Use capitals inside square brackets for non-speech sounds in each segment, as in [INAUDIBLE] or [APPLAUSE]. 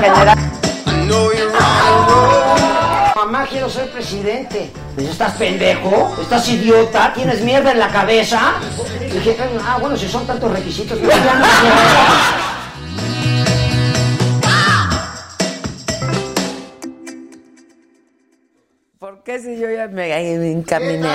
General. Mamá, quiero ser presidente. Pues, ¿Estás pendejo? ¿Estás idiota? ¿Tienes mierda en la cabeza? Y dije, ah, bueno, si son tantos requisitos, pues ya no. ¿Por qué si yo ya me encaminé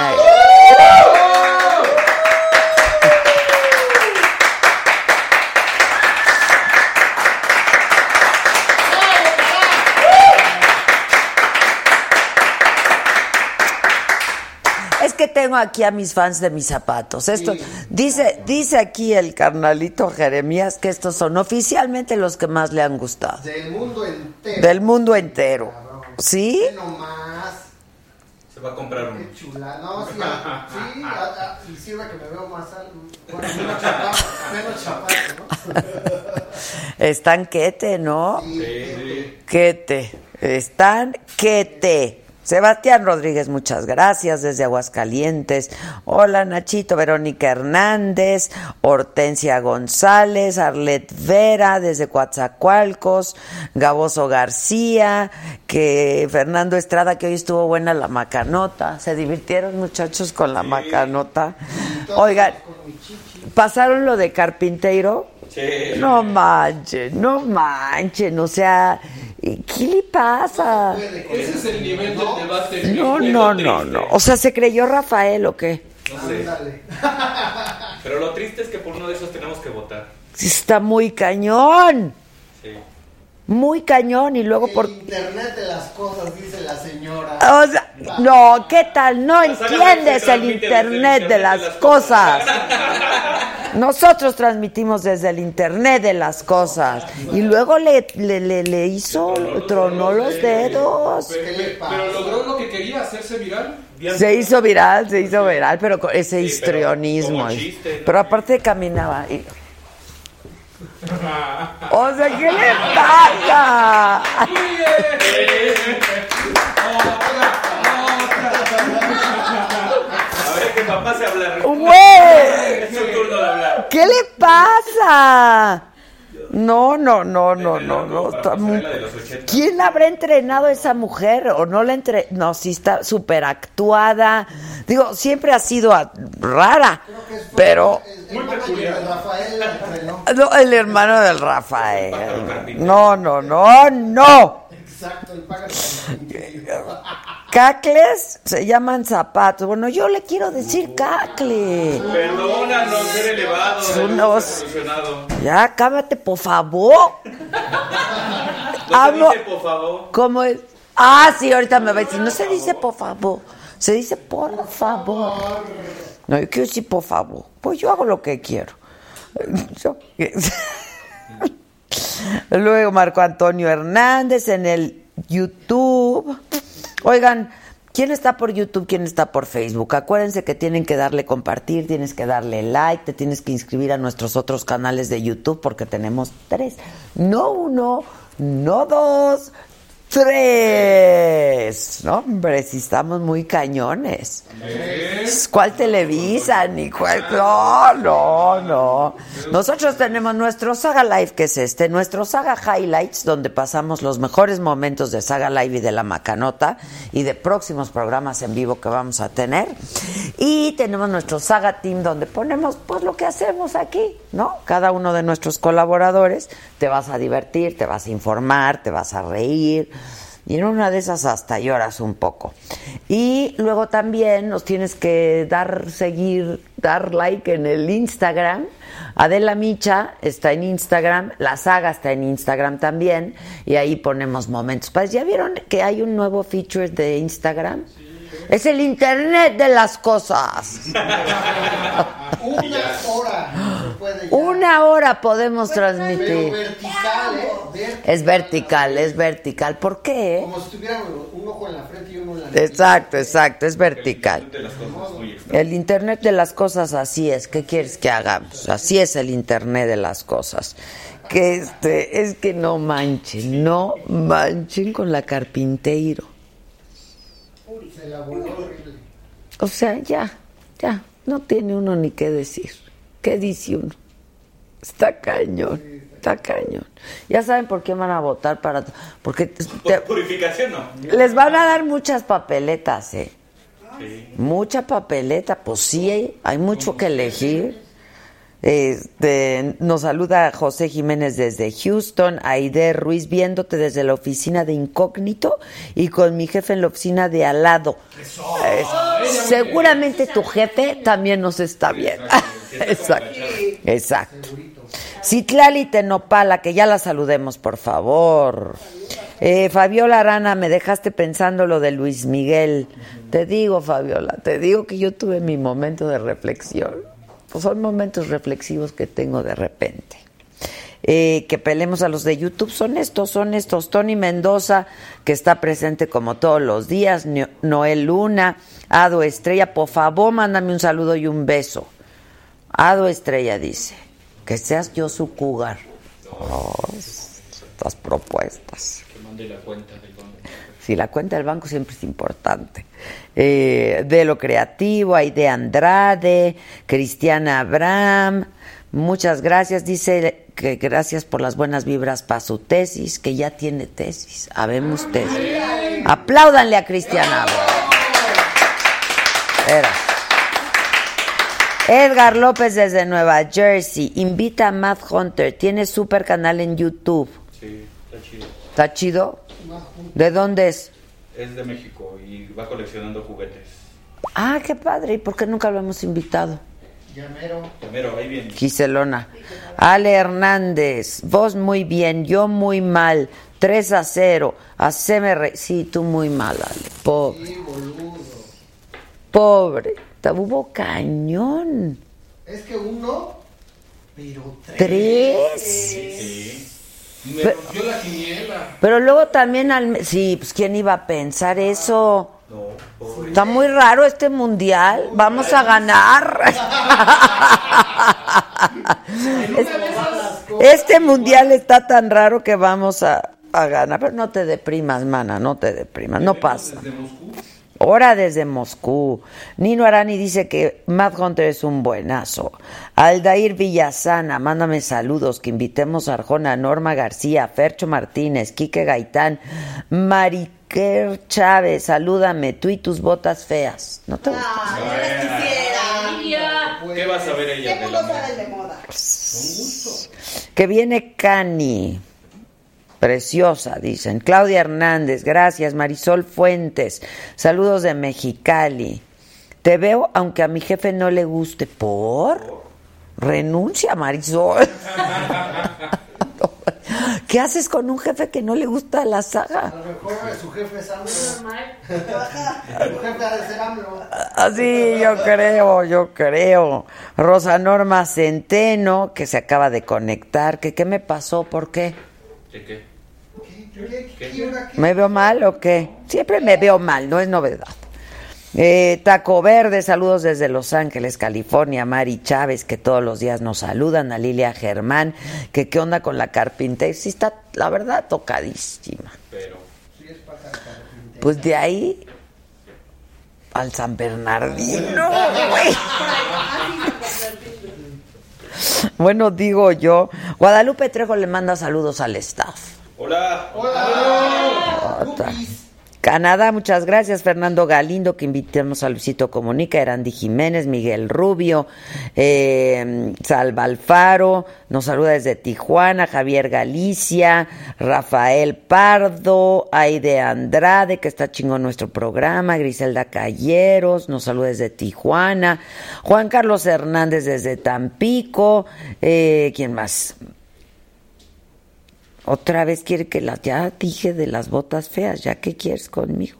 que tengo aquí a mis fans de mis zapatos. Esto dice dice aquí el carnalito Jeremías que estos son oficialmente los que más le han gustado Del mundo entero. del mundo entero. ¿Sí? Ve nomás. Se va a comprar uno. Qué chula. No, sí, sí, [LAUGHS] a- a- y sirve que me veo más alto. Bueno, menos chaparro, menos chaparro, ¿no? [LAUGHS] Están quete, ¿no? Sí, sí. Quete. Están quete. Sebastián Rodríguez, muchas gracias desde Aguascalientes. Hola Nachito, Verónica Hernández, Hortensia González, Arlet Vera desde Coatzacoalcos, Gaboso García, que Fernando Estrada, que hoy estuvo buena la macanota. ¿Se divirtieron muchachos con la macanota? Oigan, ¿pasaron lo de Carpinteiro? Sí. No manchen, no manchen, o sea, ¿qué le pasa? Ese es el nivel del debate. No, no, no, no. O sea, ¿se creyó Rafael o qué? No sé. [LAUGHS] Pero lo triste es que por uno de esos tenemos que votar. Está muy cañón. Muy cañón y luego por... El internet de las cosas, dice la señora. O sea, no, ¿qué tal? No entiendes el internet de las cosas. [LAUGHS] Nosotros transmitimos desde el internet de las cosas. Y luego le, le, le, le hizo, tronó los dedos. Pero logró lo que quería, hacerse viral. Se hizo viral, se hizo viral, pero con ese Sí, pero histrionismo. chiste, ¿no? Pero aparte caminaba. y- O sea, ¿qué le pasa? Que papá se habla. ¡Güey! Es su turno de hablar. ¿Qué le pasa? No, no, no, no, no, no. 80. ¿Quién habrá entrenado a esa mujer? ¿O no la entre... No, sí está súper actuada. Digo, siempre ha sido a- rara, pero... El hermano de Rafael la entrenó. No, el hermano del Rafael. No, no, no, no. Exacto, paga [LAUGHS] Cacles se llaman zapatos. Bueno, yo le quiero decir cacle. Perdónanos ser elevado. ser Unos-. Ya, cámate, por favor. [LAUGHS] No se dice, por favor. ¿Cómo es? Ah, sí, ahorita me va a decir. No se dice por favor. Se dice por favor. No, yo quiero decir por favor. Pues yo hago lo que quiero. [LAUGHS] Yo- Luego Marco Antonio Hernández en el YouTube. Oigan, ¿quién está por YouTube? ¿Quién está por Facebook? Acuérdense que tienen que darle compartir, tienes que darle like, te tienes que inscribir a nuestros otros canales de YouTube porque tenemos tres. No uno, no dos, tres. No, hombre, si estamos muy cañones. ¿Cuál Televisa? Ni cuál... No, no, no. Nosotros tenemos nuestro Saga Live, que es este, nuestro Saga Highlights, donde pasamos los mejores momentos de Saga Live y de la Macanota y de próximos programas en vivo que vamos a tener. Y tenemos nuestro Saga Team, donde ponemos pues lo que hacemos aquí, ¿no? Cada uno de nuestros colaboradores te vas a divertir, te vas a informar, te vas a reír. Y en una de esas hasta lloras un poco. Y luego también nos tienes que dar, seguir, dar like en el Instagram. Adela Micha está en Instagram, la saga está en Instagram también. Y ahí ponemos momentos. Pues ya vieron que hay un nuevo feature de Instagram. Es el Internet de las cosas. [LAUGHS] Una hora se puede ya. Una hora podemos Pero transmitir. vertical, ¿eh? Vertical. Es vertical, es vertical. ¿Por qué? Como si tuvieran un ojo en la frente y uno en la nariz. Exacto, exacto, es vertical. El Internet de las cosas así es. ¿Qué quieres que hagamos? Así es el Internet de las cosas. Que este, es que no manchen, no manchen con la carpinteiro. Se la voló horrible. O sea, ya, ya, no tiene uno ni qué decir. ¿Qué dice uno? Está cañón, está cañón. Ya saben por qué van a votar para... Porque te- Por purificación no. les van a dar muchas papeletas, ¿eh? Sí. Mucha papeleta, pues sí, hay mucho que elegir. Este, nos saluda José Jiménez desde Houston, Aide Ruiz viéndote desde la oficina de incógnito y con mi jefe en la oficina de al lado. Eh, seguramente tu jefe también nos está viendo. [LAUGHS] Exacto. Exacto. Citlali Tenopala, que ya la saludemos, por favor. Eh, Fabiola Arana, me dejaste pensando lo de Luis Miguel. Te digo, Fabiola, te digo que yo tuve mi momento de reflexión. Pues son momentos reflexivos que tengo de repente. Eh, que pelemos a los de YouTube son estos, son estos. Tony Mendoza, que está presente como todos los días. Noel Luna, Ado Estrella, por favor, mándame un saludo y un beso. Ado Estrella dice, que seas yo su cougar. Oh, estas propuestas. Que mande la cuenta del. Sí, la cuenta del banco siempre es importante. Eh, de lo creativo, Aide Andrade, Cristiana Abraham, muchas gracias. Dice que gracias por las buenas vibras para su tesis, que ya tiene tesis. Habemos tesis. Apláudanle a Cristiana Abraham. Era. Edgar López desde Nueva Jersey invita a Matt Hunter. Tiene super canal en YouTube. Sí, está chido. ¿Está chido? ¿De dónde es? Es de México y va coleccionando juguetes. Ah, qué padre. ¿Y por qué nunca lo hemos invitado? Ya mero. Primero, ahí viene. Giselona. Ale Hernández. Vos muy bien, yo muy mal. 3 a 0. Haceme re... Sí, tú muy mal, Ale. Pobre. Sí, boludo. Pobre. Te hubo cañón. Es que uno, pero tres. Tres. Sí. Me rompió la quiniela. Pero luego también al... Sí, pues ¿quién iba a pensar eso? No, pobre. Está muy raro este mundial. Vamos a ganar. [LAUGHS] Este mundial está tan raro que vamos a, a ganar. Pero no te deprimas, mana, no te deprimas. No pasa. Desde Moscú. Hora desde Moscú. Nino Arani dice que Matt Hunter es un buenazo. Aldair Villasana, mándame saludos. Que invitemos a Arjona, Norma García, Fercho Martínez, Quique Gaitán, Mariquer Chávez, salúdame. Tú y tus botas feas. ¿No te gustan? ¿Qué vas a ver ella de la moda? Que viene Cani. Preciosa, dicen. Claudia Hernández, gracias. Marisol Fuentes, saludos de Mexicali. Te veo aunque a mi jefe no le guste. ¿Por? Renuncia, Marisol. [LAUGHS] ¿Qué haces con un jefe que no le gusta la A saga? lo mejor su jefe es AMLO. Su jefe ha de ser AMLO. Así, yo creo, yo creo. Rosa Norma Centeno, que se acaba de conectar. que ¿Qué me pasó? ¿Por qué? ¿De qué? ¿Qué, qué, qué, qué, hora, qué? ¿Me veo mal o qué? Siempre me veo mal, no es novedad. Eh, Taco Verde, saludos desde Los Ángeles, California. Mari Chávez, que todos los días nos saludan. A Lilia Germán, que qué onda con la carpintería. Sí está, la verdad, tocadísima. Pero. Pues de ahí al San Bernardino, güey. Bueno, digo yo. Guadalupe Trejo le manda saludos al staff. Hola. Otra. Canadá, muchas gracias. Fernando Galindo, que invitamos a Luisito Comunica, Erandi Jiménez, Miguel Rubio, eh, Salva Alfaro, nos saluda desde Tijuana, Javier Galicia, Rafael Pardo, Aide Andrade, que está chingón nuestro programa, Griselda Calleros, nos saluda desde Tijuana, Juan Carlos Hernández desde Tampico, eh, ¿quién más? Otra vez quiere que las ya dije de las botas feas, ya qué quieres conmigo.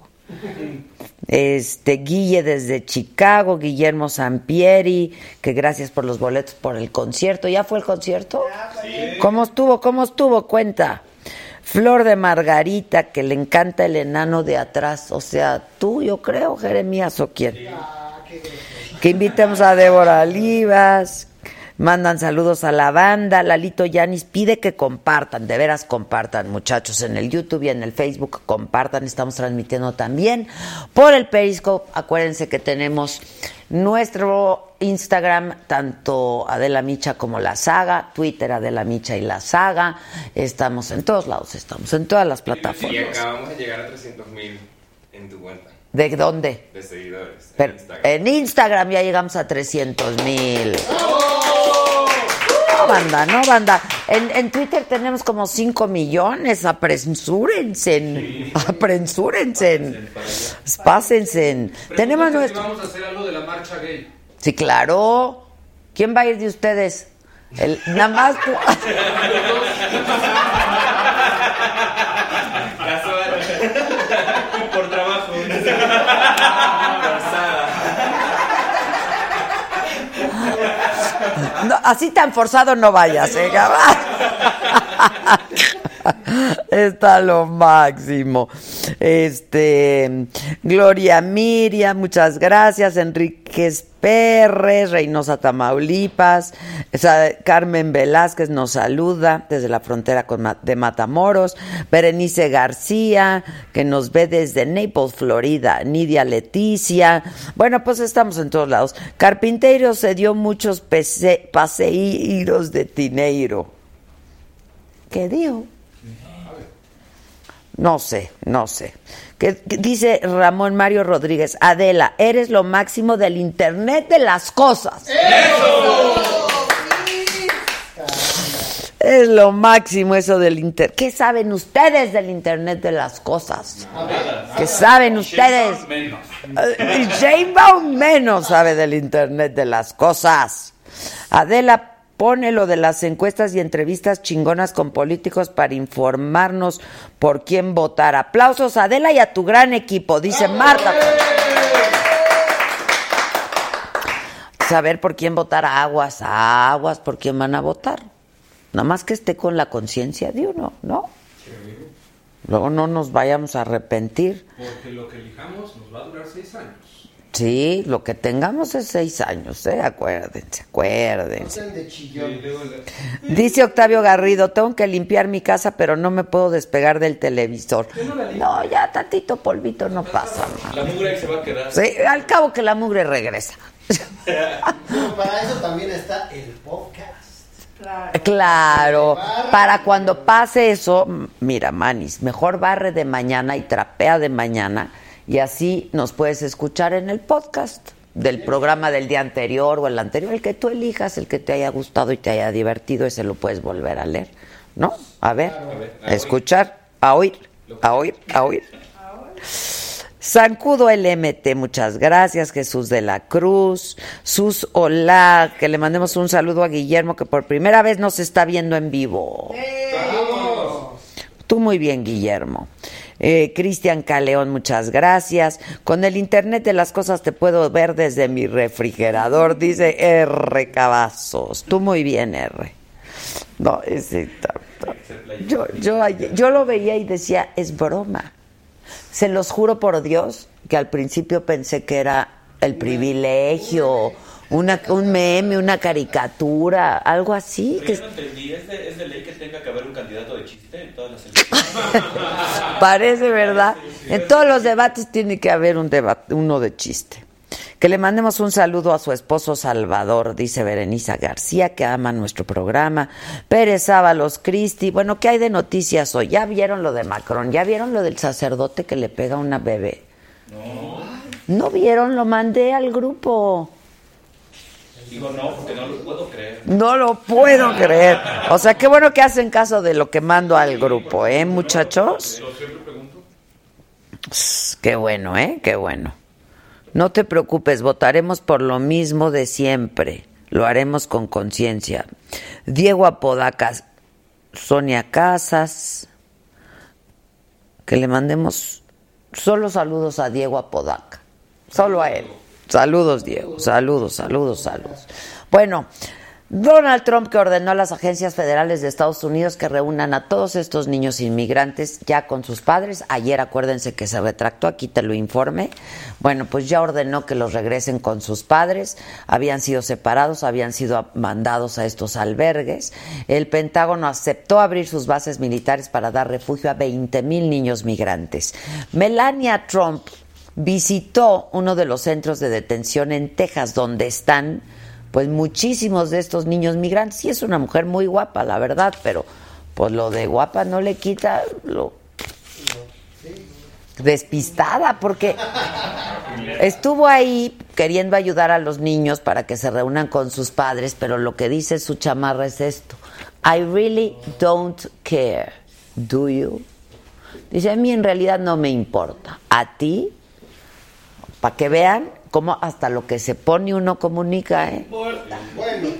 Este Guille desde Chicago, Guillermo Sampieri, que gracias por los boletos por el concierto. ¿Ya fue el concierto? ¿Cómo estuvo? ¿Cómo estuvo? Cuenta. Flor de Margarita, que le encanta el enano de atrás, o sea, tú, yo creo, Jeremías o quién. Que invitemos a Débora Olivas, Mandan saludos a la banda. Lalito Yanis pide que compartan, de veras compartan, muchachos, en el YouTube y en el Facebook. Compartan, estamos transmitiendo también por el Periscope. Acuérdense que tenemos nuestro Instagram, tanto Adela Micha como La Saga, Twitter Adela Micha y La Saga. Estamos en todos lados, estamos en todas las Y plataformas. acabamos de llegar a 300 mil en tu cuenta ¿De dónde? de seguidores Pero en Instagram. en Instagram ya llegamos a 300 mil. No, banda, no, banda. En, en Twitter tenemos como 5 millones. Apresúrense. Apresúrense. Pásense. Tenemos que si nuestro. Vamos a hacer algo de la marcha gay. Sí, claro. ¿Quién va a ir de ustedes? El, nada más. [LAUGHS] [LAUGHS] tú- Casual. Por trabajo. Forzada. No, así tan forzado no vayas, ¿eh? [LAUGHS] [LAUGHS] Está lo máximo. Este, Gloria Miriam, muchas gracias. Enríquez Pérez, Reynosa Tamaulipas. Carmen Velázquez nos saluda desde la frontera con de Matamoros. Berenice García, que nos ve desde Naples, Florida. Nidia Leticia. Bueno, pues estamos en todos lados. Carpinteiro se dio muchos paseíros de Tineiro. ¿Qué dijo? No sé, no sé. Que, que dice Ramón Mario Rodríguez, Adela, eres lo máximo del Internet de las cosas. Es lo máximo eso del Internet. ¿Qué saben ustedes del Internet de las cosas? ¿Qué saben ustedes? Eh, Sheinbaum menos sabe del Internet de las cosas. Adela pone lo de las encuestas y entrevistas chingonas con políticos para informarnos por quién votar. Aplausos a Adela y a tu gran equipo, dice Marta. Saber por quién votar aguas, aguas, por quién van a votar. Nada más que esté con la conciencia de uno, ¿no? Luego no nos vayamos a arrepentir. Porque lo que elijamos nos va a durar seis años. Sí, lo que tengamos es seis años, ¿eh? Acuérdense, acuérdense. De chillón. Dice Octavio Garrido, tengo que limpiar mi casa, pero no me puedo despegar del televisor. No, ya tantito polvito no pasa. La mugre se va a quedar. Sí, al cabo que la mugre regresa. [LAUGHS] Pero para eso también está el podcast. Claro, para cuando pase eso, mira, Manis, mejor barre de mañana y trapea de mañana y así nos puedes escuchar en el podcast del programa del día anterior o el anterior, el que tú elijas, el que te haya gustado y te haya divertido, ese lo puedes volver a leer, ¿no? A ver, a escuchar, a oír, a oír, a oír. Zancudo LMT, muchas gracias. Jesús de la Cruz. Sus Hola, que le mandemos un saludo a Guillermo, que por primera vez nos está viendo en vivo. Tú muy bien, Guillermo. Eh, Cristian Caleón, muchas gracias. Con el Internet de las Cosas te puedo ver desde mi refrigerador, dice R. Cavazos. Tú muy bien, R. No, ese... Yo, yo, yo lo veía y decía, es broma. Se los juro por Dios que al principio pensé que era el privilegio una, un meme, una caricatura, algo así. Pero Que yo no entendí, ¿es de, ¿es de ley que tenga que haber un candidato de chiste en todas las elecciones? [LAUGHS] parece verdad. En todos los debates tiene que haber un debate, uno de chiste. Que le mandemos un saludo a su esposo Salvador, dice Berenice García, que ama nuestro programa. Pérez Ábalos, Cristi. Bueno, ¿qué hay de noticias hoy? ¿Ya vieron lo de Macron? ¿Ya vieron lo del sacerdote que le pega a una bebé? No. ¿No vieron? Lo mandé al grupo. Digo no, porque no lo puedo creer. No lo puedo creer. O sea, qué bueno que hacen caso de lo que mando al grupo, ¿eh, muchachos? Pss, Qué bueno, ¿eh? Qué bueno. No te preocupes, votaremos por lo mismo de siempre. Lo haremos con conciencia. Diego Apodaca, Sonia Casas. Que le mandemos solo saludos a Diego Apodaca. Solo a él. Saludos, Diego. Saludos, saludos, saludos. Bueno, Donald Trump que ordenó a las agencias federales de Estados Unidos que reúnan a todos estos niños inmigrantes ya con sus padres. Ayer acuérdense que se retractó, aquí te lo informe. Bueno, pues ya ordenó que los regresen con sus padres. Habían sido separados, habían sido mandados a estos albergues. El Pentágono aceptó abrir sus bases militares para dar refugio a 20 mil niños migrantes. Melania Trump visitó uno de los centros de detención en Texas donde están pues muchísimos de estos niños migrantes. Sí es una mujer muy guapa, la verdad, pero pues lo de guapa no le quita lo despistada porque estuvo ahí queriendo ayudar a los niños para que se reúnan con sus padres, pero lo que dice su chamarra es esto. I really don't care. Do you? Dice, a mí en realidad no me importa. ¿A ti? Para que vean cómo hasta lo que se pone uno comunica, ¿eh? Bueno, pero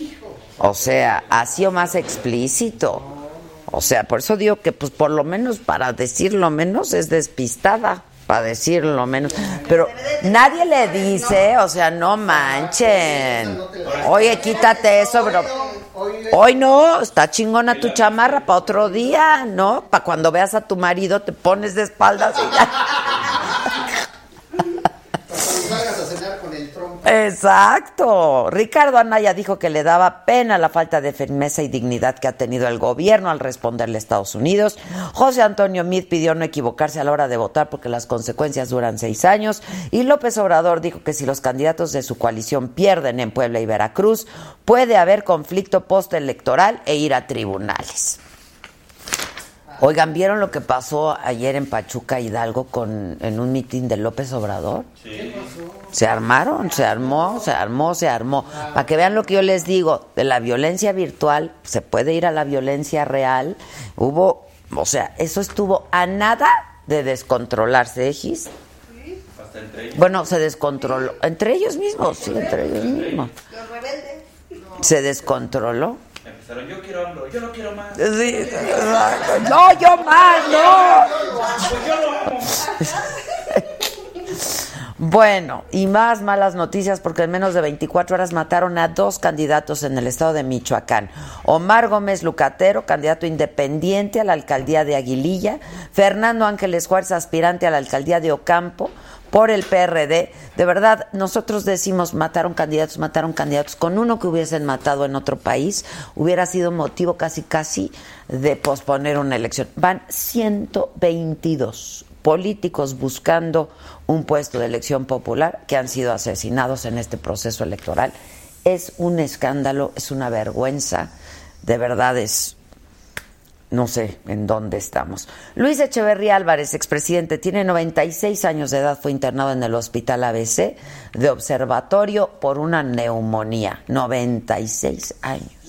hijo. O sea, ha sido más explícito. O sea, por eso digo que, pues, por lo menos, para decir lo menos, es despistada. Para decir lo menos. Pero nadie le dice, o sea, no manchen. Oye, quítate eso, bro. Hoy no, está chingona tu chamarra para otro día, ¿no? Para cuando veas a tu marido te pones de espaldas y ya. Cuando salgas a cenar con el trompo. Exacto. Ricardo Anaya dijo que le daba pena la falta de firmeza y dignidad que ha tenido el gobierno al responderle a Estados Unidos. José Antonio Meade pidió no equivocarse a la hora de votar porque las consecuencias duran seis años. Y López Obrador dijo que si los candidatos de su coalición pierden en Puebla y Veracruz, puede haber conflicto postelectoral e ir a tribunales. Oigan, ¿vieron lo que pasó ayer en Pachuca Hidalgo con en un mitin de López Obrador? Se armaron, se armó, se armó, se armó. Para que vean lo que yo les digo, de la violencia virtual se puede ir a la violencia real. Hubo, o sea, eso estuvo a nada de descontrolarse, ¿eh, Gis? Hasta entre ellos. Bueno, se descontroló. Entre ellos mismos, sí, entre ellos mismos. Se descontroló. Empezaron, yo quiero AMLO, yo no quiero más. Sí, exacto. No, yo más, no. Pues yo lo amo. [LAUGHS] Bueno, y más malas noticias porque en menos de 24 horas mataron a dos candidatos en el estado de Michoacán. Omar Gómez Lucatero, candidato independiente a la alcaldía de Aguililla. Fernando Ángeles Juárez, aspirante a la alcaldía de Ocampo por el PRD. De verdad, nosotros decimos mataron candidatos, mataron candidatos. Con uno que hubiesen matado en otro país hubiera sido motivo casi casi de posponer una elección. Van 122 políticos buscando un puesto de elección popular que han sido asesinados en este proceso electoral. Es un escándalo, es una vergüenza, de verdad es no sé en dónde estamos. Luis Echeverría Álvarez, expresidente, tiene 96 años de edad, fue internado en el hospital ABC de observatorio por una neumonía. 96 años.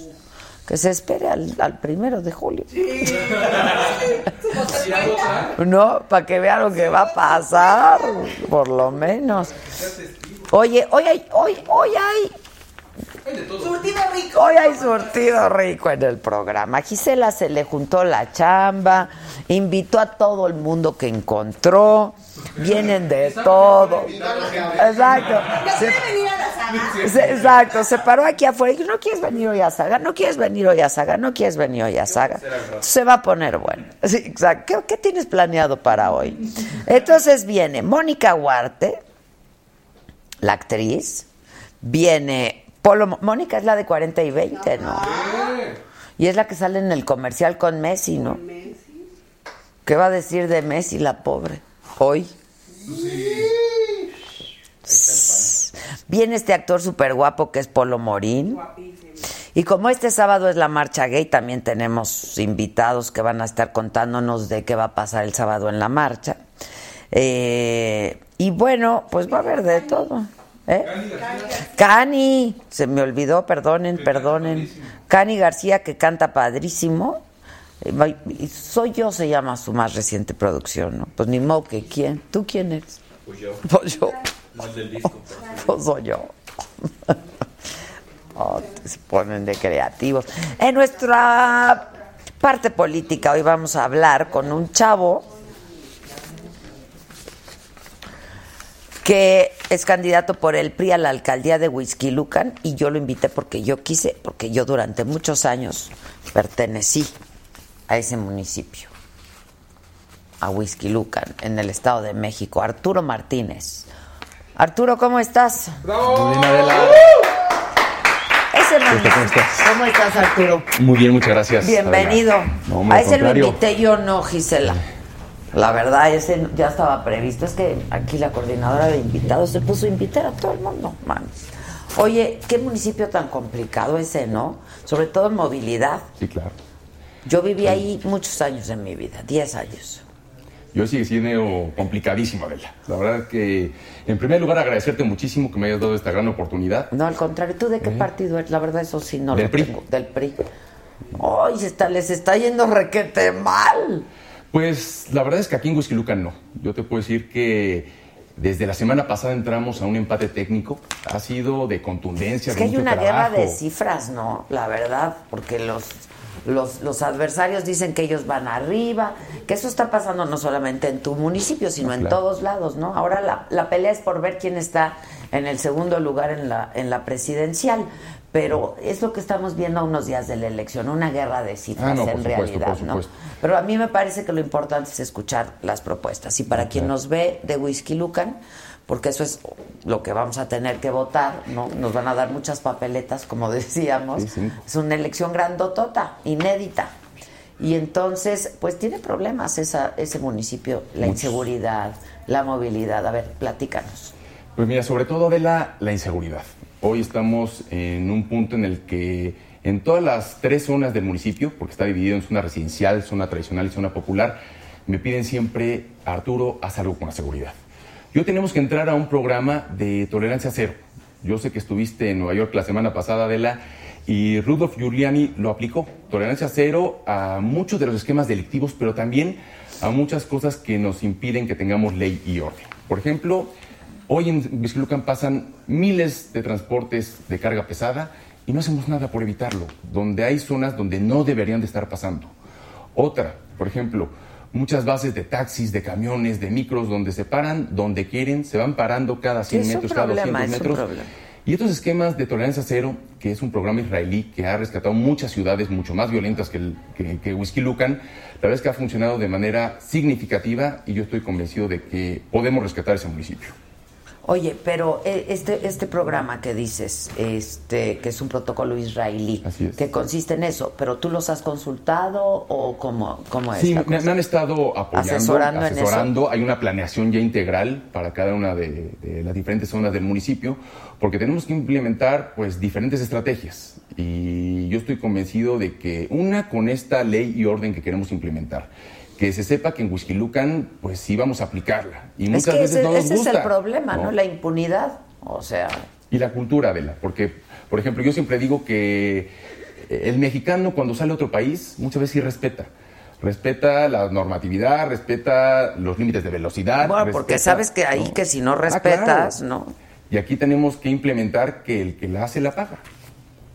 Que se espere al, al primero de julio. [LAUGHS] No, para que vea lo que va a pasar, por lo menos. Oye, hoy hay, hoy, hoy hay Hoy hay surtido rico en el programa. Gisela se le juntó la chamba, invitó a todo el mundo que encontró, vienen de todo. Exacto. Se, se- exacto, se paró aquí afuera y dijo, no quieres venir hoy a Saga, no quieres venir hoy a Saga, no quieres venir hoy a Saga. Se va a poner bueno. Sí, exacto. ¿Qué, qué tienes planeado para hoy? Entonces viene Mónica Huarte, la actriz, viene Polo. Mónica es la de 40 y 20, ¿no? Y es la que sale en el comercial con Messi, ¿no? ¿Qué va a decir de Messi, la pobre? Hoy. Viene este actor súper guapo que es Polo Morín. Y como este sábado es la marcha gay, también tenemos invitados que van a estar contándonos de qué va a pasar el sábado en la marcha. Eh, y bueno, pues va a haber de todo. ¿Eh? Cani, se me olvidó, perdonen, perdonen. Cani García que canta padrísimo. Eh, Soy yo se llama su más reciente producción, ¿no? Pues ni modo que quién. ¿Tú quién eres? Pues yo. Pues yo. No el del disco. Pues soy yo. [LAUGHS] Oh, se ponen de creativos. En nuestra parte política hoy vamos a hablar con un chavo que es candidato por el PRI a la alcaldía de Huizquilucan y yo lo invité porque yo quise, porque yo durante muchos años pertenecí a ese municipio, a Huizquilucan, en el Estado de México. Arturo Martínez. Arturo, ¿cómo estás? ¡Bravo! Muy bien, Adela. Ese ¿Cómo estás? ¿Cómo estás, Arturo? Muy bien, muchas gracias. Bienvenido. No, a ese lo invité yo, no, Gisela. La verdad, ese ya estaba previsto. Es que aquí la coordinadora de invitados se puso a invitar a todo el mundo, man. Oye, qué municipio tan complicado ese, ¿no? Sobre todo en movilidad. Sí, claro. Yo viví ahí muchos años de mi vida, 10 años. Yo sigue siendo complicadísimo, Adela. La verdad que, en primer lugar, agradecerte muchísimo que me hayas dado esta gran oportunidad. No, al contrario, ¿tú de qué partido eres? La verdad, eso sí no Del lo PRI. tengo. Del PRI. Ay, se está, les está yendo requete mal. Pues la verdad es que aquí en Huizquilucan no. Yo te puedo decir que desde la semana pasada entramos a un empate técnico. Ha sido de contundencia, Es de que hay mucho una guerra de cifras, ¿no? La verdad, porque los, los, los adversarios dicen que ellos van arriba, que eso está pasando no solamente en tu municipio, sino en todos lados, ¿no? Ahora la, la pelea es por ver quién está en el segundo lugar en la, en la presidencial. Pero es lo que estamos viendo a unos días de la elección, una guerra de cifras Ah, no, en supuesto, realidad, ¿no? Pero a mí me parece que lo importante es escuchar las propuestas. Y para quien nos ve de Whisky Lucan, porque eso es lo que vamos a tener que votar, ¿no? Nos van a dar muchas papeletas, como [LAUGHS] decíamos. Sí, sí. Es una elección grandotota, inédita. Y entonces, pues tiene problemas esa, ese municipio, la Muchos. inseguridad, la movilidad. A ver, platícanos. Pues mira, sobre todo de la, la inseguridad. Hoy estamos en un punto en el que en todas las tres zonas del municipio, porque está dividido en zona residencial, zona tradicional y zona popular, me piden siempre, Arturo, haz algo con la seguridad. Yo tenemos que entrar a un programa de tolerancia cero. Yo sé que estuviste en Nueva York la semana pasada, Adela, y Rudolf Giuliani lo aplicó. Tolerancia cero a muchos de los esquemas delictivos, pero también a muchas cosas que nos impiden que tengamos ley y orden. Por ejemplo, Hoy en Vizquilucan pasan miles de transportes de carga pesada y no hacemos nada por evitarlo, donde hay zonas donde no deberían de estar pasando. Otra, por ejemplo, muchas bases de taxis, de camiones, de micros, donde se paran donde quieren, se van parando cada 100 Sí, es un metros, cada problema, 200 es un metros. problema. Y estos esquemas de tolerancia cero, que es un programa israelí que ha rescatado muchas ciudades mucho más violentas que, el, que, que Whisky Lucan, la verdad es que ha funcionado de manera significativa y yo estoy convencido de que podemos rescatar ese municipio. Oye, pero eh, este este programa que dices, este que es un protocolo israelí, Así es. que consiste en eso, pero tú los has consultado o cómo cómo es Sí, me, han estado apoyando, Asesorando en eso. Hay una planeación ya integral para cada una de, de las diferentes zonas del municipio, porque tenemos que implementar pues diferentes estrategias. Y yo estoy convencido de que una con esta ley y orden que queremos implementar, que se sepa que en Huixquilucan pues sí vamos a aplicarla. Y es muchas que veces ese, no nos ese es el gusta, problema, ¿no? La impunidad, o sea, y la cultura, Adela, porque, por ejemplo, yo siempre digo que el mexicano cuando sale a otro país muchas veces sí respeta. Respeta la normatividad, respeta los límites de velocidad. bueno, porque sabes que ahí ¿no? que si no Ah, respetas, claro. ¿no? Y aquí tenemos que implementar que el que la hace la paga.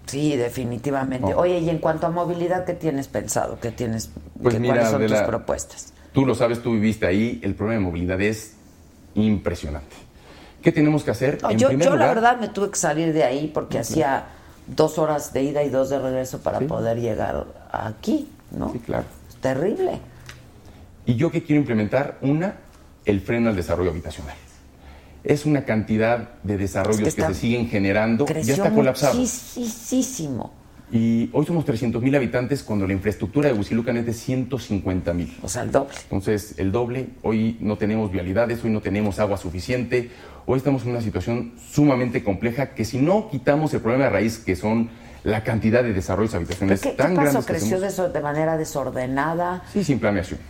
Sí, definitivamente. Oye, y en cuanto a movilidad, ¿qué tienes pensado? ¿Qué tienes? Pues mira, ¿Cuáles son Adela, tus propuestas? Tú lo sabes, tú viviste ahí, el problema de movilidad es impresionante. ¿Qué tenemos que hacer? No, En yo, primer yo la lugar- verdad me tuve que salir de ahí porque hacía dos horas de ida y dos de regreso para Sí. poder llegar aquí, ¿no? Sí, claro. Es terrible. ¿Y yo qué quiero implementar? Una, el freno al desarrollo habitacional. Es una cantidad de desarrollos Es que se siguen generando, ya está colapsado. muchísimo. Y hoy somos 300 mil habitantes cuando la infraestructura de Huizilucan es de 150 mil. O sea, el doble. Entonces, el doble, hoy no tenemos vialidades, hoy no tenemos agua suficiente, hoy estamos en una situación sumamente compleja que si no quitamos el problema de raíz, que son la cantidad de desarrollos ¿Pero habitacionales ¿Qué, qué tan pasó? grandes que ¿Creció hacemos- de manera desordenada? Sí, sin planeación.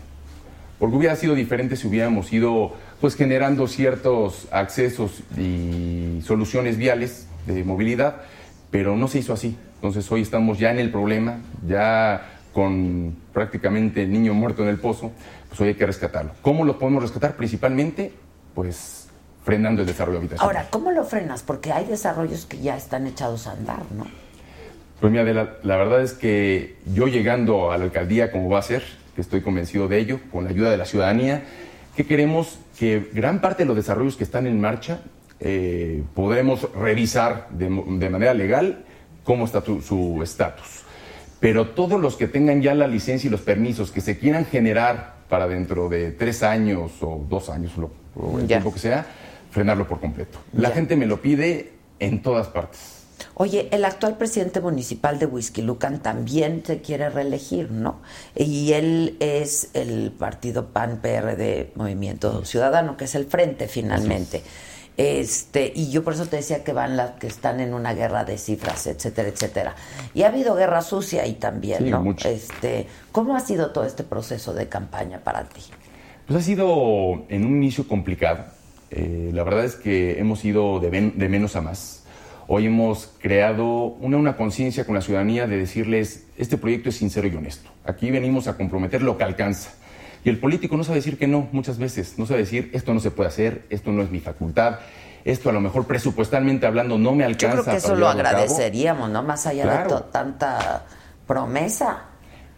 Porque hubiera sido diferente si hubiéramos ido pues generando ciertos accesos y soluciones viales de movilidad, pero no se hizo así. Entonces hoy estamos ya en el problema, ya con prácticamente el niño muerto en el pozo, pues hoy hay que rescatarlo. ¿Cómo lo podemos rescatar? Principalmente, pues frenando el desarrollo habitacional. Ahora, ¿cómo lo frenas? Porque hay desarrollos que ya están echados a andar, ¿no? Pues mira, Adela, la verdad es que yo llegando a la alcaldía, como va a ser, que estoy convencido de ello, con la ayuda de la ciudadanía, que queremos que gran parte de los desarrollos que están en marcha eh, podremos revisar de, de manera legal cómo está tu- su estatus. Pero todos los que tengan ya la licencia y los permisos que se quieran generar para dentro de tres años o dos años, lo- o el Ya. tiempo que sea, frenarlo por completo. La Ya. gente me lo pide en todas partes. Oye, el actual presidente municipal de Huizquilucan también se quiere reelegir, ¿no? Y él es el partido PAN-PRD Movimiento Ciudadano, que es el frente finalmente. Este, y yo por eso te decía que van las que están en una guerra de cifras, etcétera, etcétera. Y ha habido guerra sucia ahí también, Sí, ¿no? mucho. Este, ¿cómo ha sido todo este proceso de campaña para ti? Pues ha sido en un inicio complicado. Eh, la verdad es que hemos ido de, menos a más. Hoy hemos creado una, una conciencia con la ciudadanía de decirles, este proyecto es sincero y honesto. Aquí venimos a comprometer lo que alcanza. Y el político no sabe decir que no muchas veces. No sabe decir, esto no se puede hacer, esto no es mi facultad, esto a lo mejor presupuestalmente hablando no me Yo alcanza. creo que eso lo agradeceríamos, ¿no? Más allá de Claro. tanta promesa.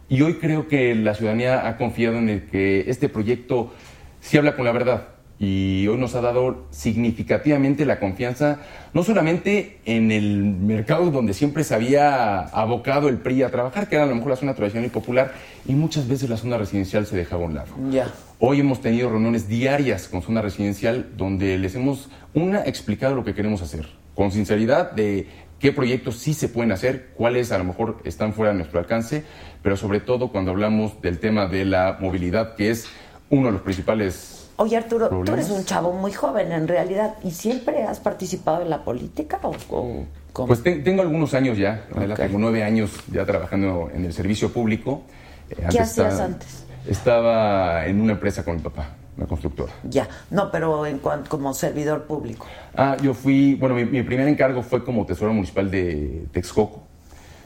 Y hoy creo que la ciudadanía ha confiado en el que este proyecto sí habla con la verdad. Y hoy nos ha dado significativamente la confianza, no solamente en el mercado donde siempre se había abocado el PRI a trabajar, que era a lo mejor la zona tradicional y popular, y muchas veces la zona residencial se dejaba a un lado. Ya. Hoy hemos tenido reuniones diarias con zona residencial donde les hemos, una, explicado lo que queremos hacer, con sinceridad de qué proyectos sí se pueden hacer, cuáles a lo mejor están fuera de nuestro alcance, pero sobre todo cuando hablamos del tema de la movilidad, que es uno de los principales... Oye Arturo, tú eres un chavo muy joven en realidad y siempre has participado en la política o, o cómo? Pues te- tengo algunos años ya, tengo nueve años ya trabajando en el servicio público. Eh, ¿Qué antes hacías estaba- antes? Estaba en una empresa con mi papá, una constructora. Ya, no, pero en cuanto como servidor público. Ah, yo fui, bueno, mi, mi primer encargo fue como tesorero municipal de Texcoco.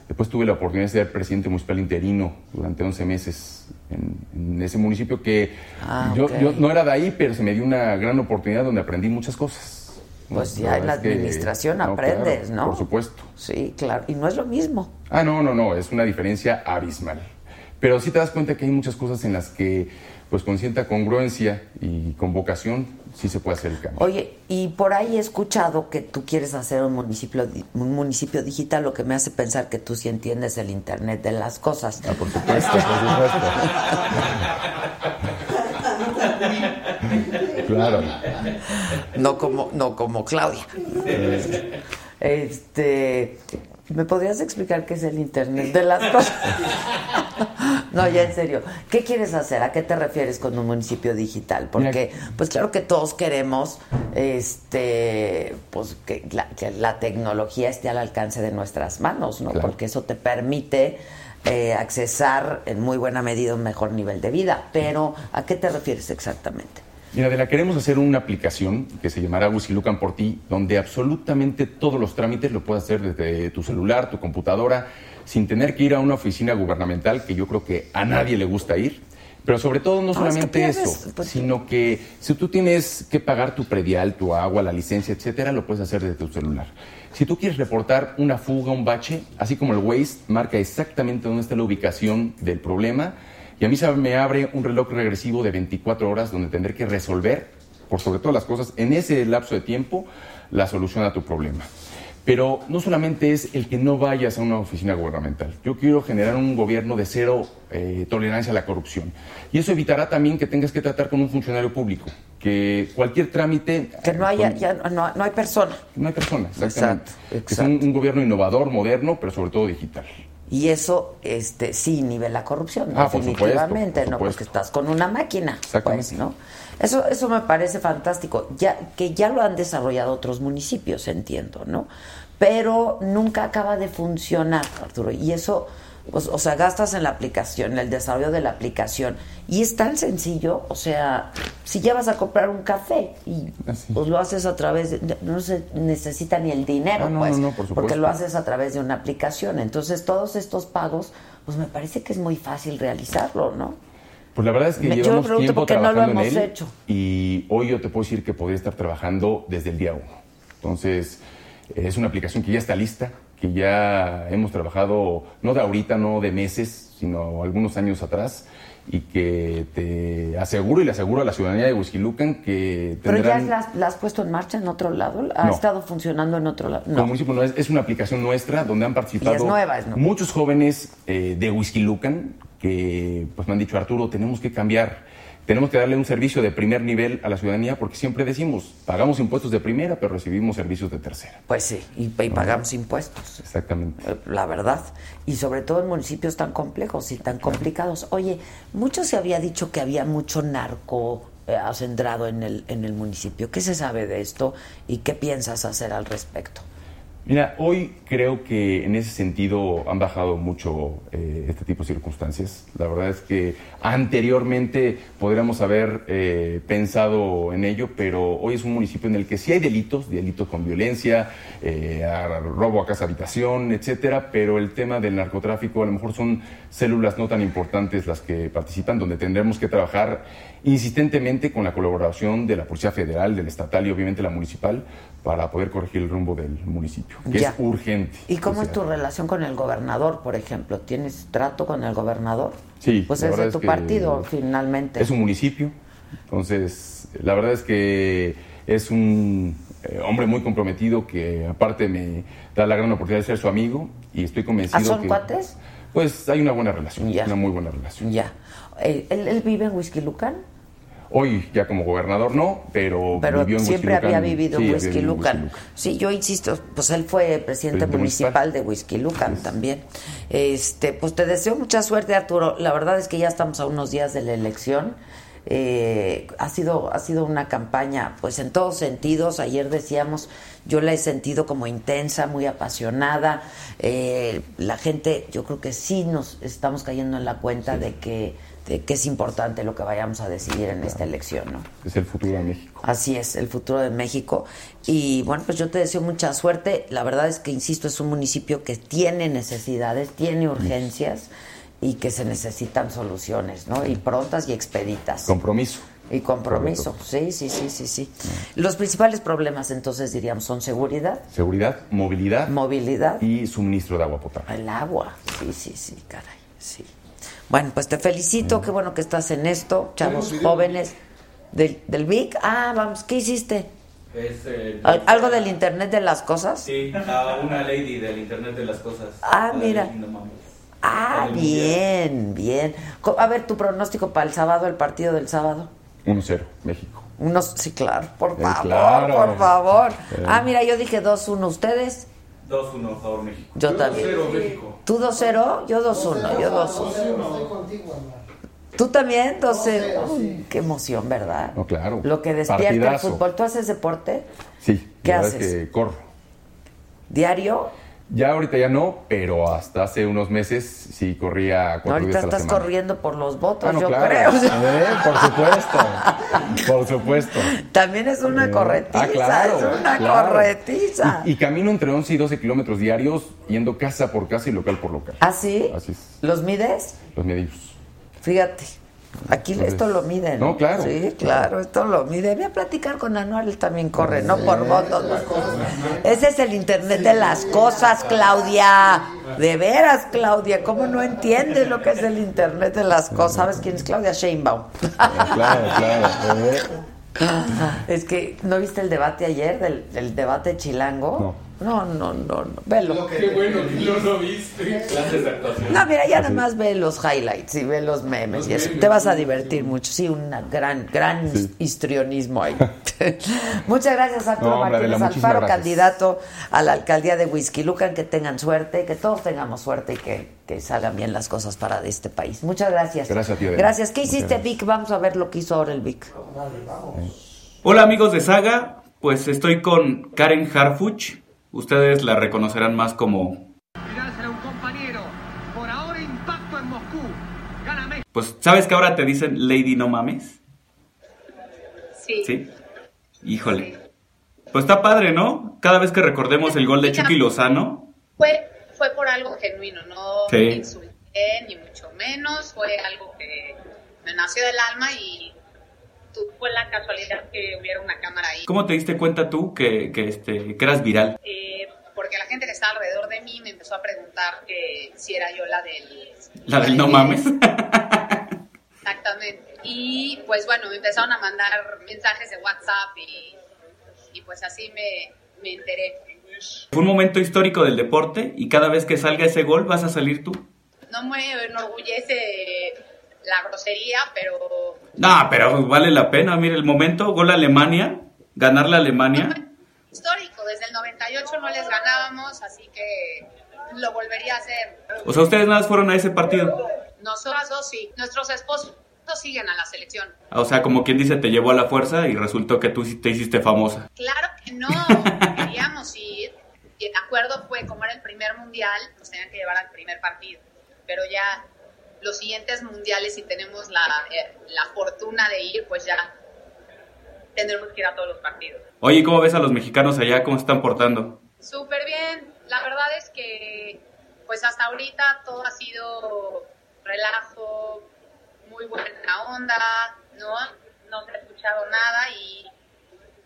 Después tuve la oportunidad de ser presidente municipal interino durante 11 meses en, en ese municipio que Ah, yo, no era de ahí, pero se me dio una gran oportunidad donde aprendí muchas cosas. Pues No, ya en la que- administración no, aprendes, claro, ¿no? Por supuesto. Sí, claro. Y no es lo mismo. Ah, no, no, no, es una diferencia abismal. Pero sí te das cuenta que hay muchas cosas en las que, pues con cierta congruencia y con vocación, sí se puede hacer el cambio. Oye, y por ahí he escuchado que tú quieres hacer un municipio, di- un municipio digital, lo que me hace pensar que tú sí entiendes el Internet de las cosas. Ah, por supuesto, por supuesto. [LAUGHS] Claro. No como, no como Claudia. Este, ¿me podrías explicar qué es el internet de las cosas? No, ya en serio. ¿Qué quieres hacer? ¿A qué te refieres con un municipio digital? Porque, pues claro que todos queremos, este, pues que la, que la tecnología esté al alcance de nuestras manos, ¿no? Claro. Porque eso te permite eh, accesar en muy buena medida un mejor nivel de vida. Pero, ¿a qué te refieres exactamente? Mira, de la queremos hacer una aplicación que se llamará Lucan por ti, donde absolutamente todos los trámites lo puedes hacer desde tu celular, tu computadora, sin tener que ir a una oficina gubernamental, que yo creo que a nadie le gusta ir. Pero sobre todo no es que solamente eso, pues, sino que si tú tienes que pagar tu predial, tu agua, la licencia, etcétera, lo puedes hacer desde tu celular. Si tú quieres reportar una fuga, un bache, así como el Waze marca exactamente dónde está la ubicación del problema, y a mí se me abre un reloj regresivo de 24 horas donde tendré que resolver, por sobre todas las cosas, en ese lapso de tiempo, la solución a tu problema. Pero no solamente es el que no vayas a una oficina gubernamental. Yo quiero generar un gobierno de cero eh, tolerancia a la corrupción. Y eso evitará también que tengas que tratar con un funcionario público. Que cualquier trámite... Que no haya, con- ya no, no hay persona. No hay persona, exactamente. Exacto, Es un, un gobierno innovador, moderno, pero sobre todo digital. Y eso este sí inhibe la corrupción, Ah, por definitivamente, supuesto, por ¿no? Porque estás con una máquina, pues, ¿no? Eso, eso me parece fantástico. Ya, que ya lo han desarrollado otros municipios, entiendo, ¿no? Pero nunca acaba de funcionar, Arturo. Y eso, pues, o sea, gastas en la aplicación, en el desarrollo de la aplicación. Y es tan sencillo, o sea, si ya vas a comprar un café y pues lo haces a través de, no se necesita ni el dinero, Ah, no, pues, no, no, por porque lo haces a través de una aplicación. Entonces, todos estos pagos, pues me parece que es muy fácil realizarlo, ¿no? Pues la verdad es que Me- yo llevamos pregunto tiempo qué no lo trabajando en hemos él hecho. y hoy yo te puedo decir que podría estar trabajando desde el día uno. Entonces, es una aplicación que ya está lista, que ya hemos trabajado, no de ahorita, no de meses, sino algunos años atrás, y que te aseguro y le aseguro a la ciudadanía de Huizquilucan que Pero ya tendrán... la, la has puesto en marcha en otro lado, ha No. estado funcionando en otro lado. Como No. municipio no es, es una aplicación nuestra donde han participado Y es nueva, es nueva. muchos jóvenes eh, de Huizquilucan que pues me han dicho Arturo tenemos que cambiar tenemos que darle un servicio de primer nivel a la ciudadanía porque siempre decimos pagamos impuestos de primera pero recibimos servicios de tercera Pues sí, y, y pagamos impuestos. exactamente eh, La verdad. Y sobre todo en municipios tan complejos y tan complicados. Oye, mucho se había dicho que había mucho narco eh, acendrado en el, en el municipio. ¿Qué se sabe de esto y qué piensas hacer al respecto? Mira, hoy creo que en ese sentido han bajado mucho eh, este tipo de circunstancias. La verdad es que anteriormente podríamos haber eh, pensado en ello, pero hoy es un municipio en el que sí hay delitos, delitos con violencia, eh, robo a casa habitación, etcétera, pero el tema del narcotráfico a lo mejor son células no tan importantes las que participan, donde tendremos que trabajar insistentemente con la colaboración de la Policía Federal, del estatal y obviamente la municipal para poder corregir el rumbo del municipio, que Ya. es urgente. ¿Y cómo es tu relación con el gobernador, por ejemplo? ¿Tienes trato con el gobernador? Sí, Pues es de tu que partido, finalmente. Es un municipio, entonces la verdad es que es un eh, hombre muy comprometido que aparte me da la gran oportunidad de ser su amigo y estoy convencido ¿Ah, son que... cuates? Pues hay una buena relación, Ya. una muy buena relación. Ya. Eh, ¿Él, él vive en Whisky Lucan? Hoy ya como gobernador no, pero, Pero vivió en siempre había vivido Sí, en había Whisky vivido en Lucan. Huixquilucan. Sí, yo insisto, pues él fue presidente Presidente municipal municipal. de Whisky Lucan también. Este, pues te deseo mucha suerte, Arturo. La verdad es que ya estamos a unos días de la elección. Eh, ha sido ha sido una campaña pues en todos sentidos ayer decíamos yo la he sentido como intensa muy apasionada Eh, la gente yo creo que sí nos estamos cayendo en la cuenta de que de que es importante lo que vayamos a decidir en esta elección no Es el futuro de México. Así es, el futuro de México. Y bueno, pues yo te deseo mucha suerte. La verdad es que, insisto, es un municipio que tiene necesidades, tiene urgencias y que se necesitan soluciones, ¿no? Y prontas y expeditas. Compromiso. y compromiso. Sí, sí, sí, sí, sí. Los principales problemas, entonces, diríamos, son seguridad, Seguridad, movilidad movilidad, y suministro de agua potable. el agua. Sí, sí, sí, caray, sí. Bueno, pues te felicito, qué bueno que estás en esto, chavos jóvenes. Del, del VIC, ah, vamos, ¿qué hiciste? Es, eh, ¿Al- ¿Algo del Internet de las cosas? Sí, a una lady del Internet de las cosas. Ah, mira. Ah, bien, bien. A ver, tu pronóstico para el sábado, el partido del sábado. 1-0, México. Unos, sí, claro, por Eh, favor, claro. por favor. Eh. Ah, mira, yo dije 2-1. ¿Ustedes? 2-1 a favor México. Yo Yo también. cero, México. ¿Tú 2-0? Yo 2-1, yo 2-1. Estoy contigo, Omar. ¿Tú también? 2-0. 2-0, sí. Qué emoción, ¿verdad? No, claro. Lo que despierta el Partidazo. fútbol. ¿Tú haces deporte? Sí, ¿Qué la haces? es que corro. ¿Diario? Ya ahorita ya no, pero hasta hace unos meses sí corría cuatro ahorita días a la estás semana. corriendo por los votos, Ah, no, yo claro. creo. Eh, por supuesto. Por supuesto. También es una Eh, corretiza, ah, claro, es una claro. corretiza. Y, y camino entre 11 y 12 kilómetros diarios, yendo casa por casa y local por local. ¿Ah, sí? Así es. ¿Los mides? Los medios. Fíjate. Aquí esto lo miden. no, claro, Sí, claro. esto lo mide. Voy a platicar con Anual, él también corre, no por votos. no. Ese es el internet de las cosas, Claudia. De veras, Claudia, ¿cómo no entiendes lo que es el internet de las cosas? ¿Sabes quién es Claudia Sheinbaum? Claro, claro. Eh, Es que, ¿no viste el debate ayer, del, del debate chilango? No. No, no, no, no. Velo. Qué bueno que no lo viste. Clases de actuación. No, mira, ya nada más ve los highlights y ve los memes Los y eso. memes, Te vas a divertir sí. mucho. Sí, un gran, gran histrionismo ahí. [LAUGHS] [LAUGHS] Muchas gracias, Arturo No, Martínez Alfaro, gracias. candidato a la alcaldía de Whisky Lucan. Que tengan suerte, que todos tengamos suerte y que, que salgan bien las cosas para este país. Muchas gracias. Gracias, tío. Gracias. ¿Qué hiciste, gracias. Vic? Vamos a ver lo que hizo ahora el Vic. Hola amigos de Saga, pues estoy con Karen Harfuch. Ustedes la reconocerán más como... será un compañero. Por ahora impacto en Moscú. Gana México. Pues, ¿sabes que ahora te dicen Lady No Mames? Sí. ¿Sí? Híjole. Pues está padre, ¿no? Cada vez que recordemos el gol de Chucky Lozano, Fue, fue por algo genuino, no Sí. me insulté, ni mucho menos. Fue algo que me nació del alma y fue la casualidad que hubiera una cámara ahí. ¿cómo te diste cuenta tú que, que, este, que eras viral? Eh, porque la gente que estaba alrededor de mí me empezó a preguntar que si era yo la del... La del No Mames. [LAUGHS] Exactamente. Y pues bueno, me empezaron a mandar mensajes de WhatsApp y, y pues así me, me enteré. Fue un momento histórico del deporte y cada vez que salga ese gol vas a salir tú. No me enorgullece la grosería, pero No, pero vale la pena. Mira, el momento, gol a Alemania, ganarle a Alemania. [LAUGHS] histórico. Desde el 98 no les ganábamos, así que lo volvería a hacer. O sea, ustedes nada más fueron a ese partido. Nosotras dos sí. Nuestros esposos siguen a la selección. O sea, como quien dice, te llevó a la fuerza y resultó que tú te hiciste famosa. Claro que no. [LAUGHS] Queríamos ir. Y el acuerdo fue, como era el primer mundial, nos tenían que llevar al primer partido. Pero ya los siguientes mundiales, si tenemos la, eh, la fortuna de ir, pues ya tendremos que ir a todos los partidos. Oye, ¿cómo ves a los mexicanos allá? ¿Cómo se están portando? Súper bien. La verdad es que, pues hasta ahorita todo ha sido relajo, muy buena onda, ¿no? No se ha escuchado nada y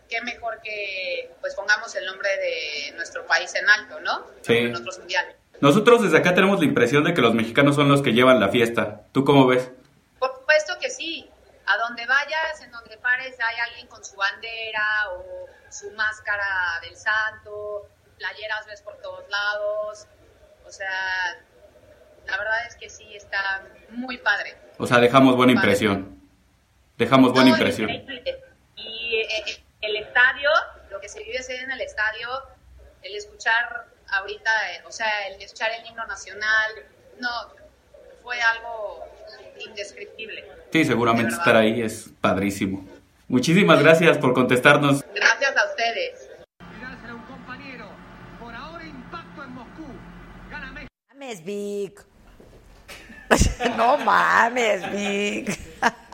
qué mejor que pues pongamos el nombre de nuestro país en alto, ¿no? Sí. En otros mundiales. Nosotros desde acá tenemos la impresión de que los mexicanos son los que llevan la fiesta. ¿Tú cómo ves? Por supuesto que sí. A donde vayas, en donde pares, hay alguien con su bandera o su máscara del santo, playeras ves por todos lados. O sea, la verdad es que sí, está muy padre. O sea, dejamos buena impresión. Dejamos buena No, impresión. Y eh, el estadio, lo que se vive en el estadio, el escuchar ahorita, eh, o sea, el escuchar el himno nacional, no, fue algo indescriptible. Sí, seguramente estar ahí es padrísimo. Muchísimas gracias por contestarnos. Gracias a ustedes. será un compañero. Por ahora impacto en Moscú. Gana México. mames, Vic. [LAUGHS] no mames, Vic.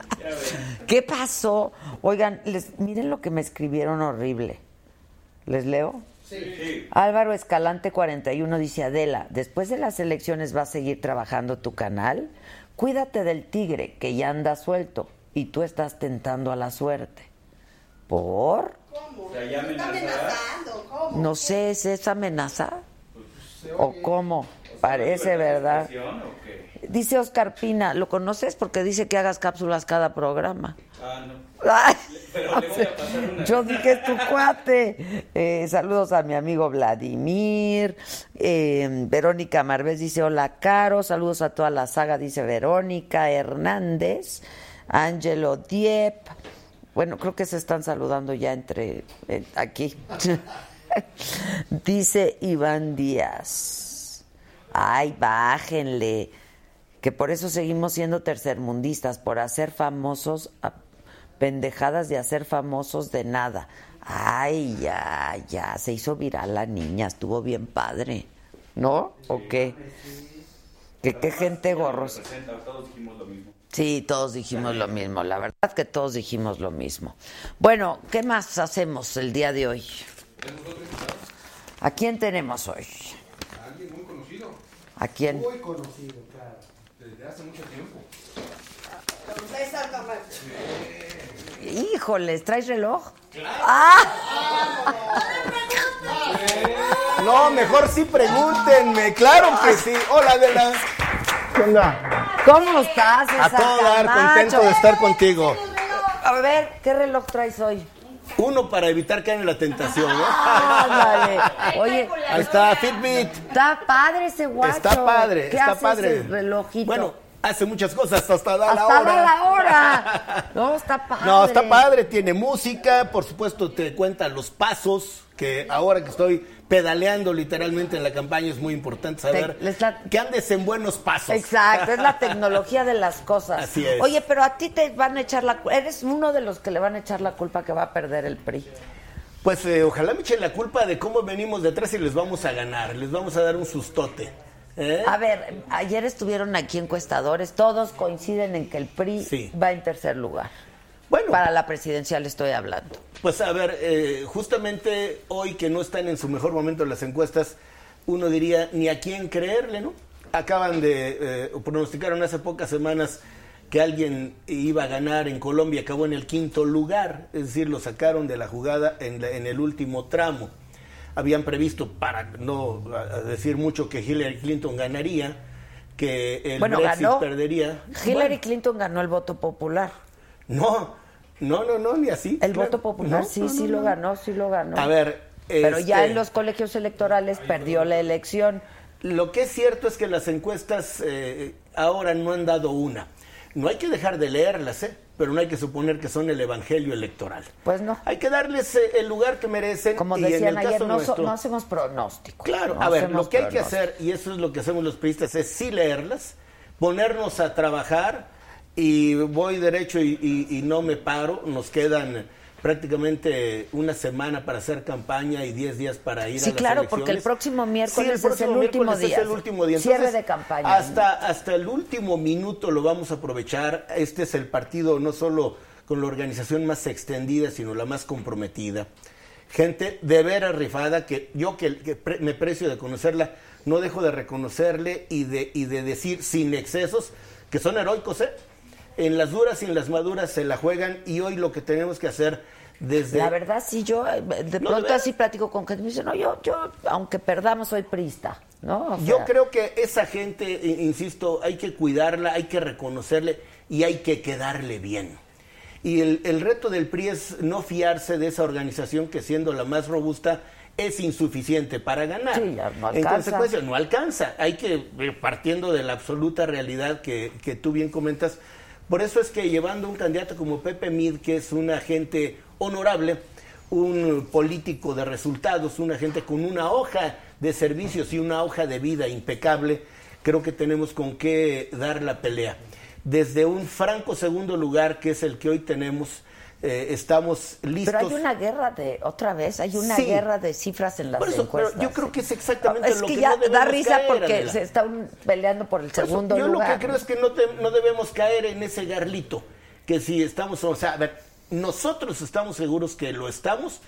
[LAUGHS] ¿Qué pasó? Oigan, les, miren lo que me escribieron horrible. ¿Les leo? Sí. Álvaro Escalante 41 dice Adela, después de las elecciones va a seguir trabajando tu canal. Cuídate del tigre que ya anda suelto y tú estás tentando a la suerte. ¿Por? Está amenazando, ¿cómo? No sé, ¿es esa amenaza? ¿O cómo? Parece verdad. Dice Oscar Pina, ¿lo conoces? Porque dice que hagas cápsulas cada programa. Ah, no. Ay, [LAUGHS] Pero le voy a pasar una. Yo dije es tu cuate. Eh, saludos a mi amigo Vladimir. Eh, Verónica Marbés dice hola Caro. Saludos a toda la saga, dice Verónica Hernández. Ángelo Diep. Bueno, creo que se están saludando ya entre eh, aquí. [LAUGHS] dice Iván Díaz. Ay, bájenle. Que por eso seguimos siendo tercermundistas, por hacer famosos a pendejadas de hacer famosos de nada. Ay, ya, ya, se hizo viral la niña, estuvo bien padre. ¿No? ¿O qué? Que qué gente gorros. Sí, todos dijimos lo mismo, la verdad que todos dijimos lo mismo. Bueno, ¿qué más hacemos el día de hoy? ¿A quién tenemos hoy? Alguien muy conocido. ¿A quién? Muy conocido. Desde hace mucho tiempo. Híjoles, ¿traes reloj? ¡Ah! No, mejor sí pregúntenme, claro que sí. Hola, Adela. ¿Qué onda? ¿Cómo estás, A todo dar, contento de estar contigo. A ver, ¿qué reloj traes hoy? Uno para evitar caer en la tentación, ¿no? Ándale. [LAUGHS] Oye, Ahí está, Fitbit. está padre ese guacho. Está padre, ¿Qué está hace padre. ese relojito? Bueno, hace muchas cosas, hasta da la hasta hora. da la hora. [LAUGHS] No, está padre. No, está padre, tiene música, por supuesto te cuenta los pasos, que ahora que estoy pedaleando literalmente en la campaña es muy importante saber Te- la- que andes en buenos pasos. Exacto, es la [LAUGHS] tecnología de las cosas. Así es. Oye, pero a ti te van a echar la culpa. Eres uno de los que le van a echar la culpa que va a perder el PRI. Pues eh, ojalá me echen la culpa de cómo venimos detrás y les vamos a ganar, les vamos a dar un sustote. ¿Eh? A ver, ayer estuvieron aquí encuestadores, todos coinciden en que el PRI Sí. va en tercer lugar. Bueno. Para la presidencial estoy hablando. Pues a ver, eh, justamente hoy que no están en su mejor momento las encuestas, uno diría ni a quién creerle, ¿no? Acaban de, eh, pronosticaron hace pocas semanas que alguien iba a ganar en Colombia, acabó en el quinto lugar, es decir, lo sacaron de la jugada en, la- en el último tramo. Habían previsto, para no decir mucho, que Hillary Clinton ganaría, que el bueno, Brexit ganó. perdería. Hillary Bueno, Clinton ganó el voto popular. no, no, no, no, ni así. El claro. voto popular No, sí, no, sí lo ganó, sí lo ganó. A ver, Pero ya este- en los colegios electorales perdió la elección. Lo que es cierto es que las encuestas eh, ahora no han dado una. No hay que dejar de leerlas, ¿eh? Pero no hay que suponer que son el evangelio electoral. Pues no. Hay que darles eh, el lugar que merecen. Como decían el ayer, caso no, nuestro- no hacemos pronósticos. Claro, no a ver, lo que hay que hacer, y eso es lo que hacemos los periodistas, es sí leerlas, ponernos a trabajar y voy derecho y, y- y no me paro. Nos quedan prácticamente una semana para hacer campaña y 10 días para ir Sí, a las claro, porque el próximo miércoles Sí, es el próximo último miércoles día. Es el último día. Cierre de campaña. Hasta, hasta el último minuto lo vamos a aprovechar. Este es el partido no solo con la organización más extendida, sino la más comprometida. Gente de veras rifada, que yo que, que pre- me precio de conocerla, no dejo de reconocerle y de, y de decir sin excesos que son heroicos, ¿eh? En las duras y en las maduras se la juegan y hoy lo que tenemos que hacer desde... La verdad, sí, yo eh, de No, pronto de así platico con gente me dice, no, yo, yo, aunque perdamos, soy prista, ¿no? O Yo creo que esa gente, insisto, hay que cuidarla, hay que reconocerle y hay que quedarle bien. Y el, el reto del PRI es no fiarse de esa organización que siendo la más robusta es insuficiente para ganar. Sí, ya no en consecuencia, no alcanza. Hay que, partiendo de la absoluta realidad que, que tú bien comentas, por eso es que llevando un candidato como Pepe Mid, que es una gente honorable, un político de resultados, una gente con una hoja de servicios y una hoja de vida impecable, creo que tenemos con qué dar la pelea. Desde un franco segundo lugar, que es el que hoy tenemos, eh, estamos listos. Pero hay una guerra de, otra vez, hay una Sí. guerra de cifras en las Por eso, pero encuestas. yo creo que es exactamente es lo que que ya no da risa caer, porque Adela. se están peleando por el Por eso, segundo yo lugar. lo que creo es que no, te- no debemos caer en ese garlito, que si estamos, o sea, a ver, nosotros estamos seguros que lo estamos,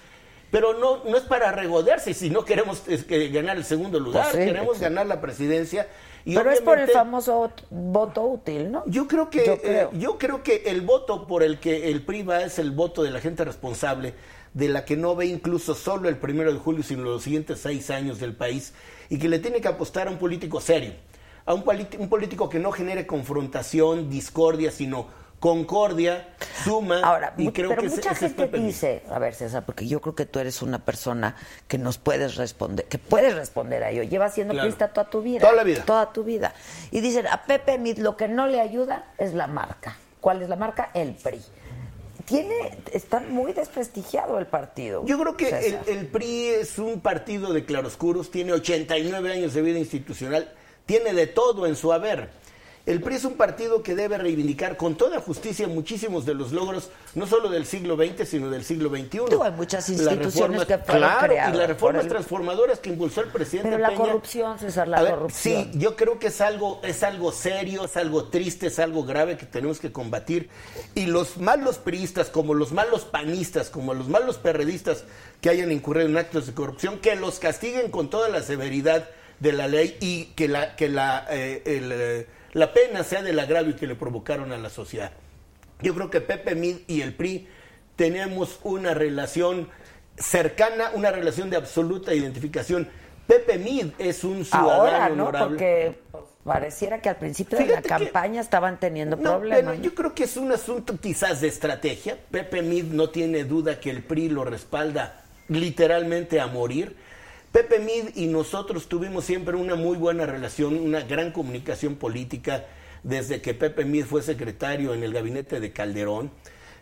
pero no, no es para regodearse, si no queremos es que ganar el segundo lugar, Pues sí, queremos sí. ganar la presidencia. Y Pero es por el famoso ot- voto útil, ¿no? yo creo que Yo eh, creo. yo creo que el voto por el que el PRI va es el voto de la gente responsable, de la que no ve incluso solo el primero de julio, sino los siguientes seis años del país, y que le tiene que apostar a un político serio, a un político que no genere confrontación, discordia, sino concordia, suma. Ahora, y creo pero que mucha ese es gente dice, a ver César, porque yo creo que tú eres una persona que nos puedes responder, que puedes responder a ello. Llevas siendo Claro. priista toda tu vida. Toda la vida. Toda tu vida. Y dicen, a Pepe Mid lo que no le ayuda es la marca. ¿Cuál es la marca? El PRI. Tiene, está muy desprestigiado el partido. Yo creo que el, el PRI es un partido de claroscuros, tiene 89 años de vida institucional, tiene de todo en su haber. El PRI es un partido que debe reivindicar con toda justicia muchísimos de los logros, no solo del siglo XX, sino del siglo XXI. Digo, hay muchas instituciones reformas- que fueron claro, creadas y las reformas el- transformadoras que impulsó el presidente Pero la Peña. corrupción, César, la ver, corrupción. Sí, yo creo que es algo, es algo serio, es algo triste, es algo grave que tenemos que combatir. Y los malos priistas, como los malos panistas, como los malos perredistas que hayan incurrido en actos de corrupción, que los castiguen con toda la severidad de la ley y que la, que la, eh, el, eh, la pena sea del agravio que le provocaron a la sociedad. Yo creo que Pepe Mid y el PRI tenemos una relación cercana, una relación de absoluta identificación. Pepe Mid es un ciudadano Ahora, ¿no? honorable. Porque pareciera que al principio de la que- campaña estaban teniendo No, problemas. pero yo creo que es un asunto quizás de estrategia. Pepe Mid no tiene duda que el PRI lo respalda literalmente a morir. Pepe Mid y nosotros tuvimos siempre una muy buena relación, una gran comunicación política desde que Pepe Mid fue secretario en el gabinete de Calderón,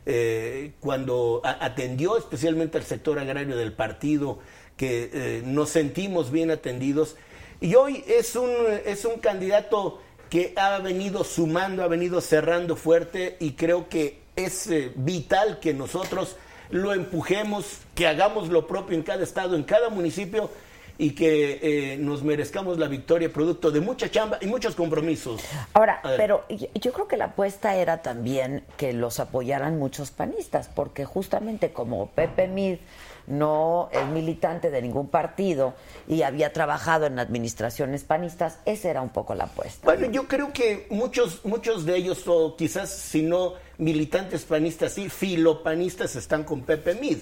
eh, cuando atendió especialmente al sector agrario del partido, que eh, nos sentimos bien atendidos. Y hoy es un, es un candidato que ha venido sumando, ha venido cerrando fuerte y creo que es eh, vital que nosotros lo empujemos, que hagamos lo propio en cada estado, en cada municipio y que eh, nos merezcamos la victoria producto de mucha chamba y muchos compromisos. Ahora, pero yo, yo creo que la apuesta era también que los apoyaran muchos panistas, porque justamente como Pepe Mid no es militante de ningún partido y había trabajado en administraciones panistas, esa era un poco la apuesta. Bueno, yo creo que muchos, muchos de ellos, o quizás si no militantes panistas, sí, filopanistas están con Pepe Mid.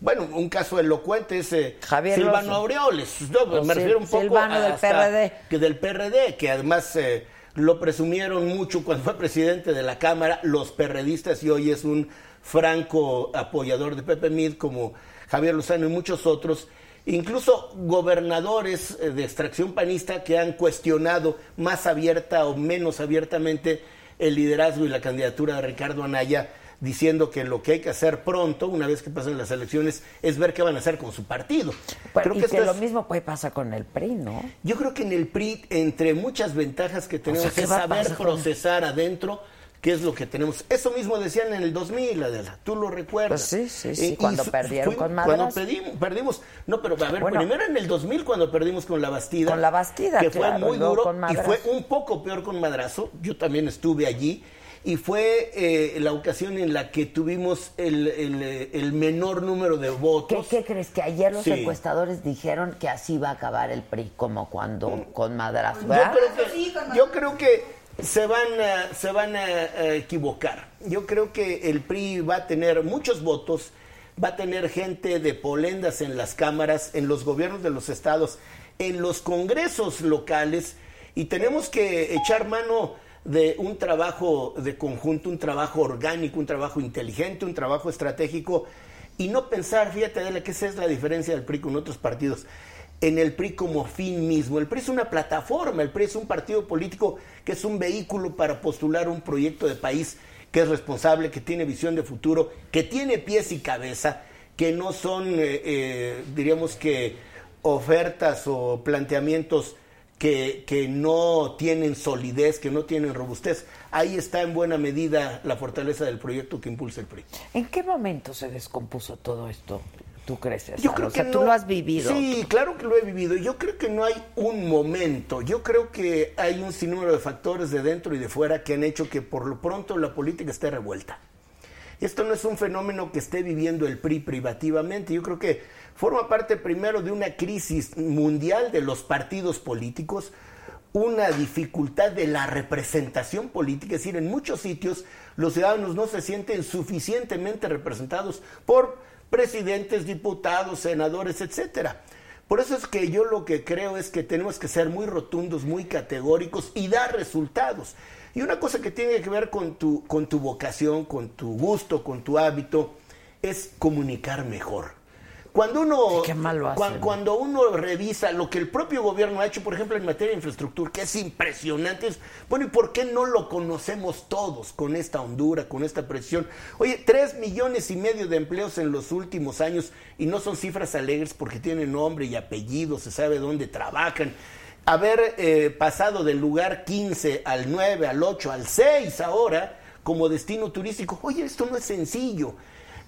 Bueno, un caso elocuente es eh, Silvano. Aureoles. No, me sí, refiero un poco Silvano a- del PRD. Que del PRD, que además eh, lo presumieron mucho cuando fue presidente de la Cámara, los perredistas, y hoy es un franco apoyador de Pepe Mid, como Javier Lozano y muchos otros. Incluso gobernadores eh, de extracción panista que han cuestionado más abierta o menos abiertamente el liderazgo y la candidatura de Ricardo Anaya, diciendo que lo que hay que hacer pronto, una vez que pasen las elecciones, es ver qué van a hacer con su partido. Bueno, y que, lo es- mismo puede pasar con el PRI, ¿no? yo creo que en el PRI, entre muchas ventajas que tenemos, O sea, ¿qué es saber procesar adentro qué es lo que tenemos. Eso mismo decían en el 2000, Adela, tú lo recuerdas. Pues sí, sí, sí, Eh, cuando perdieron con Cuando Madrazo. pedimos- perdimos, no, pero a ver, Bueno. primero en el 2000 cuando perdimos con la Bastida. Con la Bastida, Que claro, fue muy duro con y fue un poco peor con Madrazo. Yo también estuve allí. Y fue eh, la ocasión en la que tuvimos el, el, eh, el menor número de ¿Qué, votos. qué crees? Que ayer los Sí. encuestadores dijeron que así va a acabar el PRI, como cuando con Madrazo. Yo ¿verdad? creo que, yo creo que se van a, se van a, a equivocar. Yo creo que el PRI va a tener muchos votos, va a tener gente de polendas en las cámaras, en los gobiernos de los estados, en los congresos locales y tenemos que echar mano de un trabajo de conjunto, un trabajo orgánico, un trabajo inteligente, un trabajo estratégico y no pensar, fíjate, que esa es la diferencia del PRI con otros partidos, en el PRI como fin mismo. El PRI es una plataforma, el PRI es un partido político que es un vehículo para postular un proyecto de país que es responsable, que tiene visión de futuro, que tiene pies y cabeza, que no son, eh, eh, diríamos que, ofertas o planteamientos que, que no tienen solidez, que no tienen robustez. Ahí está en buena medida la fortaleza del proyecto que impulsa el PRI. ¿En qué momento se descompuso todo esto? ¿Tú crees? Yo creo o sea, que tú lo has vivido. Sí, claro que lo he vivido. Yo creo que no hay un momento. Yo creo que hay un sinnúmero de factores de dentro y de fuera que han hecho que por lo pronto la política esté revuelta. Esto no es un fenómeno que esté viviendo el PRI privativamente. Yo creo que forma parte primero de una crisis mundial de los partidos políticos, una dificultad de la representación política, es decir, en muchos sitios los ciudadanos no se sienten suficientemente representados por presidentes, diputados, senadores, etcétera. Por eso es que yo lo que creo es que tenemos que ser muy rotundos, muy categóricos y dar resultados. Y una cosa que tiene que ver con tu, con tu vocación, con tu gusto, con tu hábito, es comunicar mejor. Cuando uno, Qué mal lo cuan- hacen. cuando uno revisa lo que el propio gobierno ha hecho, por ejemplo, en materia de infraestructura, que es impresionante, es, bueno, ¿y por qué no lo conocemos todos con esta hondura, con esta presión? Oye, tres millones y medio de empleos en los últimos años, y no son cifras alegres porque tienen nombre y apellido, se sabe dónde trabajan. Haber eh, pasado del lugar 15 al 9, al 8, al 6 ahora como destino turístico, oye, esto no es sencillo.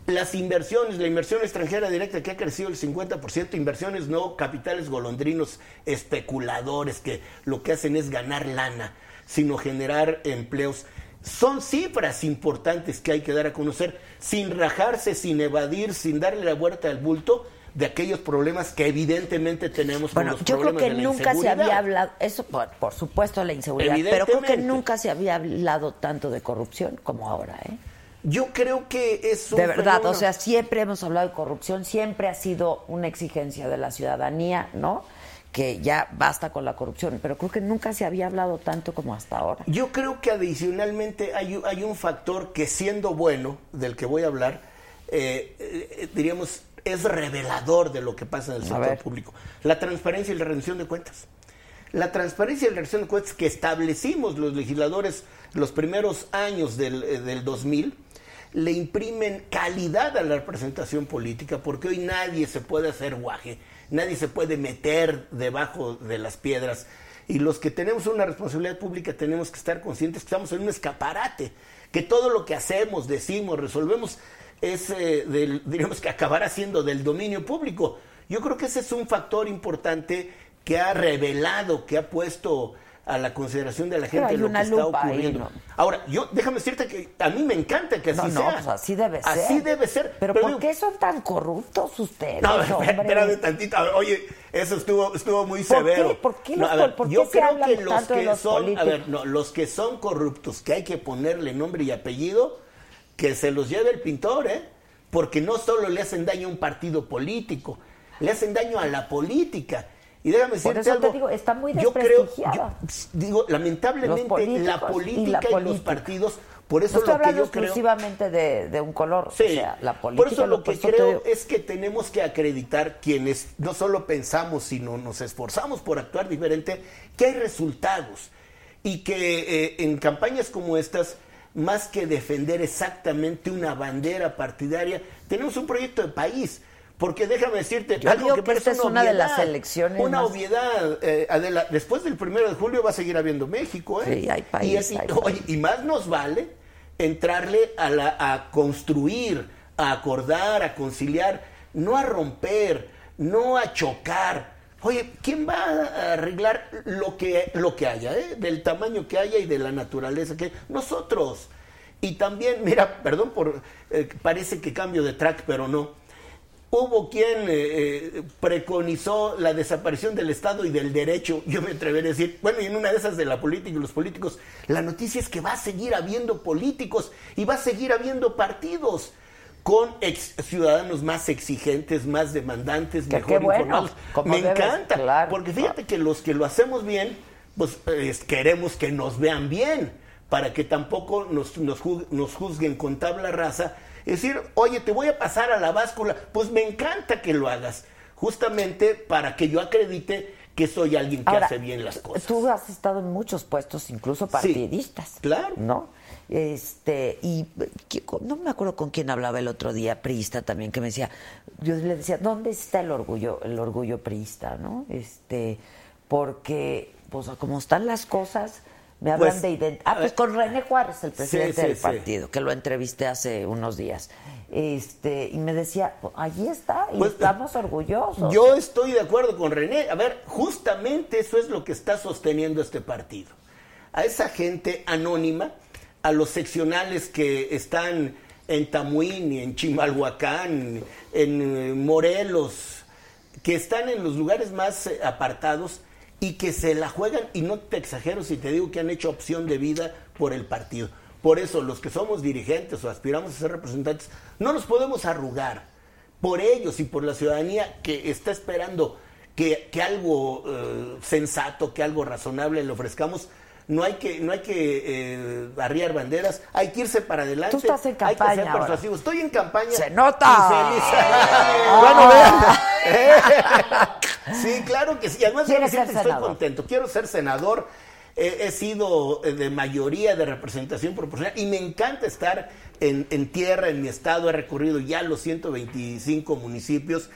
Las inversiones, la inversión extranjera directa que ha crecido el 50%, inversiones no capitales golondrinos especuladores que lo que hacen es ganar lana, sino generar empleos. Son cifras importantes que hay que dar a conocer sin rajarse, sin evadir, sin darle la vuelta al bulto de aquellos problemas que evidentemente tenemos Bueno, con los yo creo que de la nunca se había hablado, eso por, por supuesto la inseguridad, pero creo que nunca se había hablado tanto de corrupción como ahora, ¿eh? Yo creo que es un De verdad, fenómeno- o sea, siempre hemos hablado de corrupción, siempre ha sido una exigencia de la ciudadanía, ¿no? Que ya basta con la corrupción, pero creo que nunca se había hablado tanto como hasta ahora. Yo creo que adicionalmente hay, un- hay un factor que siendo bueno, del que voy a hablar, eh, eh, diríamos, es revelador de lo que pasa en el sector público. La transparencia y la rendición de cuentas. La transparencia y la rendición de cuentas que establecimos los legisladores los primeros años del, eh, del 2000 le imprimen calidad a la representación política porque hoy nadie se puede hacer guaje, nadie se puede meter debajo de las piedras y los que tenemos una responsabilidad pública tenemos que estar conscientes que estamos en un escaparate, que todo lo que hacemos, decimos, resolvemos es, eh, del, [LAUGHS] que acabará siendo del dominio público. Yo creo que ese es un factor importante que ha revelado, que ha puesto a la consideración de la gente lo que está ocurriendo. Ahora, yo déjame decirte que a mí me encanta que así no, sea. No, pues así debe ser. Así debe ser. Pero, ¿por qué son tan corruptos ustedes? No, [LAUGHS] espérame tantito. Oye, eso estuvo estuvo muy ¿Por severo. qué? ¿Por qué, No, los, a ver, por qué yo se creo que los tanto de que los son, a políticos? ver, no, los que son corruptos, que hay que ponerle nombre y apellido, que se los lleve el pintor, ¿eh? Porque no solo le hacen daño a un partido político, le hacen daño a la política. Y déjame Por decirte eso algo. te digo, está muy yo creo, yo, digo, lamentablemente la política y, los partidos, por eso no estoy lo que hablando yo creo exclusivamente de, de un color. Sí, o sea, la política. por eso lo que por creo es que tenemos que acreditar quienes no solo pensamos, sino nos esforzamos por actuar diferente, que hay resultados y que eh, en campañas como estas, más que defender exactamente una bandera partidaria, tenemos un proyecto de país. Porque déjame decirte, Yo algo digo que que esta es una de las obviedad, elecciones Una más- obviedad, eh, Adela, después del primero de julio va a seguir habiendo México, ¿eh? Sí, hay Y país, así- hay [LAUGHS] oye, y más nos vale entrarle a, la, a construir, a acordar, a conciliar, no a romper, no a chocar. Oye, ¿quién va a arreglar lo que, lo que haya, eh? del tamaño que haya y de la naturaleza que Nosotros. Y también, mira, perdón por, eh, parece que cambio de track, pero no. Hubo quien eh, eh, preconizó la desaparición del Estado y del derecho. Yo me atreveré a decir, bueno, y en una de esas de la política y los políticos, la noticia es que va a seguir habiendo políticos y va a seguir habiendo partidos con ex ciudadanos más exigentes, más demandantes, Que mejor bueno, informados. Me encanta, claro. porque fíjate que los que lo hacemos bien, pues eh, queremos que nos vean bien, para que tampoco nos, nos juzguen con tabla rasa. Es decir, oye, te voy a pasar a la báscula, pues me encanta que lo hagas, justamente para que yo acredite que soy alguien que Ahora, hace bien las cosas. Tú has estado en muchos puestos, incluso partidistas. claro. ¿No? Este, y no me acuerdo con quién hablaba el otro día, priista también, que me decía, yo le decía, ¿dónde está el orgullo, el orgullo priista, no? Este, porque, pues, como están las cosas, me hablan Pues, de identidad. Ah, pues con René Juárez, el presidente sí, del sí. partido, que lo entrevisté hace unos días. Este, y me decía, pues, allí está, y Pues, estamos orgullosos. Yo estoy de acuerdo con René. A ver, justamente eso es lo que está sosteniendo este partido. A esa gente anónima, a los seccionales que están en Tamuín en Chimalhuacán, en eh, Morelos, que están en los lugares más eh, apartados y que se la juegan, y no te exagero si te digo que han hecho opción de vida por el partido. Por eso los que somos dirigentes o aspiramos a ser representantes, no nos podemos arrugar por ellos y por la ciudadanía que está esperando que, que algo eh, sensato, que algo razonable le ofrezcamos. No hay que, no hay que eh, arriar banderas, hay que irse para adelante. Tú estás en Hay que campaña ser ahora. persuasivos. Estoy en campaña. ¡Se nota! Y feliz. bueno, vean. [LAUGHS] sí, claro que sí. Además, ¿Quieres déjame ser decirte, estoy contento. Quiero ser senador. Eh, he sido eh, de mayoría de representación proporcional y me encanta estar en, en tierra, en mi estado. He recorrido ya los 125 municipios.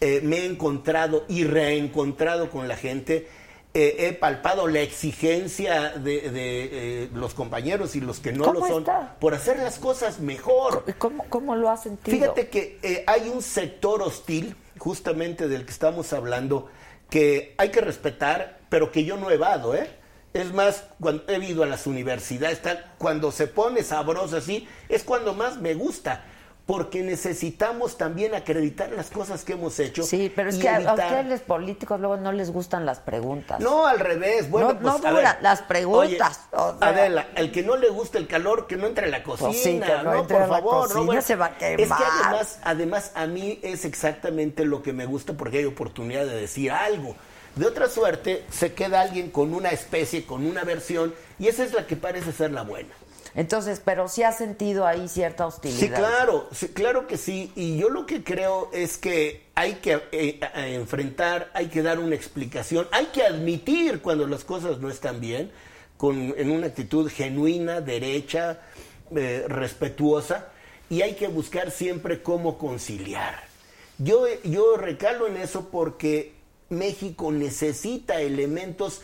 Eh, me he encontrado y reencontrado con la gente. Eh, he palpado la exigencia de, de, eh, los compañeros y los que no lo ¿Cómo son está? por hacer las cosas mejor. ¿Cómo, cómo lo has sentido? Fíjate que eh, hay un sector hostil, justamente del que estamos hablando, que hay que respetar, pero que yo no evado, ¿eh? Es más, cuando he ido a las universidades, cuando se pone sabroso así, es cuando más me gusta, porque necesitamos también acreditar las cosas que hemos hecho. Sí, pero es que a, ustedes los políticos luego no les gustan las preguntas. No, al revés. Bueno, No- pues, no a ver. las preguntas, Oye, o sea. Adela, el que no le gusta el calor, que no entre a la cocina. Pues sí, que no por favor. no, cocina, bueno, se va a Es que quemar. además, además, a mí es exactamente lo que me gusta porque hay oportunidad de decir algo. De otra suerte, se queda alguien con una especie, con una versión, y esa es la que parece ser la buena. Entonces, pero sí ha sentido ahí cierta hostilidad. Sí, claro, sí, claro que sí. Y yo lo que creo es que hay que eh, enfrentar, hay que dar una explicación, hay que admitir cuando las cosas no están bien, con, en una actitud genuina, derecha, eh, respetuosa, y hay que buscar siempre cómo conciliar. Yo, yo recalo en eso porque México necesita elementos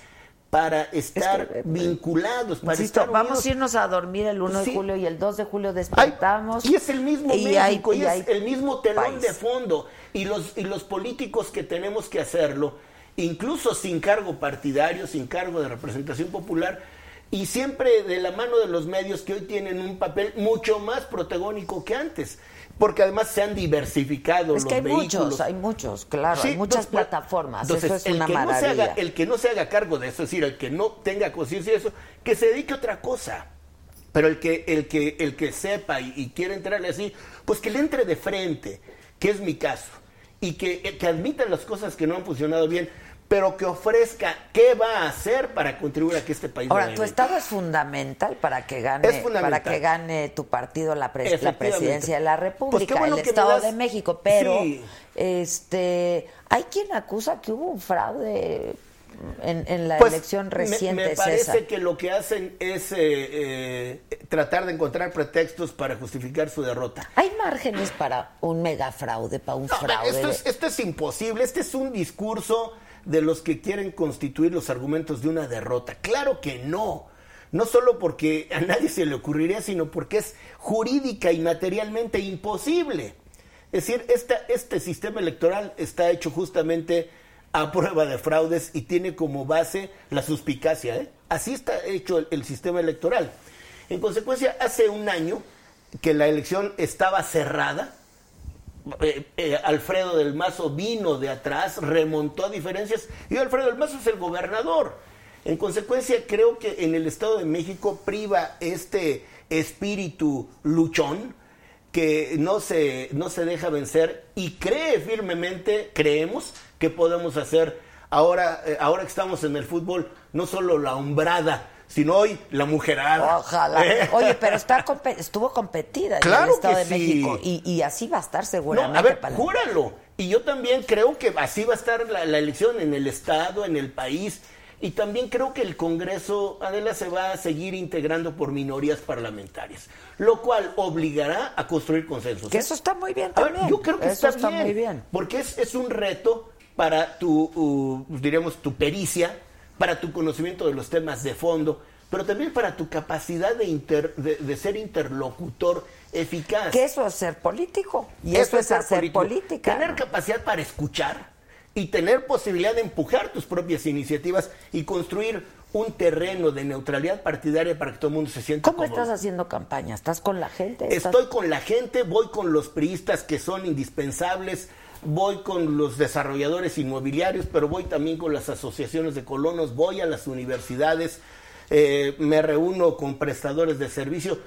para estar vinculados, para Insisto, estar vamos unidos. a irnos a dormir el 1 de julio y el 2 de julio despertamos. Y es el mismo y México, hay- y, y es el mismo telón país. de fondo. Y los, y los políticos que tenemos que hacerlo, incluso sin cargo partidario, sin cargo de representación popular, y siempre de la mano de los medios que hoy tienen un papel mucho más protagónico que antes. Porque además se han diversificado Es los que hay vehículos. muchos, hay muchos, claro, Sí, hay muchas plataformas, entonces, eso es el una que no se haga- el que no se haga cargo de eso, es decir, el que no tenga conciencia de eso, que se dedique a otra cosa. Pero el que, el que, el que sepa y, y quiera entrarle así, pues que le entre de frente, que es mi caso, y que, eh, que admita las cosas que no han funcionado bien, pero que ofrezca qué va a hacer para contribuir a que este país Ahora, tu estado es fundamental para que gane, para que gane tu partido la, pres- la presidencia de la Pues República, bueno el me Estado das- de México, pero Sí. este hay quien acusa que hubo un fraude en, en la Pues, elección me- reciente, Me, parece César. que lo que hacen es eh, eh, tratar de encontrar pretextos para justificar su derrota. Hay márgenes para un megafraude, para un No, fraude. esto, es, esto es imposible. Este es un discurso de los que quieren constituir los argumentos de una derrota. Claro que no. No solo porque a nadie se le ocurriría, sino porque es jurídica y materialmente imposible. Es decir, esta- este sistema electoral está hecho justamente a prueba de fraudes y tiene como base la suspicacia. ¿eh? Así está hecho el- el sistema electoral. En consecuencia, hace un año que la elección estaba cerrada, eh, eh, Alfredo del Mazo vino de atrás, remontó a diferencias y Alfredo del Mazo es el gobernador. En consecuencia, creo que en el Estado de México priva este espíritu luchón que no se, no se deja vencer y cree firmemente, creemos que podemos hacer ahora, eh, ahora que estamos en el fútbol, no solo la hombrada, sino hoy la mujerada. Ojalá. ¿Eh? Oye, pero está compe- estuvo competida en Claro el Estado que de sí. México y, y así va a estar seguramente. No, a ver, para- júralo. Y yo también creo que así va a estar la, la elección en el Estado, en el país. Y también creo que el Congreso, Adela, se va a seguir integrando por minorías parlamentarias, lo cual obligará a construir consensos. Que eso está muy bien ver, también. yo creo que Eso está, está muy bien. Porque es, es un reto para tu, uh, diríamos, tu pericia, para tu conocimiento de los temas de fondo, pero también para tu capacidad de, inter- de, de ser interlocutor eficaz. Que eso es ser político. Y eso, es hacer político. política. Tener capacidad para escuchar y tener posibilidad de empujar tus propias iniciativas y construir un terreno de neutralidad partidaria para que todo el mundo se sienta ¿Cómo cómodo. estás haciendo campaña? ¿Estás con la gente? ¿Estás- Estoy con la gente, voy con los priistas que son indispensables, voy con los desarrolladores inmobiliarios, pero voy también con las asociaciones de colonos, voy a las universidades, eh, me reúno con prestadores de servicio.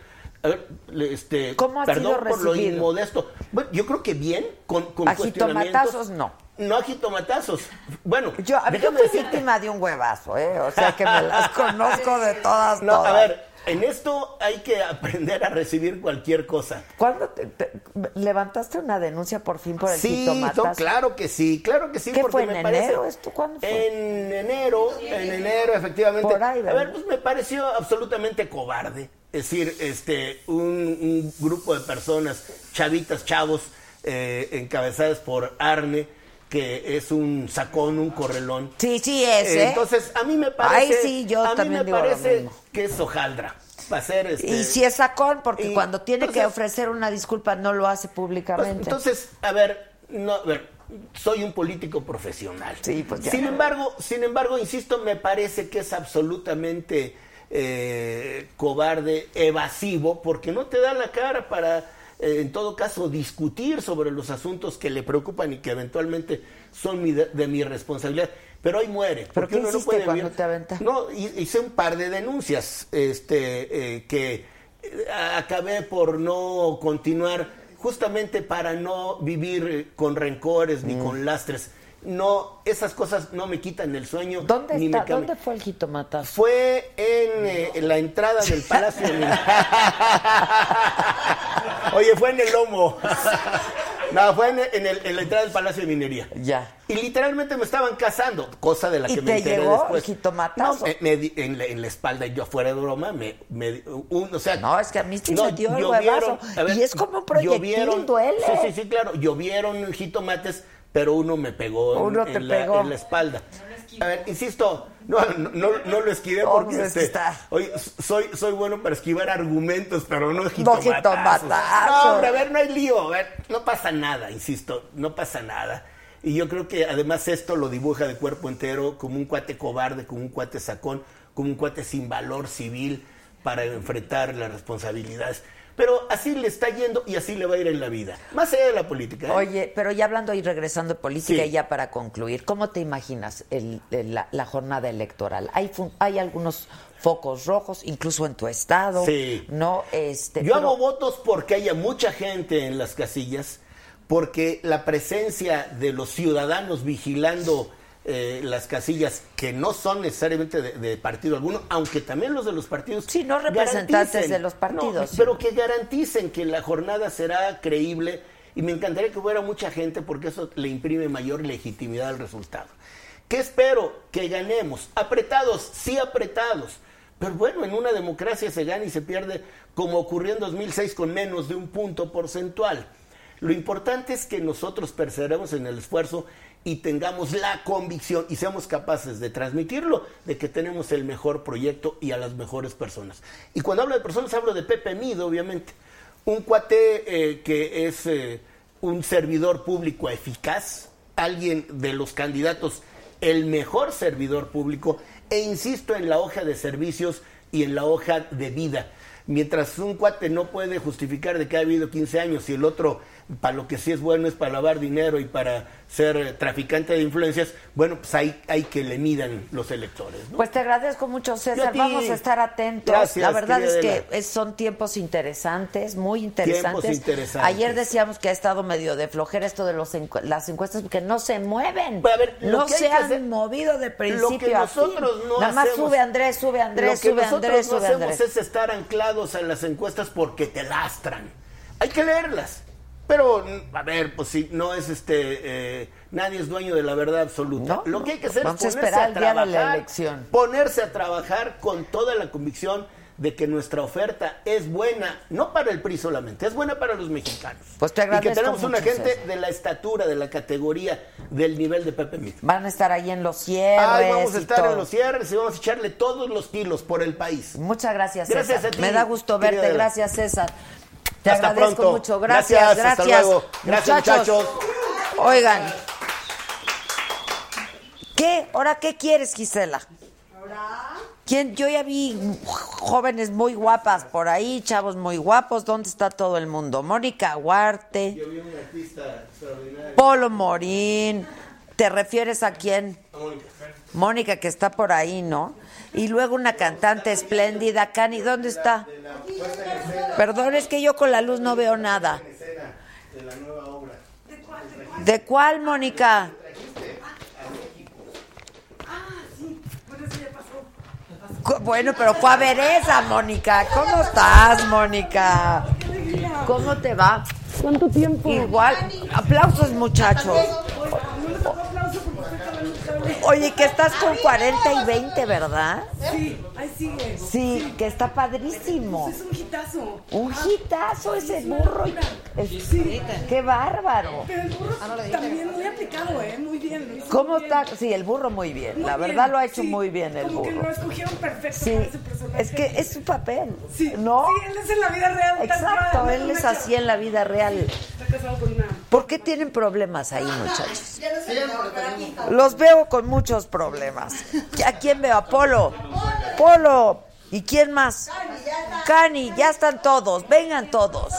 A este, ¿Cómo ha perdón sido por lo inmodesto. Bueno, yo creo que bien, con, con cuestionamientos. no. No ajitomatazos. Bueno, Yo, a ver, yo fui decirte- víctima de un huevazo, ¿eh? O sea que me las [LAUGHS] conozco de todas, No, a ver, en esto hay que aprender a recibir cualquier cosa. ¿Cuándo te- te- levantaste una denuncia por fin por el Sí, no, claro que sí, claro que sí. ¿Qué porque fue, en me parece- enero esto? ¿Cuándo fue? En enero, en enero, efectivamente. Por ahí, a ver, pues me pareció absolutamente cobarde. Es decir, este, un, un grupo de personas, chavitas, chavos, eh, encabezadas por Arne, que es un sacón, un correlón. Sí, sí es, ¿eh? Entonces, a mí me parece, Ahí sí, yo a mí me parece que es hojaldra. Va a ser este, Y si es sacón, porque y cuando tiene que ofrecer una disculpa no lo hace Pues, públicamente. entonces, a ver, no, a ver, soy un político profesional. Sí, pues ya. Sin embargo, sin embargo, insisto, me parece que es absolutamente eh, cobarde, evasivo, porque no te da la cara para, en todo caso, discutir sobre los asuntos que le preocupan y que eventualmente son mi de, de mi responsabilidad. Pero hoy muere. ¿Pero porque qué uno no puede cuando vivir- te? No, hi- hice un par de denuncias, este, eh, que eh, acabé por no continuar, justamente para no vivir eh, con rencores Mm. ni con lastres. No, esas cosas no me quitan el sueño. ¿Dónde ni está? me. ¿Dónde fue el jitomatazo? Fue en, eh, en la entrada del Palacio de Minería. [LAUGHS] Oye, fue en el lomo. No, fue en, en el- en la entrada del Palacio de Minería. Ya. Y literalmente me estaban cazando, cosa de la ¿Y que te me enteré llegó después. jitomatazo? No, me- me en, la, en la espalda, yo fuera de broma, me, me un, o sea, No, es que a mí sí no, me dio el llovieron, huevazo. a ver, y es como un proyectil, llovieron- duele. Sí, sí, sí, claro. Llovieron jitomates, pero uno me pegó, en- Uno en, te la, pegó. en la espalda. A ver, insisto, no, no, no, no lo esquivé No, porque es que este, está- oye, soy, soy bueno para esquivar argumentos, pero no No jitomatazos. jitomatazo. No, hombre, a ver, no hay lío. A ver, no pasa nada, insisto, no pasa nada. Y yo creo que además esto lo dibuja de cuerpo entero como un cuate cobarde, como un cuate sacón, como un cuate sin valor civil para enfrentar las responsabilidades. Pero así le está yendo y así le va a ir en la vida. Más allá de la política. ¿eh? Oye, pero ya hablando y regresando de política Sí. y ya para concluir, ¿cómo te imaginas el- el- la, la jornada electoral? Hay, fun- hay algunos focos rojos, incluso en tu estado, Sí. ¿no? Este, Yo pero- hago votos porque haya mucha gente en las casillas, porque la presencia de los ciudadanos vigilando eh, las casillas, que no son necesariamente de, de partido alguno, aunque también los de los partidos. Sí, no representantes de los partidos, no, sí. pero que garanticen que la jornada será creíble y me encantaría que hubiera mucha gente porque eso le imprime mayor legitimidad al resultado. ¿Qué espero? Que ganemos. Apretados, sí apretados. Pero bueno, en una democracia se gana y se pierde como ocurrió en 2006 con menos de un punto porcentual. Lo importante es que nosotros perseveremos en el esfuerzo y tengamos la convicción y seamos capaces de transmitirlo, de que tenemos el mejor proyecto y a las mejores personas. Y cuando hablo de personas hablo de Pepe Mido, obviamente. Un cuate eh, que es eh, un servidor público eficaz, alguien de los candidatos, el mejor servidor público, e insisto en la hoja de servicios y en la hoja de vida. Mientras un cuate no puede justificar de que ha habido 15 años y el otro para lo que sí es bueno es para lavar dinero y para ser eh, traficante de influencias, bueno, pues hay, hay que le midan los electores. ¿no? Pues te agradezco mucho, César. a. Vamos a estar atentos. Gracias, la verdad es que son tiempos interesantes, muy interesantes. Tiempos interesantes. Ayer decíamos que ha estado medio de flojera esto de los encu- las encuestas porque no se mueven. Pues, a ver, no se han hacer- movido de principio lo que a nosotros fin. no Nada más hacemos- sube Andrés, sube Andrés, lo que sube nosotros Andrés, no sube hacemos Andrés. es estar anclados a las encuestas porque te lastran. Hay que leerlas. Pero, a ver, pues sí, no es este, eh, nadie es dueño de la verdad absoluta. No, Lo que hay que hacer Vamos es ponerse esperar a el día de la trabajar, elección. ponerse a trabajar con toda la convicción de que nuestra oferta es buena, no para el PRI solamente, es buena para los mexicanos. Pues te y que agradezco tenemos una gente César. de la estatura, de la categoría, del nivel de Pepe Mit. Van a estar ahí en los cierres. Ay, vamos a estar todo. en los cierres y vamos a echarle todos los kilos por el país. Muchas gracias, Gracias César. a ti, Me da gusto verte. Gracias, César. Te Hasta agradezco pronto. mucho. Gracias, Gracias, gracias. hasta luego. Gracias, muchachos. Oigan. ¿Qué? ¿Ahora qué quieres, Gisela? ¿Quién? Yo ya vi jóvenes muy guapas por ahí, chavos muy guapos. ¿Dónde está todo el mundo? Mónica Huarte, Yo vi un artista extraordinario. Polo Morín. ¿Te refieres a quién? Mónica, que está por ahí, ¿no? Y luego una cantante espléndida, Cani, ¿dónde está? Perdón, es que yo con la luz no veo nada. De la nueva obra. ¿De cuál, Mónica? Bueno, pero fue a ver esa, Mónica. ¿Cómo estás, Mónica? ¿Cómo te va? ¿Cuánto tiempo? Igual. Aplausos, muchachos. Oye, que estás con 40 y 20, ¿verdad? Sí, ahí sigue. Sí, que está padrísimo. Es un hitazo. Un hitazo ese burro. Es- Qué bárbaro. Pero el burro también muy aplicado, ¿eh? Muy bien. ¿Cómo muy bien. está? Sí, el burro muy bien. Muy La bien, verdad lo ha hecho sí. muy bien el Como que burro. lo escogieron perfecto Sí, para ese personaje. es que es su papel. Sí, ¿No? sí, él es en la vida real. Exacto, él es así en la vida real. Está casado con una. ¿Por qué tienen problemas ahí, [LAUGHS] muchachos? Los veo con muchos problemas. ¿A quién veo? A Polo. Polo. ¿Y quién más? Cani, ya están todos. Vengan todos.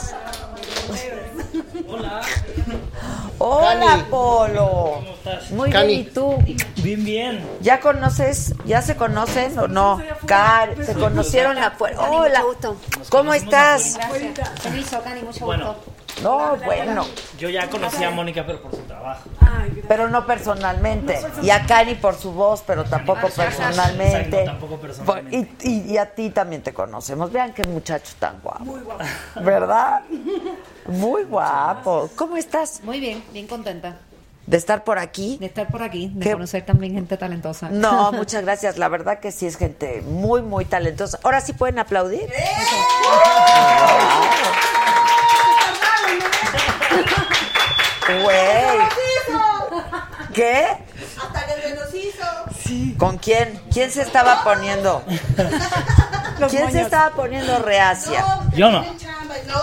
Hola, Cani. Polo. Muy Cani. bien, ¿y tú? Bien, bien. ¿Ya conoces? ¿Ya se conocen o no? Car, se conocieron afuera. Hola. mucho gusto. ¿Cómo estás? Gracias. Permiso, Cani, mucho gusto. No, bueno. Yo ya conocí a Mónica, pero por su trabajo. Pero no personalmente. Y a Cari por su voz, pero tampoco personalmente. Exacto, tampoco personalmente. Y, y- y a ti también te conocemos. Vean qué muchacho tan guapo. Muy guapo. ¿Verdad? [LAUGHS] Muy guapo. ¿Cómo estás? Muy bien, bien contenta De estar por aquí. de estar por aquí, de Qué- conocer también gente talentosa. No, [LAUGHS] muchas gracias. La verdad que sí es gente muy, muy talentosa. Ahora sí pueden aplaudir. Güey. ¿Qué? Hasta que se nos hizo. ¿Con quién? ¿Quién se estaba poniendo? Los ¿Quién se moños. estaba poniendo reacia? Yo no. Chamba. No,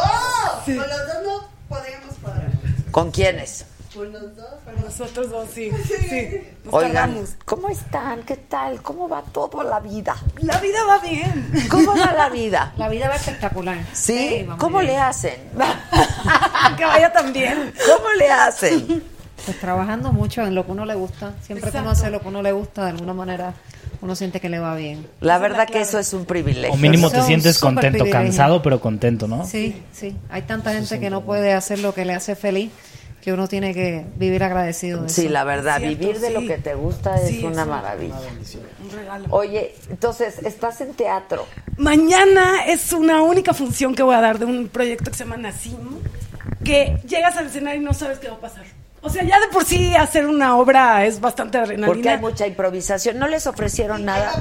con los dos no podemos parar. ¿Con quiénes? Con los dos. Nosotros dos, sí. Sí. [LAUGHS] Oigan, tardamos. ¿cómo están? ¿Qué tal? ¿Cómo va todo la vida? La vida va bien. ¿Cómo va la vida? La vida va espectacular. ¿Sí? ¿Cómo bien. le hacen? [LAUGHS] que vaya tan bien. ¿Cómo le hacen? Pues trabajando mucho en lo que uno le gusta. Siempre que uno Exacto. hace lo que uno le gusta, de alguna manera uno siente que le va bien. La verdad que eso es un privilegio. O mínimo te sientes contento, cansado, pero contento, ¿no? Sí, sí. Hay tanta gente que no puede hacer lo que le hace feliz que uno tiene que vivir agradecido de Sí, eso. la verdad, Cierto, vivir de lo que te gusta es Sí, una es maravilla. Un regalo. Oye, entonces, estás en teatro. Mañana es una única función que voy a dar de un proyecto que se llama Nacim, que llegas al escenario y no sabes qué va a pasar. O sea, ya de por sí hacer una obra es bastante adrenalina. Porque hay mucha improvisación. ¿No les ofrecieron nada?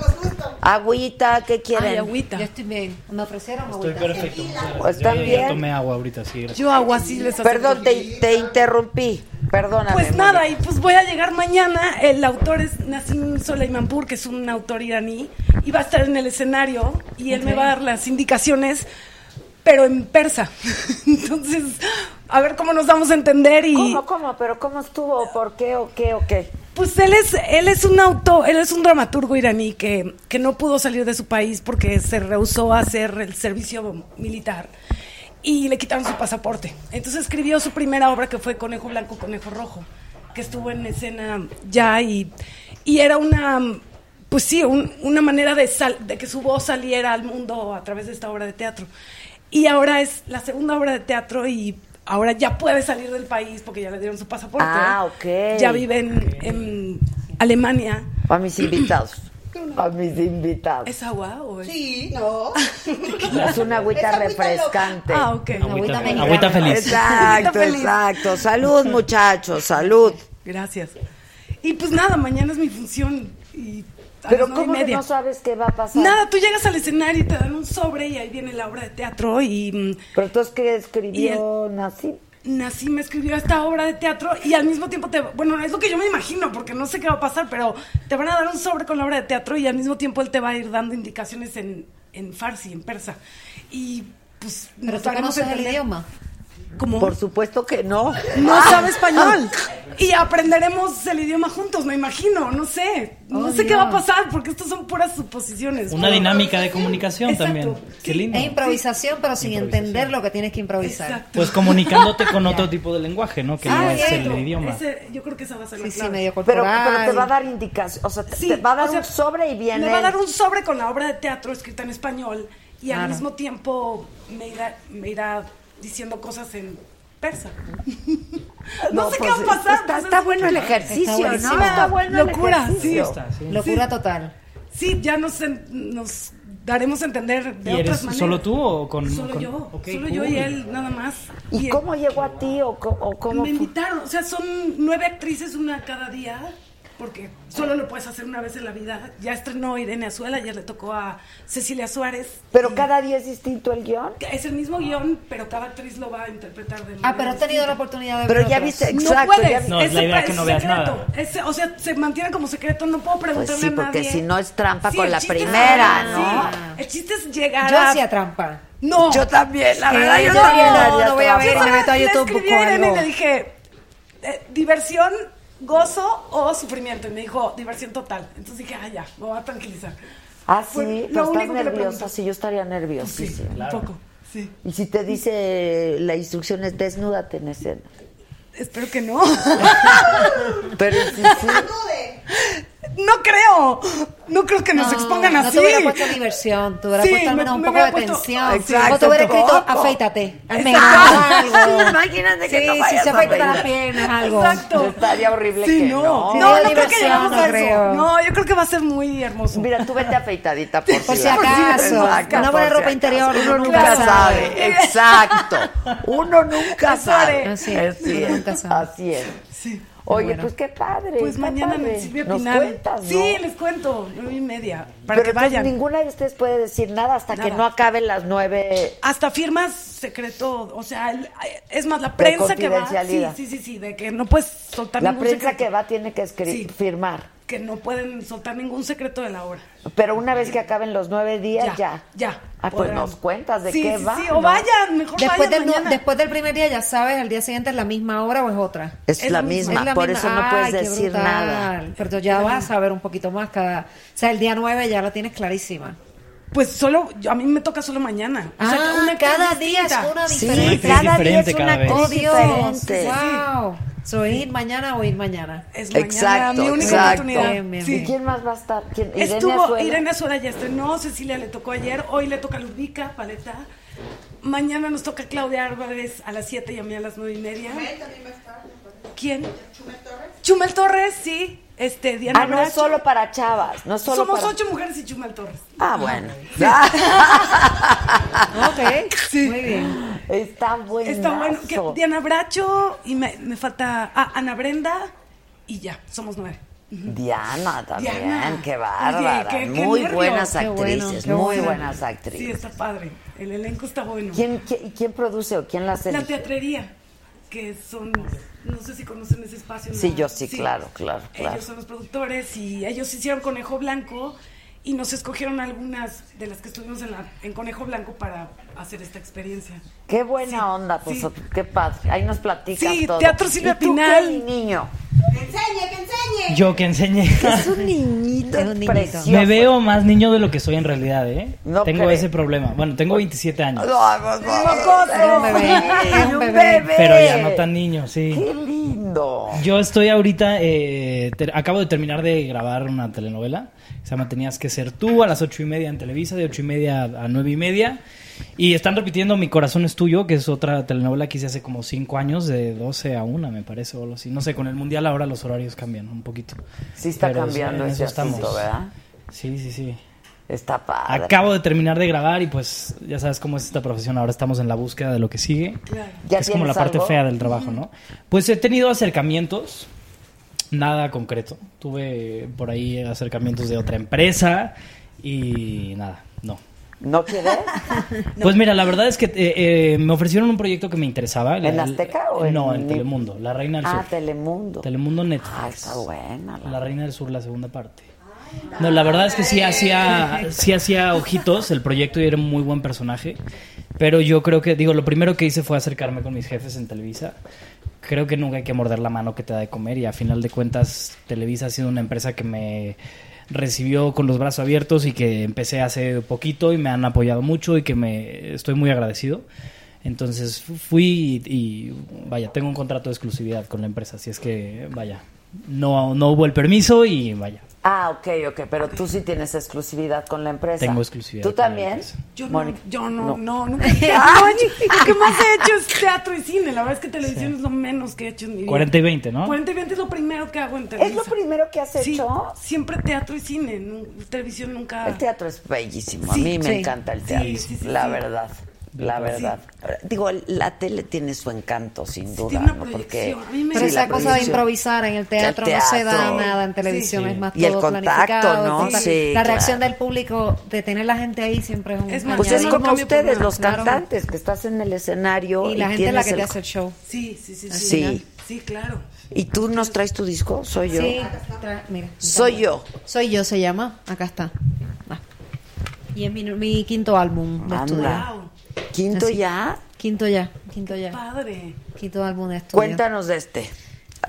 Agüita, ¿qué quieren? Ay, agüita. Yo estoy bien. ¿Me ofrecieron Estoy agüita? perfecto. Pues Yo ya- también. Ya tomé agua ahorita, sí. gracias. Yo hago así, les Perdón, te, te interrumpí. Perdóname. Pues nada, y pues voy a llegar mañana. El autor es Nassim Soleimanpur, que es un autor iraní, y va a estar en el escenario y él me va a dar las indicaciones, pero en persa. [LAUGHS] Entonces, a ver cómo nos vamos a entender y ¿Cómo, cómo? ¿Pero cómo estuvo? ¿Por qué o qué o qué? pues él es él es un autor, él es un dramaturgo iraní que, que no pudo salir de su país porque se rehusó a hacer el servicio militar y le quitaron su pasaporte. Entonces escribió su primera obra que fue Conejo Blanco, Conejo Rojo, que estuvo en escena ya y, y era una, pues sí, un- una manera de, sal- de que su voz saliera al mundo a través de esta obra de teatro. Y ahora es la segunda obra de teatro y ahora ya puede salir del país porque ya le dieron su pasaporte. Ah, ok. Ya vive en, en Alemania. A mis invitados. [CLEARS THROAT] A mis invitados. ¿Es agua o es...? Sí, no. [LAUGHS] Es una agüita Es agüita refrescante. Ah, ok. Agüita, agüita feliz. Exacto, [LAUGHS] Feliz. exacto. Salud, [LAUGHS] muchachos, salud. Gracias. Y pues nada, mañana es mi función y a Pero las nueve y ¿cómo que no sabes qué va a pasar? Nada, tú llegas al escenario y te dan un sobre y ahí viene la obra de teatro y mm, Pero entonces, ¿qué escribió Nassim? Nassim me escribió esta obra de teatro y al mismo tiempo te... Bueno, es lo que yo me imagino porque no sé qué va a pasar, pero te van a dar un sobre con la obra de teatro y al mismo tiempo él te va a ir dando indicaciones en, en farsi, en persa. Y pues... ¿Pero nos el entender. idioma? ¿Cómo? Por supuesto que no. No sabe español. [LAUGHS] Y aprenderemos el idioma juntos, me imagino. No sé. No Oh, sé qué va a pasar porque estos son puras suposiciones. Una dinámica de comunicación Exacto. también. Qué lindo. Es improvisación, pero sin entender lo que tienes que improvisar. Exacto. Pues comunicándote con [LAUGHS] otro tipo de lenguaje, ¿no? Que no Ah, es el idioma. Ese- yo creo que esa va a ser la Sí, sí, medio Pero, pero te va a dar indicación, o sea, te, Sí, te va a dar o sea, un sobre y viene. Me va a dar un sobre con la obra de teatro escrita en español y al mismo tiempo me irá, me irá diciendo cosas en persa. [LAUGHS] no, sé pues, qué va a pasar. Está, está es- bueno el ejercicio, Está ¿no? Está bueno Locura, el ejercicio. sí. Está, sí. Locura total. Sí, ya nos, nos daremos a entender de ¿Y otras eres maneras. solo tú o con...? Solo con- yo, Ok, solo yo cool. y él, nada más. ¿Y cómo llegó a ti o, o cómo Me fue? invitaron, o sea, son nueve actrices, una cada día, porque solo lo puedes hacer una vez en la vida. Ya estrenó Irene Azuela, ya le tocó a Cecilia Suárez. Pero cada día es distinto el guion. Es el mismo guion, pero cada actriz lo va a interpretar de Ah, manera pero has tenido la oportunidad de Pero ver ya otros. viste, No exacto. puedes, ya- No, es la ese idea que no es veas secreto. nada. Ese- o sea, se mantiene como secreto, no puedo Pues preguntarle sí, a porque si no es trampa Sí, con la es- primera, sí, ¿no? El chiste es llegar Yo a... hacía trampa. No. Yo también, la Sí, verdad, yo yo también no, no voy a ver me meto a Le YouTube escribí busco a Irene y le dije, eh, diversión, gozo o sufrimiento. Y me dijo, diversión total. Entonces dije, ah, ya, me voy a tranquilizar. Ah, Fue sí, lo pero estás único que le nerviosa, sí, yo estaría Sí, nerviosísima. un poco, sí. Y si te dice la instrucción es desnúdate en escena. Espero que no. [LAUGHS] Pero sí, sí. No creo. No creo que nos expongan no así. te hubiera puesto diversión, te hubiera Sí, puesto al me- menos un me poco de puesto- tensión. Exacto, o te hubiera escrito, afeítate. Menos algo. Imagínate que sí, no si se a afeita las piernas, algo. Exacto. Estaría horrible Sí, que no. no. No, no, creo que diversión, lleguemos no a eso. creo. No, yo creo que va a ser muy hermoso. Mira, tú vete afeitadita por, [LAUGHS] Por si la- acaso. Exacto, Una buena si ropa interior, acaso. uno Uno nunca nunca sabe. Exacto. Uno nunca sabe. Así es, Así es. Oye, Bueno. pues qué padre. Pues mañana padre. me Nos Pinal. cuentas, ¿no? Sí, les cuento. Nueve y media. Para Pero que vayan. ninguna de ustedes puede decir nada hasta que no acaben las nueve. Hasta firmas secreto, o sea, el- es más, la De prensa que va. Sí, sí, sí, sí, de que no puedes soltar La ningún prensa secreto. que va tiene que Sí. firmar. Que no pueden soltar ningún secreto de la obra. Pero una vez que acaben los nueve días, ya. Ya. Ah, pues nos cuentas de Sí, qué sí, va. sí, ¿no? o vayan, mejor Después vayan del, nu- mañana. después del primer día ya sabes, al día siguiente es la misma hora o es otra. Es, la misma, Es la por misma. eso no puedes Ay, decir brutal. nada. Pero ya vas a saber un poquito más cada... O sea, el día 9 ya la tienes clarísima. Pues solo, a mí me toca solo mañana. O sea, Ah, una cada día es una Sí, diferente. cada día es una cosa diferente. Wow. So, ir mañana o ir mañana. Es mañana Exacto, mi única exacto. oportunidad. Bien, bien, Sí. bien. ¿Y quién más va a estar? ¿Quién? Irene Estuvo Azuela. Irene Azuela ya estrenó, Cecilia le tocó ayer, hoy le toca Ludvica, Paleta. Mañana nos toca Claudia Álvarez a las 7 y a mí a las 9 y media. ¿Quién? Chumel Torres, sí. Este, Diana Ah, no es Bracho. solo para chavas, no solo Somos para... ocho mujeres y Chumel Torres. Ah, bueno. [LAUGHS] Ok, muy bien. Está bueno. Está bueno. Que Diana Bracho y me, me falta ah, Ana Brenda y ya, somos nueve. Diana también, Diana. qué bárbara. Oye, qué- qué muy nervios. buenas Qué bueno, actrices, muy bueno. buenas Sí, actrices. está padre. El elenco está bueno. ¿Quién, quién, quién produce o quién las La elige? teatrería, que son, no sé si conocen ese espacio. Sí, yo sí, claro, claro, claro. Ellos son los productores y ellos hicieron Conejo Blanco y nos escogieron algunas de las que estuvimos en, la, en Conejo Blanco para hacer esta experiencia. Qué buena onda, pues sí. qué padre. Ahí nos platicas Sí, todo. Teatro Silvia ¿Y tú Pinal. niño? Que enseñe, que enseñe. Yo que enseñe. Es un niñito Es un niñito. precioso. Me veo más niño de lo que soy en realidad, ¿eh? No tengo creo. ese problema. Bueno, tengo 27 años. Un bebé, un. Pero ya no tan niño, sí. Qué lindo. Yo estoy ahorita, eh, ter- acabo de terminar de grabar una telenovela. Se llama Tenías que ser tú a las ocho y media en Televisa, de ocho y media a nueve y media. Y están repitiendo Mi corazón es tuyo, que es otra telenovela que hice hace como cinco años, de 12 a 1 me parece, o algo así. No sé, con el mundial ahora los horarios cambian un poquito. Sí está Pero cambiando en ese eso estamos. asunto, ¿verdad? Sí, sí, sí. Está padre. Acabo de terminar de grabar y pues ya sabes cómo es esta profesión. Ahora estamos en la búsqueda de lo que sigue. ¿Ya es como la parte algo? fea del trabajo, ¿no? Pues he tenido acercamientos, nada concreto. Tuve por ahí acercamientos de otra empresa y nada, no. [LAUGHS] ¿No quieres? Pues mira, la verdad es que eh, eh, me ofrecieron un proyecto que me interesaba. ¿En El- Azteca o en- No, en Telemundo, La Reina del Ah, Sur. Telemundo. Telemundo Netflix. Ah, está buena. La Reina del Sur, la segunda parte. No, la verdad es que sí hacía, sí hacía ojitos el proyecto y era un muy buen personaje. Pero yo creo que, digo, lo primero que hice fue acercarme con mis jefes en Televisa. Creo que nunca hay que morder la mano que te da de comer y a final de cuentas Televisa ha sido una empresa que me recibió con los brazos abiertos y que empecé hace poquito y me han apoyado mucho y que me estoy muy agradecido. Entonces fui y, y, vaya, tengo un contrato de exclusividad con la empresa, así es que vaya, no, no hubo el permiso y vaya. Ah, ok, ok, pero tú sí tienes exclusividad con la empresa. Tengo exclusividad ¿Tú con también? Yo no, yo no, No. no, [LAUGHS] nunca. No, lo que más he hecho es [LAUGHS] teatro y cine. La verdad es que televisión es lo menos que he hecho en mi vida. 40 y 20, ¿no? 40 y 20 es lo primero que hago en televisión. ¿Es lo primero que has Sí, hecho? siempre teatro y cine. televisión nunca. El teatro es bellísimo. Sí, a mí me sí. encanta el Sí, teatro. sí, sí, la sí. verdad. La verdad. Digo, la tele tiene su encanto, sin duda. tiene una ¿no? Porque, proyección. A mí me- Pero sí, la esa cosa de improvisar en el teatro, El no se da nada en televisión, Sí. es más Y el todo contacto, planificado. ¿no? el Sí, la reacción del público, de tener la gente ahí siempre es un Es Pues es como ustedes, los claro. cantantes, que estás en el escenario. Y la gente es la que te el- hace el show. Sí, sí, sí. Sí, Sí. Sí, claro. ¿Y tú nos traes tu disco? ¿Soy yo? Sí, tra- mira. Soy yo. Soy yo, se llama. Acá está. Va. Y es mi, mi quinto álbum de estudio. ¿Quinto Así. ya? Quinto ya, quinto ya. Padre. Quinto álbum de estudio. Cuéntanos de este.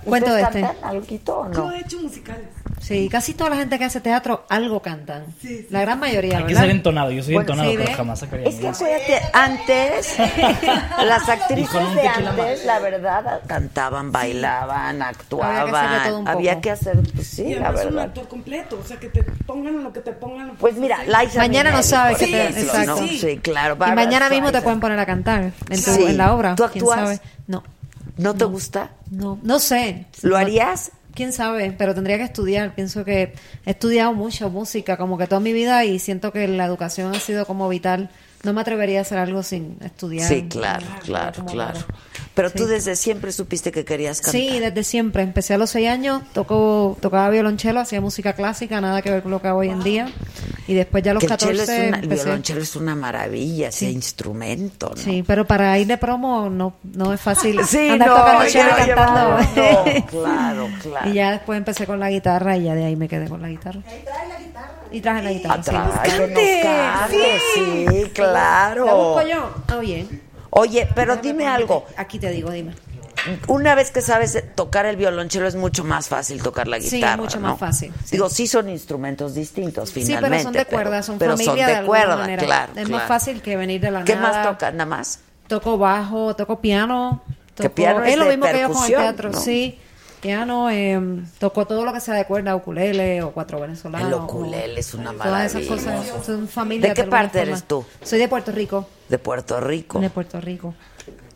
Cuento ¿Ustedes de este. algo o Yo no? he hecho musicales. Sí, casi toda la gente que hace teatro algo cantan. La gran mayoría, Hay que ¿verdad? ser entonado. Yo soy Bueno, entonado, sí, pero jamás sacaría Es que acuérdate, antes, [LAUGHS] las actrices Y de antes, la verdad, cantaban, bailaban, actuaban. hacerle todo un Había que hacer, pues sí, y la además un verdad. actor completo, o sea, que te pongan lo que te pongan. Pues mira, Liza Mañana no sabes que te... ejemplo, Exacto. ¿no? Sí, claro. Y Barbra mañana mismo te Streisand. pueden poner a cantar en, tu, Sí. en la obra. ¿Tú ¿Quién actúas? sabe? No. ¿No te gusta? No, no sé. ¿Lo harías? Quién sabe, pero tendría que estudiar. Pienso que he estudiado mucho música, como que toda mi vida, y siento que la educación ha sido como vital. No me atrevería a hacer algo sin estudiar. Sí, claro, claro, claro. Pero Sí. tú desde siempre supiste que querías cantar. Sí, desde siempre. Empecé a los seis años, toco, tocaba violonchelo, hacía música clásica, nada que ver con lo que hago hoy en día. Y después ya a los Que el, 14 chelo es una- el empecé- violonchelo es una maravilla, ese instrumento, ¿no? Sí, pero para ir de promo no, no es fácil [LAUGHS] Sí, andar no, tocando ya cantando. no, [LAUGHS] claro, claro. Y ya después empecé con la guitarra y ya de ahí me quedé con la guitarra. Y traje la guitarra. sí. Que nos cante, sí, claro. ¿La busco yo? Ah, bien. Oye, pero dime algo. Aquí te digo, dime. Una vez que sabes tocar el violonchelo es mucho más fácil tocar la Sí, guitarra, mucho ¿no? más fácil, Digo, sí son instrumentos distintos, Sí, finalmente. pero son de cuerda, son pero familia son de, de, cuerda, manera. claro. Es claro. más fácil que venir de la ¿Qué nada. más tocas, nada más? Toco bajo, toco piano. Que Toco, piano es lo de mismo que yo con el teatro, ¿no? sí. Piano, eh, toco todo lo que sea de cuerda, ukulele o cuatro venezolanos. El ukulele es una Todas esas maravilla. cosas son familia. ¿De qué parte forma. eres tú? Soy de Puerto Rico. De Puerto Rico. De Puerto Rico.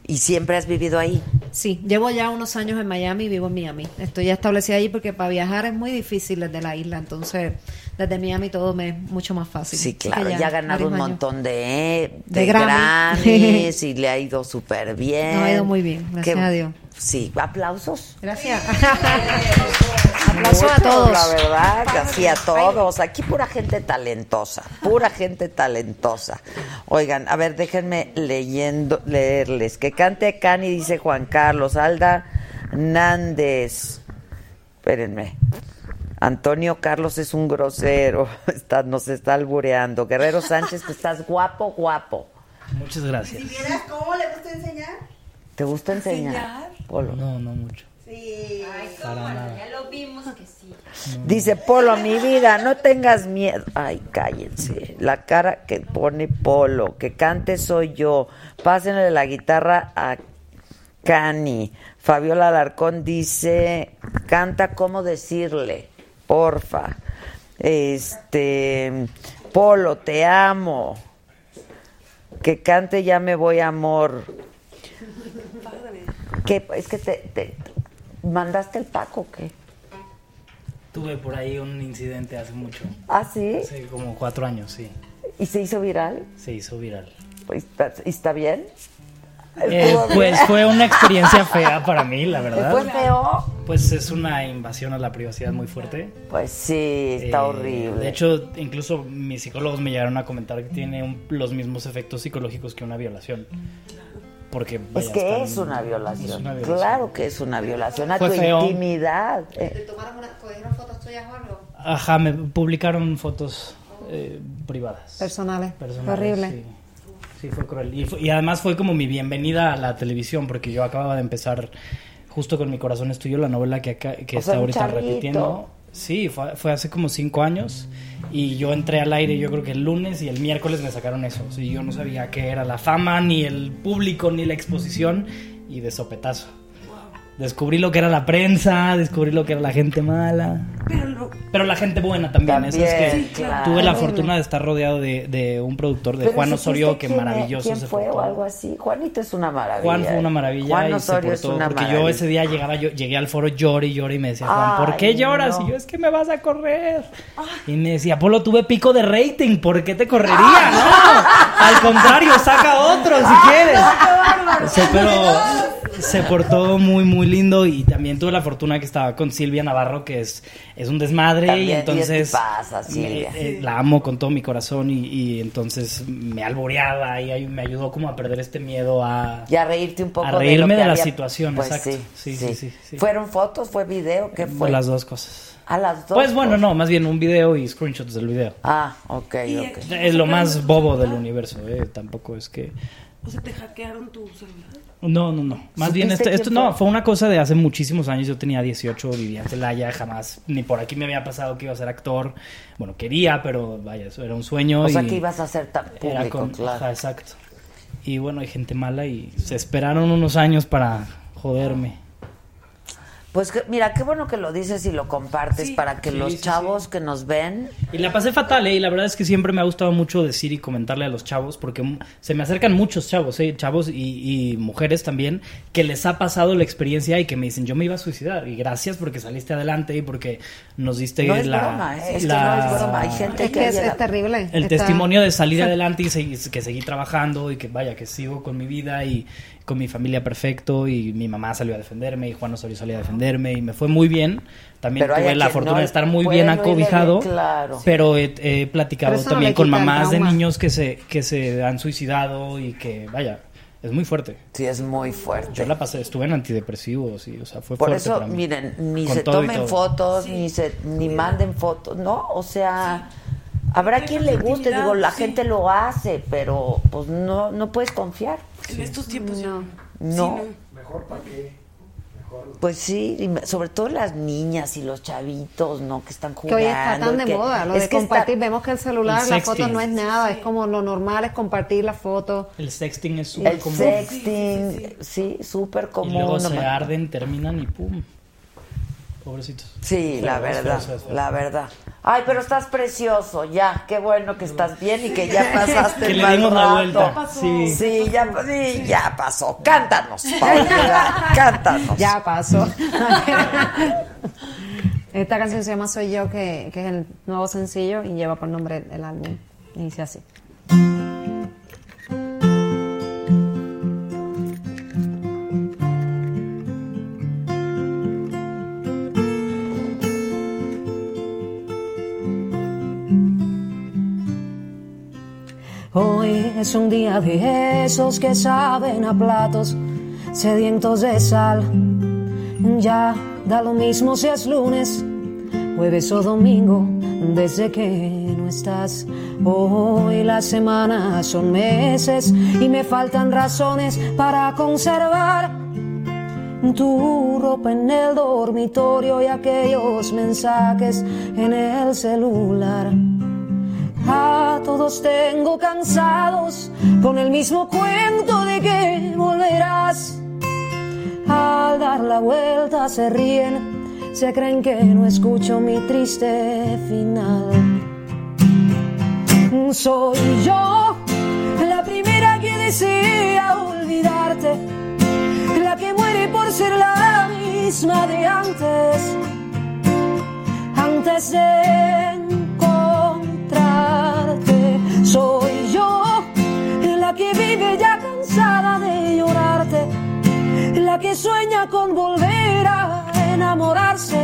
¿Y siempre has vivido ahí? Sí, llevo ya unos años en Miami y vivo en Miami. Estoy ya establecida allí porque para viajar es muy difícil desde la isla, entonces desde Miami todo me es mucho más fácil. Sí, claro, que ya, ha ganado un montón de, de, De. Grammys [LAUGHS] y le ha ido súper bien. Nos ha ido muy bien, gracias Qué- a Dios. Sí, aplausos. Gracias. [LAUGHS] Aplauso a todos. La verdad, así a todos. Aquí pura gente talentosa, pura gente talentosa. Oigan, a ver, déjenme leyendo, leerles. Que cante Cani, dice Juan Carlos. Alda Nández. Espérenme. Antonio Carlos es un grosero. [LAUGHS] Está, nos está albureando. Guerrero Sánchez, que estás guapo, guapo. Muchas gracias. Si vieras cómo le gusta enseñar. ¿Te gusta enseñar? Polo. No, no mucho. Sí. Para nada. Ya lo vimos que sí. Dice Polo, mi vida, no tengas miedo. Ay, cállense. La cara que pone Polo, que cante soy yo. Pásenle la guitarra a Cani. Fabiola Alarcón dice, canta cómo decirle, porfa. Este, Polo, te amo. Que cante ya me voy amor. ¿Qué? Es que te, te- mandaste el Paco, ¿qué? Tuve por ahí un incidente hace mucho. ¿Ah, sí? Hace como cuatro años, sí. ¿Y se hizo viral? Se hizo viral. Pues, ¿Está, y está bien? Eh, ¿Estuvo pues bien? fue una experiencia fea para mí, la verdad. ¿Fue feo? Pues es una invasión a la privacidad muy fuerte. Pues sí, está Eh, horrible. De hecho, incluso mis psicólogos me llegaron a comentar que tiene un- los mismos efectos psicológicos que una violación. Porque es vaya, que están- es una violación. es una violación. Claro que es una violación a Fue tu feo. intimidad. ¿Te tomaron una, cogieron fotos tuyas o algo? Ajá, me publicaron fotos eh, privadas. Personales. Personales, Horrible. Sí. Sí, fue cruel. Y, fue- y además fue como mi bienvenida a la televisión, porque yo acababa de empezar justo con Mi Corazón es Tuyo, la novela que, acá- que O está sea, ahorita repitiendo. Sí, fue, fue hace como cinco años y yo entré al aire yo creo que el lunes y el miércoles me sacaron eso. Sí, yo no sabía qué era la fama, ni el público, ni la exposición y de sopetazo. Descubrí lo que era la prensa, descubrí lo que era la gente mala. Pero la gente buena también. eso es que sí, claro. tuve la fortuna de estar rodeado de, de un productor, de pero Juan ¿supiste Osorio, que maravilloso ¿Quién se fue portó. o algo así? Juanito es una maravilla. Juan fue una ¿eh? maravilla Juan y Osorio se es portó, una porque maravilla. yo ese día llegaba, yo llegué al foro llore y llore y me decía Juan, ¿por qué lloras? no. Y yo, es que me vas a correr. Y me decía, Polo, tuve pico de rating, ¿por qué te correría? No, al contrario, saca otro si quieres. Sí, pero se portó muy, muy lindo y también tuve la fortuna que estaba con Silvia Navarro, que es, es un desmadre También, y y es entonces tipaza, Silvia. me- eh, la amo con todo mi corazón y, y entonces me alboreaba y me ayudó como a perder este miedo a... Y a reírte un poco A de reírme lo que de la situación, Pues exacto. Sí, Sí, sí, sí, sí. ¿Fueron fotos? ¿Fue video? ¿Qué fue? Las dos cosas. A las dos. Pues bueno, no, más bien un video y screenshots del video. Ah, ok, ok. Es lo más bobo del universo, ¿eh? Tampoco es que... O sea, te hackearon tu celular. No, no, no. Más ¿Supiste bien, esto, quién esto fue? no, fue una cosa de hace muchísimos años. Yo tenía 18, vivía en Celaya, jamás, ni por aquí me había pasado que iba a ser actor. Bueno, quería, pero vaya, eso era un sueño. O sea, y que ibas a ser tan era público, con- claro. ajá, exacto. Y bueno, hay gente mala y se esperaron unos años para joderme. Pues que- mira, qué bueno que lo dices y lo compartes para que Sí, los sí, chavos que nos ven Y la pasé fatal, ¿eh? Y la verdad es que siempre me ha gustado mucho decir y comentarle a los chavos, porque mm, se me acercan muchos chavos, ¿eh? Chavos y, y mujeres también, que les ha pasado la experiencia y que me dicen, yo me iba a suicidar. Y gracias porque saliste adelante y porque nos diste No es la... broma, ¿eh? Es que la- no es broma. Hay gente Es que, que es, llega- es terrible. el Está- testimonio de salir [LAUGHS] adelante y que seguí trabajando y que vaya, que sigo con mi vida y con mi familia perfecto y mi mamá salió a defenderme y Juan Osorio salió a defenderme y me fue muy bien. También Pero tuve la fortuna no de estar muy bien acobijado, bien, claro. pero he, he platicado Pero eso no también con mamás de niños que se, que se han suicidado y que vaya, es muy fuerte. Sí, es muy fuerte. Yo la pasé, estuve en antidepresivos y, o sea, fue Por fuerte eso, para mí. miren, ni Con se tomen fotos, ni se ni manden fotos, ¿no? O sea, habrá quien le guste, digo, la sí. gente lo hace, pero pues no no puedes confiar. En estos tiempos ya. No. Mejor para qué. Pues sí, y sobre todo las niñas y los chavitos, ¿no? Que están Que jugando. hoy está tan de que- moda, lo es de que está- compartir. Vemos que el celular, El la sexting. foto no es nada, es como lo normal es compartir la foto. El sexting es súper el común. sexting, sí, súper Y común. luego no se me- arden, terminan y pum. Pobrecitos. Sí, la verdad, es feo, es feo. la verdad. Ay, pero estás precioso, ya, qué bueno que estás bien y que ya pasaste [LAUGHS] Que el le mal dimos la rato. vuelta, sí. Sí, ya, sí, ya pasó. Cántanos, Paola, cántanos. Ya pasó. [LAUGHS] Esta canción se llama Soy Yo, que, que es el nuevo sencillo y lleva por nombre el álbum. Y dice así. Hoy es un día de esos que saben a platos sedientos de sal. Ya da lo mismo si es lunes, jueves o domingo, desde que no estás. Hoy las semanas son meses y me faltan razones para conservar tu ropa en el dormitorio y aquellos mensajes en el celular. A todos tengo cansados con el mismo cuento de que volverás. Al dar la vuelta se ríen, se creen que no escucho mi triste final. Soy yo la primera que desea olvidarte, la que muere por ser la misma de antes, antes de Soy yo la que vive ya cansada de llorarte, la que sueña con volver a enamorarse.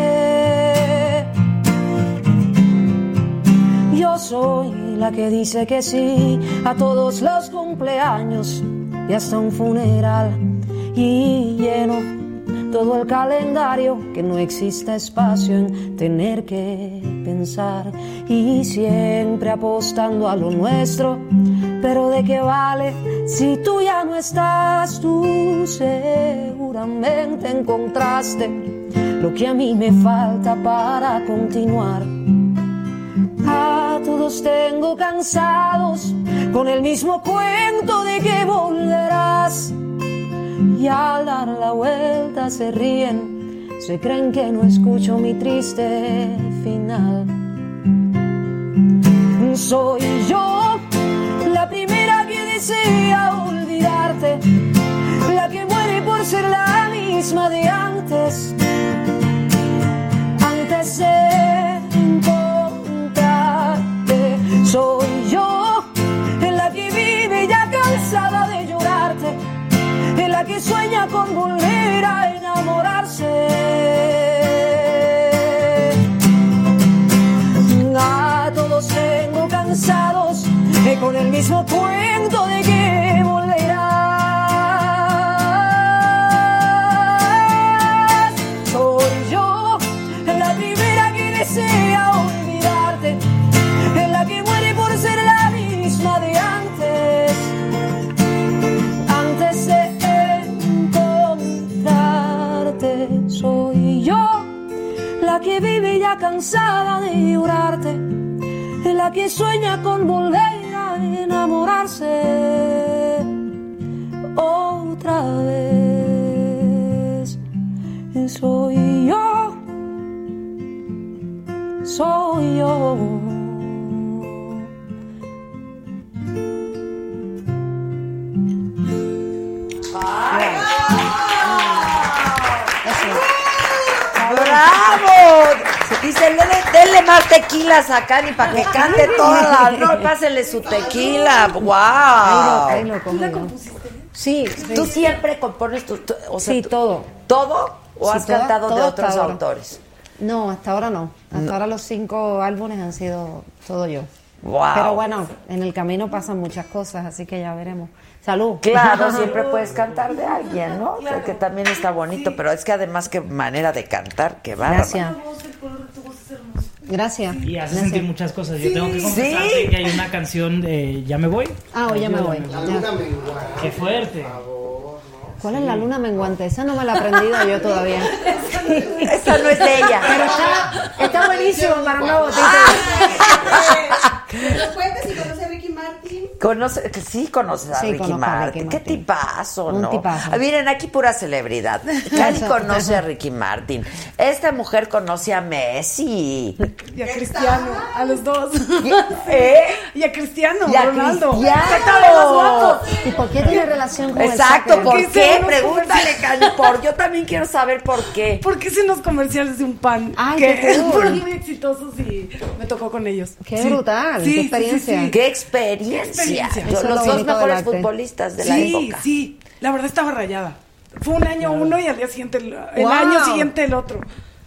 Yo soy la que dice que sí a todos los cumpleaños y hasta un funeral y lleno todo el calendario que no exista espacio en tener que pensar y siempre apostando a lo nuestro. Pero de qué vale si tú ya no estás, tú seguramente encontraste lo que a mí me falta para continuar. A todos tengo cansados con el mismo cuento de que volverás. Y al dar la vuelta se ríen, se creen que no escucho mi triste final. Soy yo la primera que desea olvidarte, la que muere por ser la misma de antes. Antes de encontrarte, soy yo la que vive ya cansada de que sueña con volver a enamorarse. A todos tengo cansados eh, con el mismo cuento de que sueña con volver más tequilas a Cani para que cante toda. No, pásenle su tequila. ¡Wow! Ahí lo- ahí lo cojo yo. Sí, ¿Tú siempre compones tus... tu- o sea, Sí, todo. ¿Todo? ¿O Sí, has toda- cantado de otros ahora. autores? No, hasta ahora no. Hasta ahora los cinco álbumes han sido todo yo. Wow. Pero bueno, en el camino pasan muchas cosas, así que ya veremos. Salud. Claro, [LAUGHS] siempre puedes cantar de alguien, ¿no? Porque también está bonito, pero es que además qué manera de cantar, qué bárbaro. Gracias. Gracias. Y hace Gracias. sentir muchas cosas. Yo tengo que Sí. confesarte Sí. que hay una canción de Ya me voy. Ah, o ya me voy. Ayúdame. Ya. Qué fuerte. ¿Cuál es la luna menguante? Esa no me la he aprendido yo todavía. [LAUGHS] [LAUGHS] Esa no es de ella. Pero está, está buenísimo para una botita. [LAUGHS] ¿Nos cuentas si conoce sí conoces a Sí, Ricky Martin. Qué tipazo, Un ¿no? tipazo. Ah, Miren, aquí pura celebridad. [LAUGHS] [LAUGHS] Cari conoce a Ricky Martin. Esta mujer conoce a Messi. Y a Cristiano, a los dos. [LAUGHS] ¿Eh? Y a Cristiano, Y a Ronaldo. Cristiano. ¿Qué? ¿Y por qué tiene relación con Exacto, el ¿por qué? Pregúntale, Cani, por. Yo también quiero saber por qué. Porque hice unos comerciales de un pan Ay, que qué fueron muy exitosos y me tocó con ellos. Qué brutal, qué experiencia. ¡Qué experiencia! Eso es los lo dos mejores futbolistas de la Sí, época. sí. La verdad estaba rayada. Fue un año uno y al día siguiente el, el Wow. año siguiente el otro.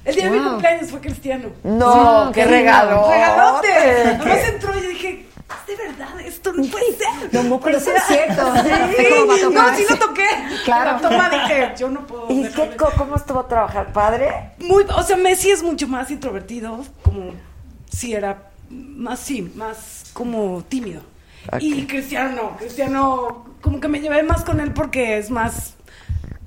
El día de mi Wow. cumpleaños fue Cristiano. No, Sí, qué qué regalo. ¡Regalote! Además entró y dije, ¿es de verdad? Esto no puede ser. Los músculos O sea, son ciertos. [LAUGHS] Sí, Es como para no, sí lo toqué. Claro. La toma dije, yo no puedo. ¿Y qué, cómo estuvo trabajar? ¿Padre? Muy, o sea, Messi es mucho más introvertido, como si era más, sí, más como tímido. Y Cristiano no, Cristiano como que me llevé más con él porque es más,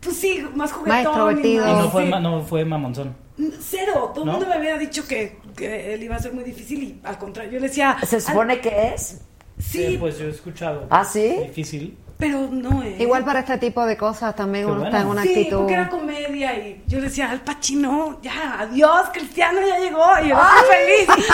pues sí, más juguetón. extrovertido. Y más- no fue, sí. ma- no fue mamonzón. Cero, todo el ¿No? mundo me había dicho que, que él iba a ser muy difícil y al contrario, yo le decía... ¿Se supone que es? Sí, pues yo he escuchado. ¿Ah, sí? Difícil. pero no es. Igual para este tipo de cosas también Qué uno bueno. está en una sí, actitud. porque era comedia y yo le decía, al Pachino, ya, adiós, Cristiano ya llegó y yo estoy feliz.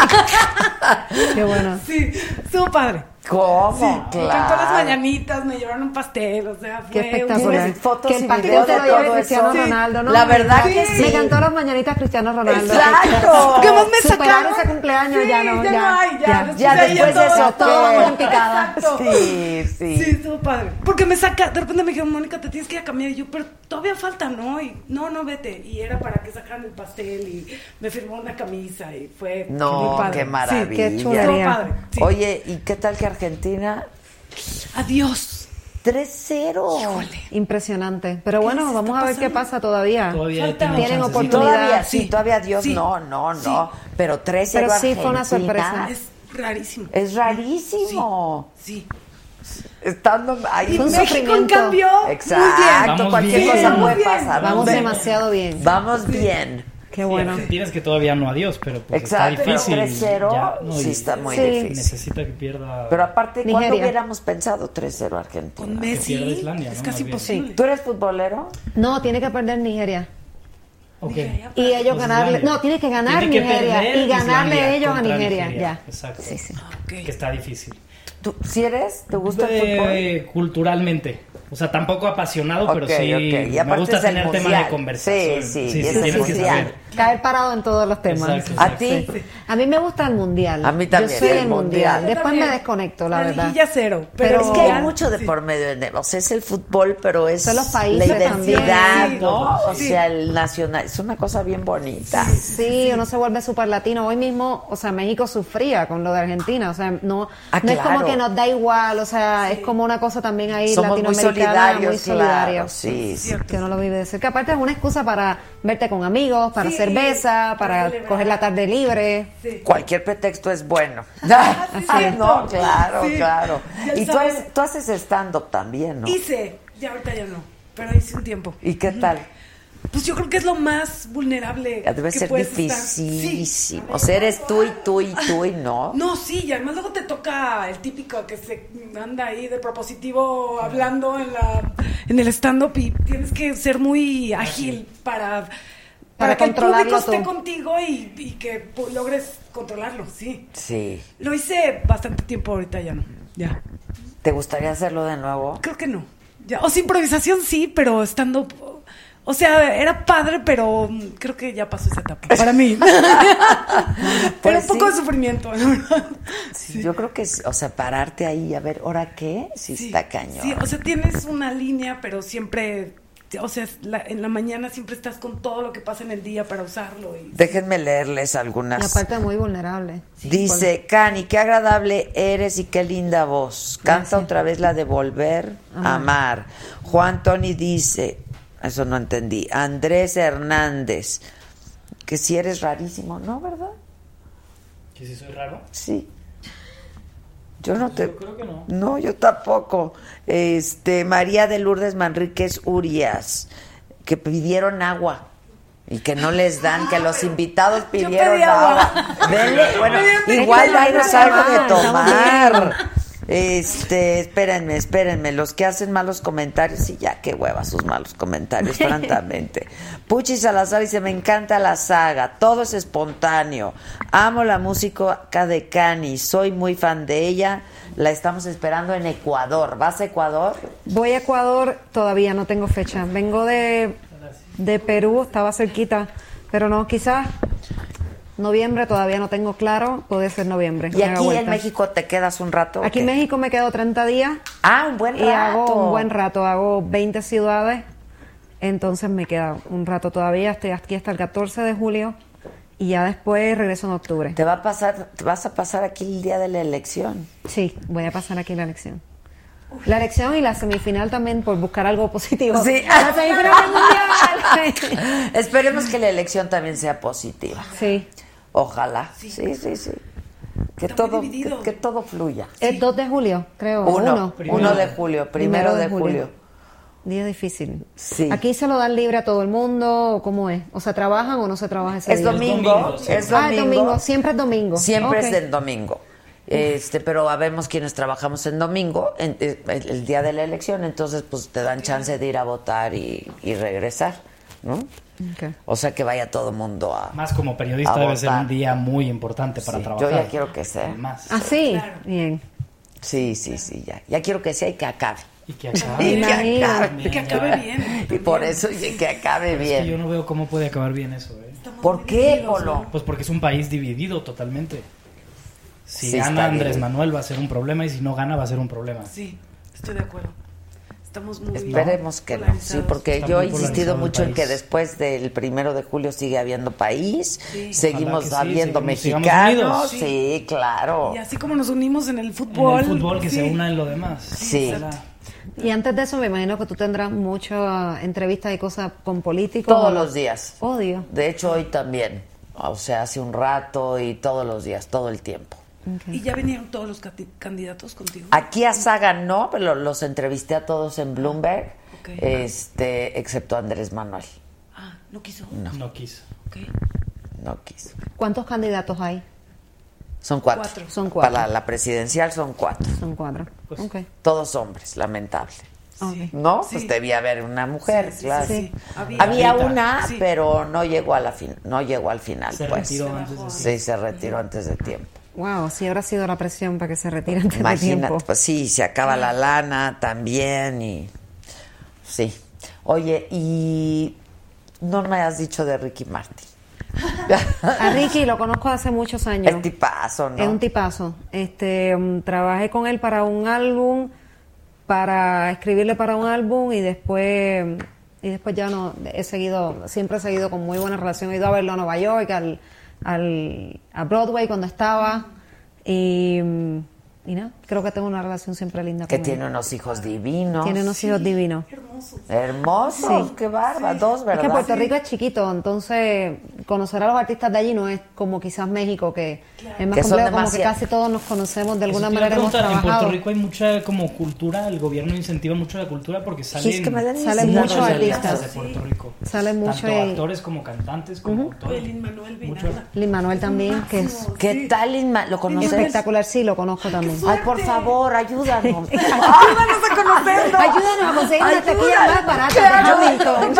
[LAUGHS] Qué bueno. Sí, estuvo padre. ¿Cómo? Sí, me claro. cantó las mañanitas, me llevaron un pastel, o sea, fue Qué espectacular. ¿Tienes fotos que el y pastel videos te de lo lleve todo Cristiano eso? Ronaldo, ¿no? La verdad que sí. Me cantó las mañanitas Cristiano Ronaldo. Exacto. Porque más me sacaron. ese cumpleaños Sí, ya no. ya no hay, ya. Ya después de eso, todo ¿qué? en picada. Sí, sí. Sí, estuvo padre. Porque me saca, de repente me dijeron, Mónica, te tienes que ir a cambiar. Y yo, pero todavía falta, ¿no? Y no, no, vete. Y era para que sacaran el pastel y me firmó una camisa y fue muy No, padre. qué Sí, maravilla. qué estuvo chulería. padre. sí. Oye, ¿y qué tal que Argentina? Adiós. 3-0. Impresionante. Pero bueno, vamos a ver qué pasa todavía. Todavía tienen oportunidad. todavía, sí, Sí. todavía Dios, Sí. no, no, Sí. no. Pero 3-0 Pero sí fue una Argentina. sorpresa. Es rarísimo. Es rarísimo. Sí. Estando ahí. Y México, en sufrimiento. cambio, Exacto, muy bien. Vamos cualquier bien. cosa puede pasar. Vamos demasiado bien. Vamos bien. Qué Sí, bueno. Argentina es que todavía no adiós, pero pues Exacto, está pero difícil. 3-0 Ya, no, sí está muy Sí. difícil. Necesita que pierda. Pero aparte, ¿cuándo Nigeria. hubiéramos pensado 3-0 Argentina? Con Messi Islandia, es ¿no? casi imposible. ¿Tú eres futbolero? No, tiene que perder Nigeria. Ok. Y ellos Pues ganarle. Islandia. No, tiene que ganar Tiene que Nigeria. Y ganarle Islandia ellos a contra Nigeria. Ya. Exacto. Sí, sí. Ok. Que está difícil. ¿Tú, ¿Sí eres? ¿Te gusta el Eh, culturalmente. O sea, tampoco apasionado, pero Ok, sí ok. Y me gusta tener tema mundial. de conversación. Sí, sí, sí, es el tienes que saber. Caer parado en todos los temas. Exacto, ¿A ti? Sí. A mí me gusta el mundial. A mí también, Yo soy el el mundial. mundial. Después me desconecto, la La verdad. liguilla cero. Pero Pero Es que hay Ya. mucho de por medio. de- O sea, es el fútbol, pero es Son los países la identidad. ¿no? Sí. O sea, el nacional. Es una cosa bien bonita. Sí, uno se vuelve súper latino. Hoy mismo, o sea, México sufría con lo de Argentina. O sea, no, Ah, no es como que nos da igual. O sea, es como una cosa también ahí Somos muy latinoamericana. solidarios, muy solidario. claro. Sí, sí. Que uno lo vive de cerca. Aparte es una excusa para verte con amigos, para Sí, cerveza, para coger la tarde libre. Cualquier pretexto es bueno. [LAUGHS] cierto. no, claro, Sí. claro. Ya Y tú, haces- tú haces stand-up también, ¿no? Hice, ya ahorita ya no, pero hice un tiempo. ¿Y qué tal? pues yo creo que es lo más vulnerable. Debe que ser dificilísimo. O sea, eres tú y tú y tú y no. [LAUGHS] No, sí, y además luego te toca el típico que se anda ahí de propositivo hablando en la en el stand-up y tienes que ser muy ágil para, para, Para que el público esté contigo y, y que logres controlarlo, sí. Sí. Lo hice bastante tiempo, ahorita ya no. Ya. ¿Te gustaría hacerlo de nuevo? Creo que no. Ya. O sea, improvisación sí, pero estando... O sea, era padre, pero creo que ya pasó esa etapa. Para mí. [LAUGHS] [LAUGHS] pero un poco sí. de sufrimiento. Sí, Yo creo que, es- o sea, pararte ahí a ver, ¿ahora qué? Sí, está cañón. Sí, o sea, tienes una línea, pero siempre, o sea, la- en la mañana siempre estás con todo lo que pasa en el día para usarlo. Y, Déjenme leerles algunas. aparte muy vulnerable. Dice, Cani, qué agradable eres y qué linda voz. Canta otra vez la de Volver a Amar. Juan Tony dice, eso no entendí. Andrés Hernández, que si eres rarísimo, ¿no, verdad? ¿Que si soy raro? Sí. Yo no te. Yo creo que no. No, yo tampoco. Este, María de Lourdes Manríquez Urias, que pidieron agua y que no les dan, que los invitados pidieron pedí agua. Denle, [LAUGHS] bueno, igual agua. dainos algo de tomar. Este, espérenme, espérenme, los que hacen malos comentarios, y ya, qué hueva sus malos comentarios, [LAUGHS] francamente. Puchi Salazar dice, me encanta la saga, todo es espontáneo, amo la música de Cani, soy muy fan de ella, la estamos esperando en Ecuador. ¿Vas a Ecuador? Voy a Ecuador, todavía no tengo fecha. Vengo de, de Perú, estaba cerquita, pero no, quizás noviembre todavía no tengo claro, puede ser noviembre. Y aquí en. México te quedas un rato. Aquí en? México me quedo 30 días. Ah, un buen Y hago rato. un buen rato, hago 20 ciudades, entonces me queda un rato todavía, estoy aquí hasta el 14 de julio y ya después regreso en octubre. Te va a pasar, te vas a pasar aquí el día de la elección. Sí, voy a pasar aquí la elección. La elección y la semifinal también por buscar algo positivo. Sí. [LAUGHS] La semifinal mundial. [LAUGHS] Esperemos que la elección también sea positiva. Sí. Ojalá. Sí, sí, sí. Que todo, que, que todo fluya. Es 2 de julio, creo. Uno, Uno, uno de julio, primero de julio. Día difícil. Sí. ¿Aquí se lo dan libre a todo el mundo o cómo es? ¿O se trabajan o no se trabaja ese Es día? domingo, es Ah, es domingo. domingo. Siempre es domingo. Siempre Ok. es del domingo. Este, pero habemos quienes trabajamos en domingo, en- eh, el, el día de la elección, entonces pues te dan chance de ir a votar y, y regresar, ¿no? Ok. O sea que vaya todo mundo a Más como periodista a debe ser un día muy importante para Sí, trabajar. Yo ya quiero que sea. Más. Ah, sí. Bien. Sí, sí, sí, ya. Ya quiero que sea y que acabe. Y que acabe. Y que acabe. que acabe bien. Y por eso y que acabe Es que bien. yo no veo cómo puede acabar bien eso, ¿eh? ¿Por qué, Polo? Pues porque es un país dividido totalmente. Si Sí, gana Andrés. Manuel va a ser un problema y si no gana va a ser un problema. Sí, estoy de acuerdo. Estamos muy Esperemos que no, sí, porque Está yo he insistido mucho en que después del primero de julio sigue habiendo país, Sí. seguimos sí, habiendo mexicanos, sí, claro. Y así como nos unimos en el En fútbol. el fútbol que sí. se una en lo demás. Sí. Y antes de eso me imagino que tú tendrás muchas entrevistas y cosas con políticos. Todos los días. Odio. De hecho, hoy también. O sea, hace un rato y todos los días, todo el tiempo. Y ya vinieron todos los candidatos contigo. Aquí a Saga no, pero los entrevisté a todos en Bloomberg, Ok. este, excepto a Andrés Manuel. Ah, no quiso. No, No quiso. No quiso. ¿Cuántos candidatos hay? Son cuatro. Cuatro. Son cuatro. Para la presidencial son cuatro. Son cuatro. Pues-. Todos hombres, lamentable. ¿No? Sí. Pues debía haber una mujer, Sí, sí, claro. sí. Había- una, Sí. pero no llegó a la fin, no llegó al final, Se pues. retiró antes de Sí, se retiró antes de tiempo. Wow, si habrá sido la presión para que se retire antes de Imagínate, tiempo. pues sí, se acaba la lana también y sí. Oye, y no me has dicho de Ricky Martin. [LAUGHS] A Ricky lo conozco hace muchos años. Es tipazo, ¿no? Es un tipazo. Este, um, trabajé con él para un álbum, para escribirle para un álbum y después y después ya no he seguido, siempre he seguido con muy buena relación. He ido a verlo a Nueva York, al, al a Broadway cuando estaba y y nada, creo que tengo una relación siempre linda que con tiene él. unos hijos divinos. Tiene unos hijos divinos. Hermosos, Sí. qué barba, dos, Es ¿verdad? que Puerto Rico es chiquito, entonces conocer a los artistas de allí no es como quizás México, que Es más Que complejo, como que casi todos nos conocemos de alguna manera. Hemos en. Puerto Rico hay mucha como cultura, el gobierno incentiva mucho la cultura porque salen, Salen muchos artistas. de Puerto Rico. Salen mucho Tanto y- actores como cantantes, como todo. Mucho- Lin Manuel también, que es ¿Qué tal, Inma? ¿Lo conoces? espectacular, sí, lo conozco también. Ay, por favor, ayúdanos. [LAUGHS] Ayúdanos a conocerlo. Ayúdanos a conseguir una taquilla más barata [LAUGHS] de Hamilton.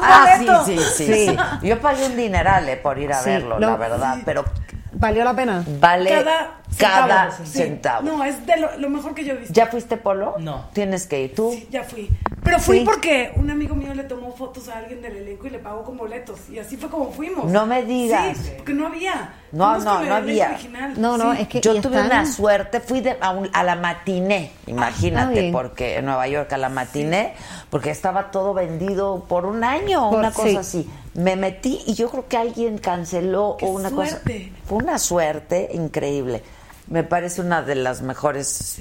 Ah, sí, sí, sí, sí. Yo pagué un dineral eh, por ir a Sí, verlo, lo- la verdad, pero ¿Valió la pena? vale Cada cada centavo. Sí. centavo. No, es de lo, lo mejor que yo he visto. ¿Ya fuiste, Polo? No. Tienes que ir. ¿Tú? Ya fui. Pero fui Sí. porque un amigo mío le tomó fotos a alguien del elenco y le pagó con boletos. Y así fue como fuimos. No me digas. Sí, porque no había. No, Fuimos no, no había. original. No, no, Sí. es que Yo tuve están- una suerte, fui de- a, un- a la matiné, Ah, imagínate, porque en Nueva York a la matiné, porque estaba todo vendido por un año, Por- una cosa sí. así. Me metí y yo creo que alguien canceló o una suerte! cosa. Fue una suerte increíble. Me parece una de las mejores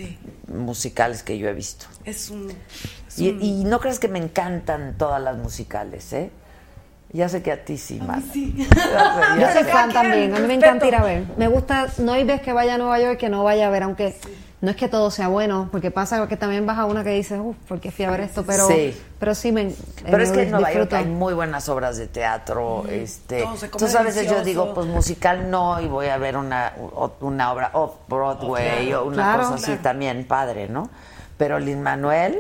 musicales que yo he visto. Es un. es Y, un- y no crees que me encantan todas las musicales, ¿eh? Ya sé que a ti sí, Marta. Sí. [LAUGHS] Yo soy fan también, a mí me encanta ir a ver. Me gusta, no hay vez que vaya a Nueva York que no vaya a ver, aunque no es que todo sea bueno, porque pasa que también vas a una que dices, uff, ¿por qué fui a ver esto? Pero Sí. pero sí me Pero me es que en Nueva York hay muy buenas obras de teatro. este, se come entonces a veces yo digo, pues musical no, y voy a ver una, una obra off Broadway o una Claro. cosa así también padre, ¿no? Pero Lin Manuel,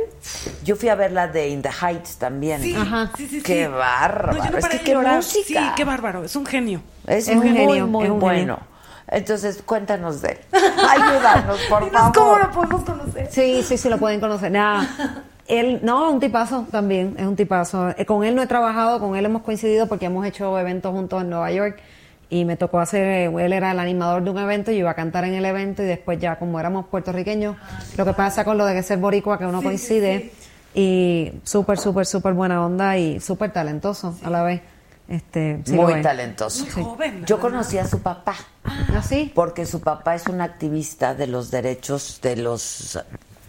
yo fui a ver la de In the Heights también. Sí, Ajá. sí, sí, Qué sí. bárbaro. No, yo no es que qué llorar. música. Sí, qué bárbaro. Es un genio. Es, Es un muy, genio, muy es un bueno. Entonces, cuéntanos de él. [LAUGHS] Ayúdanos, por Dinos favor. cómo lo podemos conocer. Sí, sí, sí, lo pueden conocer. Nada, [LAUGHS] él, no, es un tipazo también, es un tipazo. Eh, Con él no he trabajado, con él hemos coincidido porque hemos hecho eventos juntos en Nueva York y me tocó hacer, eh, él era el animador de un evento, yo iba a cantar en el evento y después ya como éramos puertorriqueños, lo que pasa con lo de que ser boricua, que uno coincide y súper, súper, súper buena onda y súper talentoso a la vez. Este, sí muy talentoso. Muy joven. Yo conocí a su papá. ¿Ah, sí? Porque su papá es un activista de los derechos de los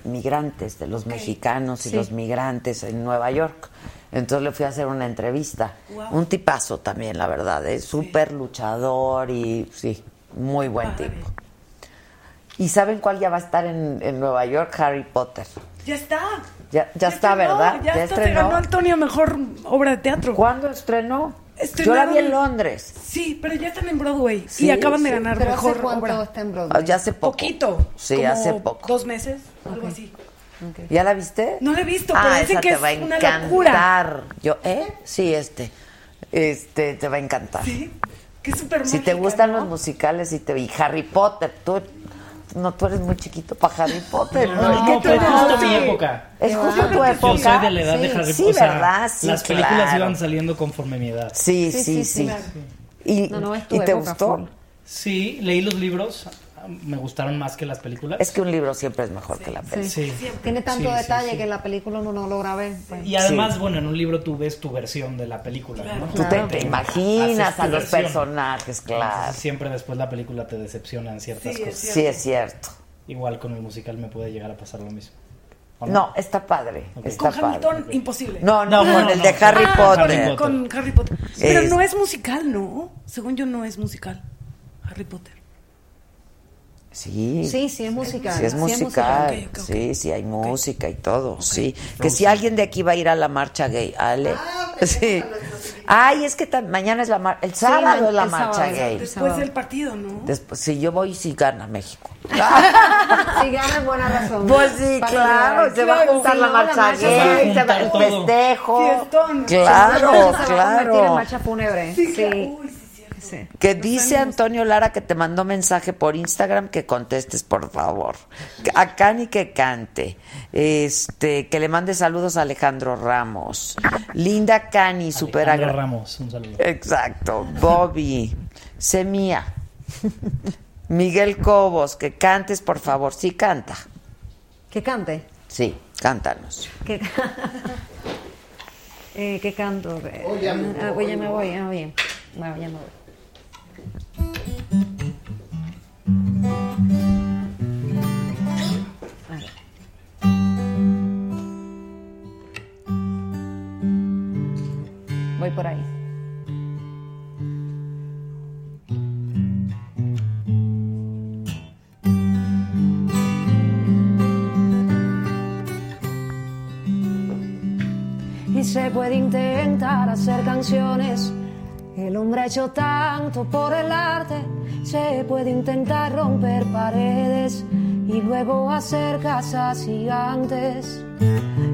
migrantes, de los mexicanos y Sí. los migrantes en Nueva York. Entonces le fui a hacer una entrevista. Wow. Un tipazo también, la verdad. Es súper luchador y sí, muy buen Padre. tipo. ¿Y saben cuál ya va a estar en, en Nueva York? Harry Potter. Ya está. Ya, ya está, estrenó, ¿verdad? Ya, está, se ganó Antonio mejor obra de teatro. ¿Cuándo estrenó? Yo la vi en Londres. Sí, pero ya están en Broadway Sí, y acaban de ganar Pero mejor ¿hace cuánto obra. está en Broadway? Ah, Ya hace poco. Poquito. Sí, como hace poco. Dos meses, algo así. ¿Ya la viste? No la he visto, pero ah, dicen esa que te es va a una encantar. locura. Yo, ¿eh? Sí, este. Este, te va a encantar. Sí, que es súper Si te gustan ¿no? los musicales y te y Harry Potter, tú no tú eres muy chiquito para Harry Potter, ¿no? No, Es que tú fue eres justo mi época. Es justo tu Yo época. soy de la edad de Sí, Harry Sí, Potter. o sea, ¿verdad? Sí, las películas claro. iban saliendo conforme mi edad. Sí, sí, sí. sí, sí. ¿Y, No, no, es tu ¿y te época, gustó? full. Sí, leí los libros, me gustaron más que las películas. Es que un libro siempre es mejor que la película. Sí. Tiene tanto detalle sí. que en la película uno no logra ver. pues. Y además, bueno, en un libro tú ves tu versión de la película, ¿no? Tú te, te imaginas a los versión. personajes, claro. Entonces, siempre después la película te decepciona en ciertas Sí, es cosas. Sí, es cierto. Igual con el musical me puede llegar a pasar lo mismo. ¿O No, está padre. Está Con padre. Hamilton, imposible. No, no, No, con no, el no, de no. Harry Ah, Potter. Con, con Harry Potter. Pero Es- no es musical, ¿no? Según yo, no es musical. Harry Potter. Sí. Sí, sí es musical. Sí, es musical. Sí, sí, hay música y todo. Sí. Que si alguien de aquí va a ir a la marcha gay, Ale. [LAUGHS] Sí. Ay, es que mañana es la marcha. El sábado es la marcha sábado, gay. Después del partido, ¿no? Después, si yo voy, sí gana México. [LAUGHS] Si gana, buena razón. Pues sí, claro, se va a Claro, juntar sí, la marcha marcha se va a gay, se va el festejo. Fiestón. Claro, Se va a convertir en claro. marcha fúnebre. Sí, Que dice Antonio Lara que te mandó mensaje por Instagram que contestes, por favor. A Cani que cante. Este, que le mande saludos a Alejandro Ramos. Linda Cani, super Alejandro Ramos, un saludo. Exacto. Bobby. Semía. Miguel Cobos, que cantes, por favor. Sí, canta. Que cante. Sí, cántanos. Que, [LAUGHS] eh, ¿qué canto? Eh, Oh, ya me ah, voy, ya me ¿no? voy. Ah, bien. Bueno, ya me voy. Voy por ahí. Y se puede intentar hacer canciones el hombre ha hecho tanto por el arte, se puede intentar romper paredes y luego hacer casas gigantes.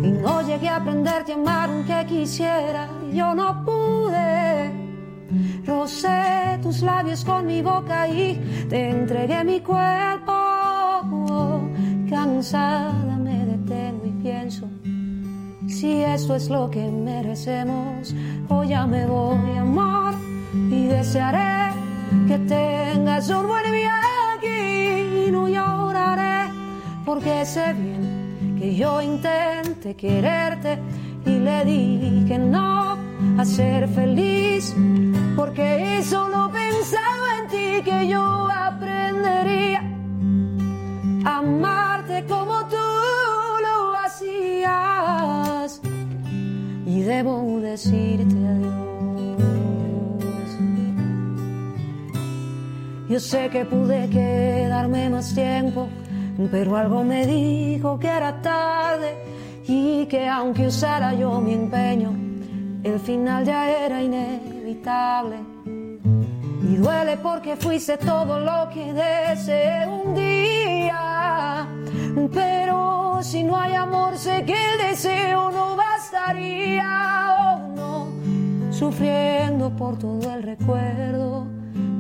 Y no llegué a aprenderte a amar aunque quisiera, yo no pude. Rocé tus labios con mi boca y te entregué mi cuerpo. Cansada me detengo y pienso, si esto es lo que merecemos, hoy ya me voy, amor, y desearé que tengas un buen viaje y no lloraré, porque sé bien que yo intenté quererte y le dije no a ser feliz, porque solo pensaba en ti que yo aprendería a amarte como tú y debo decirte adiós. Yo sé que pude quedarme más tiempo, pero algo me dijo que era tarde y que aunque usara yo mi empeño, el final ya era inevitable. Y duele porque fuiste todo lo que deseé un día. Pero si no hay amor, sé que el deseo no bastaría. Oh, no. Sufriendo por todo el recuerdo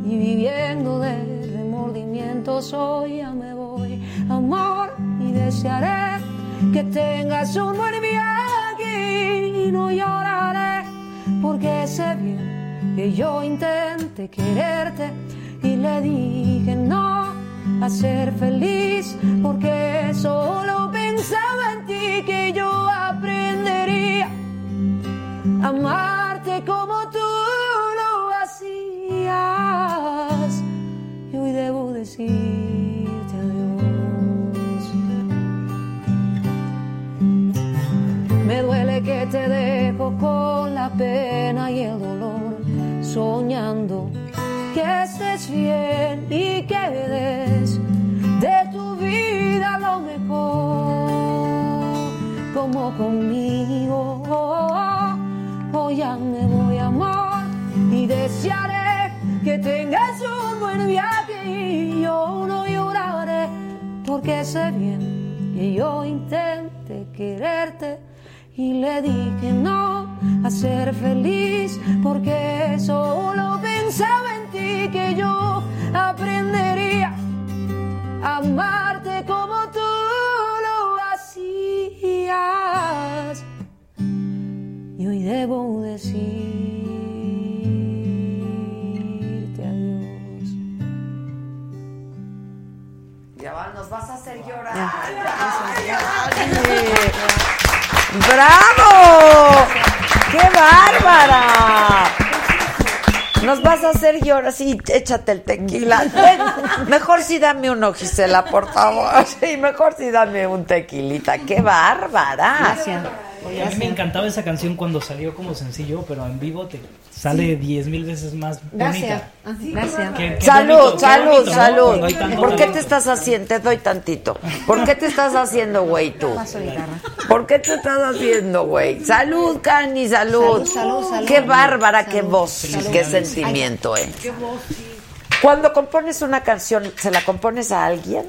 y viviendo de remordimientos. Hoy ya me voy, amor, y desearé que tengas un buen viaje y no lloraré porque sé bien que yo intenté quererte y le dije no a ser feliz porque solo pensaba en ti que yo aprendería a amarte como tú lo hacías. Y hoy debo decirte adiós. Me duele que te dejo con la pena y el dolor soñando que estés bien y que des de tu vida lo mejor, como conmigo. Hoy ya me voy, amor, y desearé que tengas un buen viaje y yo no lloraré, porque sé bien que yo intenté quererte y le dije no a ser feliz porque solo pensaba en ti que yo aprendería a amarte como tú lo hacías y hoy debo decirte adiós Ya va, nos vas a hacer llorar. ¡Bravo! ¡Qué bárbara! Nos vas a hacer llorar. Sí, échate el tequila. Mejor sí dame uno, Gisela, por favor. Sí, mejor sí dame un tequilita. ¡Qué bárbara! Gracias. Oye, a mí me encantaba esa canción cuando salió como sencillo, pero en vivo te sale diez mil veces más Gracias. bonita. Gracias. Qué- qué Salud, bonito, salud, salud. ¿Por qué te estás haciendo? Te doy tantito. ¿Por qué te estás haciendo, güey, tú? ¿Por qué te estás haciendo, güey? Salud, Cani, salud. Salud, salud, salud. Qué bárbara, qué voz, salud. qué sentimiento, eh. Qué voz, Cuando compones una canción, ¿se la compones a alguien?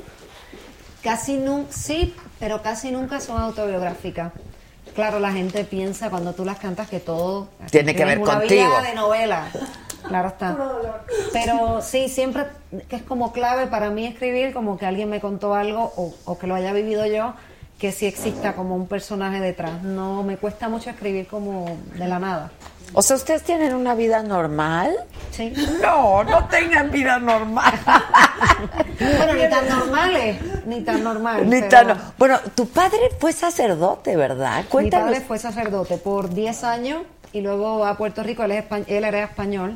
Casi nunca, sí, pero casi nunca son autobiográficas. Claro, la gente piensa cuando tú las cantas que todo Tiene que ver una contigo. vida de novela. Claro está. Pero sí, siempre que es como clave para mí escribir como que alguien me contó algo o, o que lo haya vivido yo, que sí exista como un personaje detrás. No me cuesta mucho escribir como de la nada. O sea, ¿ustedes tienen una vida normal? Sí. No, no tengan vida normal. Bueno, ni tan normales, ni tan normal. Ni pero- tan- Bueno, tu padre fue sacerdote, ¿verdad? Mi Cuéntanos. padre fue sacerdote por 10 años y luego a Puerto Rico, él, es espa- él era español,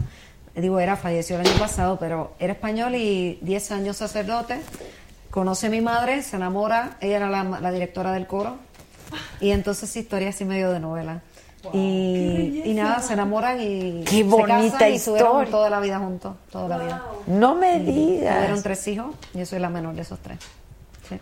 digo era, falleció el año pasado, pero era español y 10 años sacerdote. Conoce a mi madre, se enamora, ella era la, la directora del coro y entonces historia así medio de novela. Y, y nada, se enamoran y Qué se bonita casan y estuvieron historia. toda la vida juntos, toda la vida. No me Tuvieron digas. tres hijos, yo soy la menor de esos tres. Sí.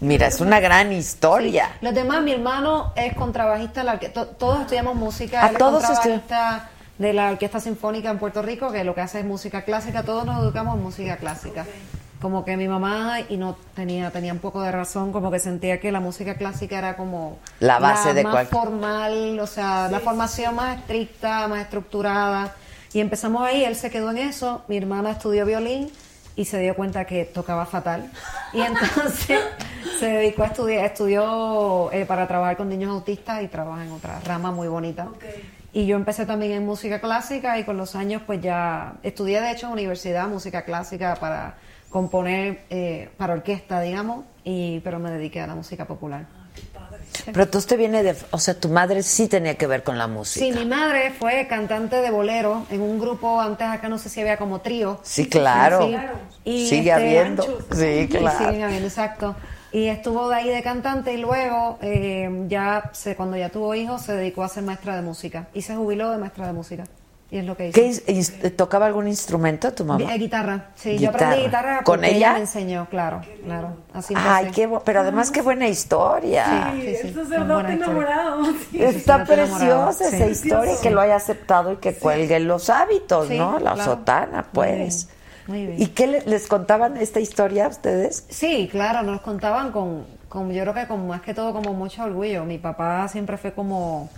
Mira, es una gran historia. Los demás, mi hermano es contrabajista, la to- todos estudiamos música. Ah, él es todos contrabajista de la Orquesta Sinfónica en Puerto Rico, que lo que hace es música clásica. Todos nos educamos en música clásica. Como que mi mamá, y no tenía, tenía un poco de razón, como que sentía que la música clásica era como La base de más cual- formal, o sea, la formación más estricta, más estructurada. Y empezamos ahí, él se quedó en eso, mi hermana estudió violín y se dio cuenta que tocaba fatal. Y [LAUGHS] entonces se dedicó a estudiar, estudió eh, para trabajar con niños autistas y trabaja en otra rama muy bonita. Y yo empecé también en música clásica y con los años pues ya estudié de hecho en universidad música clásica para componer eh, para orquesta, digamos, y pero me dediqué a la música popular. Pero tú te viene de, o sea, tu madre sí tenía que ver con la música. Sí, mi madre fue cantante de bolero en un grupo, antes acá no sé si había como trío. Sí, claro. Sí. Y Sigue este, habiendo. Anchos. Sí, Y claro. siguen habiendo, exacto. Y estuvo de ahí de cantante y luego eh, ya se, cuando ya tuvo hijos se dedicó a ser maestra de música y se jubiló de maestra de música. Y es lo que hizo. ¿Qué ¿Tocaba algún instrumento tu mamá? Eh, guitarra, sí, Guitarra. yo aprendí guitarra ¿Con porque ella? me enseñó, claro, claro. Así Ay, empecé. qué pero además qué buena historia. Sí, sí, sí, historias. enamorado. sí. Está preciosa esa Sí. historia y que lo haya aceptado y que cuelgue los hábitos, Sí, ¿no? La claro. sotana, Muy pues. bien, muy bien. ¿Y qué le- les contaban esta historia a ustedes? Sí, claro, nos contaban con, con, yo creo que con más que todo como mucho orgullo. Mi papá siempre fue como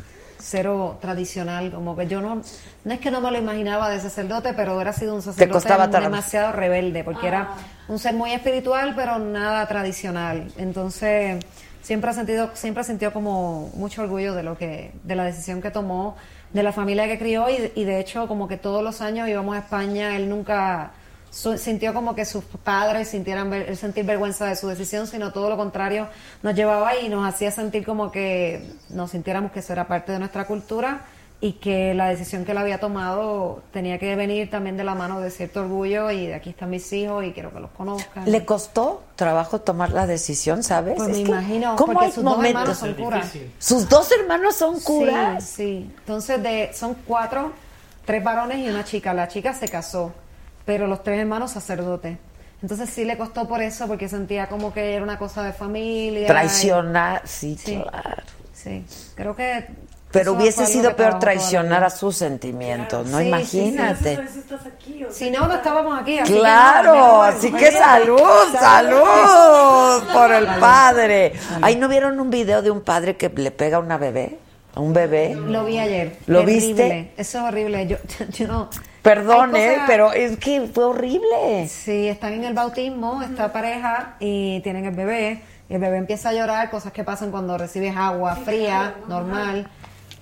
cero tradicional, como que yo no, no es que no me lo imaginaba de sacerdote, pero hubiera sido un sacerdote costaba demasiado rebelde, porque era un ser muy espiritual, pero nada tradicional. Entonces, siempre ha sentido, siempre ha sentido como mucho orgullo de lo que, de la decisión que tomó, de la familia que crió, y, y de hecho como que todos los años íbamos a España, él nunca su- sintió como que sus padres sintieran ver- el sentir vergüenza de su decisión, sino todo lo contrario, nos llevaba y nos hacía sentir como que nos sintiéramos que eso era parte de nuestra cultura y que la decisión que él había tomado tenía que venir también de la mano de cierto orgullo y de aquí están mis hijos y quiero que los conozcan. ¿Le costó trabajo tomar la decisión, sabes? Pues Es me que, imagino, ¿cómo porque hay sus dos momentos? hermanos son curas. ¿Sus dos hermanos son curas? Sí, sí. Entonces de, son cuatro, tres varones y una chica. La chica se casó, pero los tres hermanos sacerdotes. Entonces sí le costó por eso, porque sentía como que era una cosa de familia. Traicionar, sí, Sí. claro. Sí, creo que... Pero hubiese sido peor traicionar a sus sentimientos, ¿no? Sí. Imagínate. Por eso estás aquí. o sea, Si no, no estábamos aquí. así que Claro, así que salud, salud por el padre. Ahí no vieron un video de un padre que le pega a una bebé, a un bebé. Lo vi ayer. ¿Lo Terrible. viste? Eso es horrible. Yo, [LAUGHS] yo no... Cosas- pero es que fue horrible. Sí, están en el bautismo, esta pareja, y tienen el bebé. Y el bebé empieza a llorar, cosas que pasan cuando recibes agua fría, normal.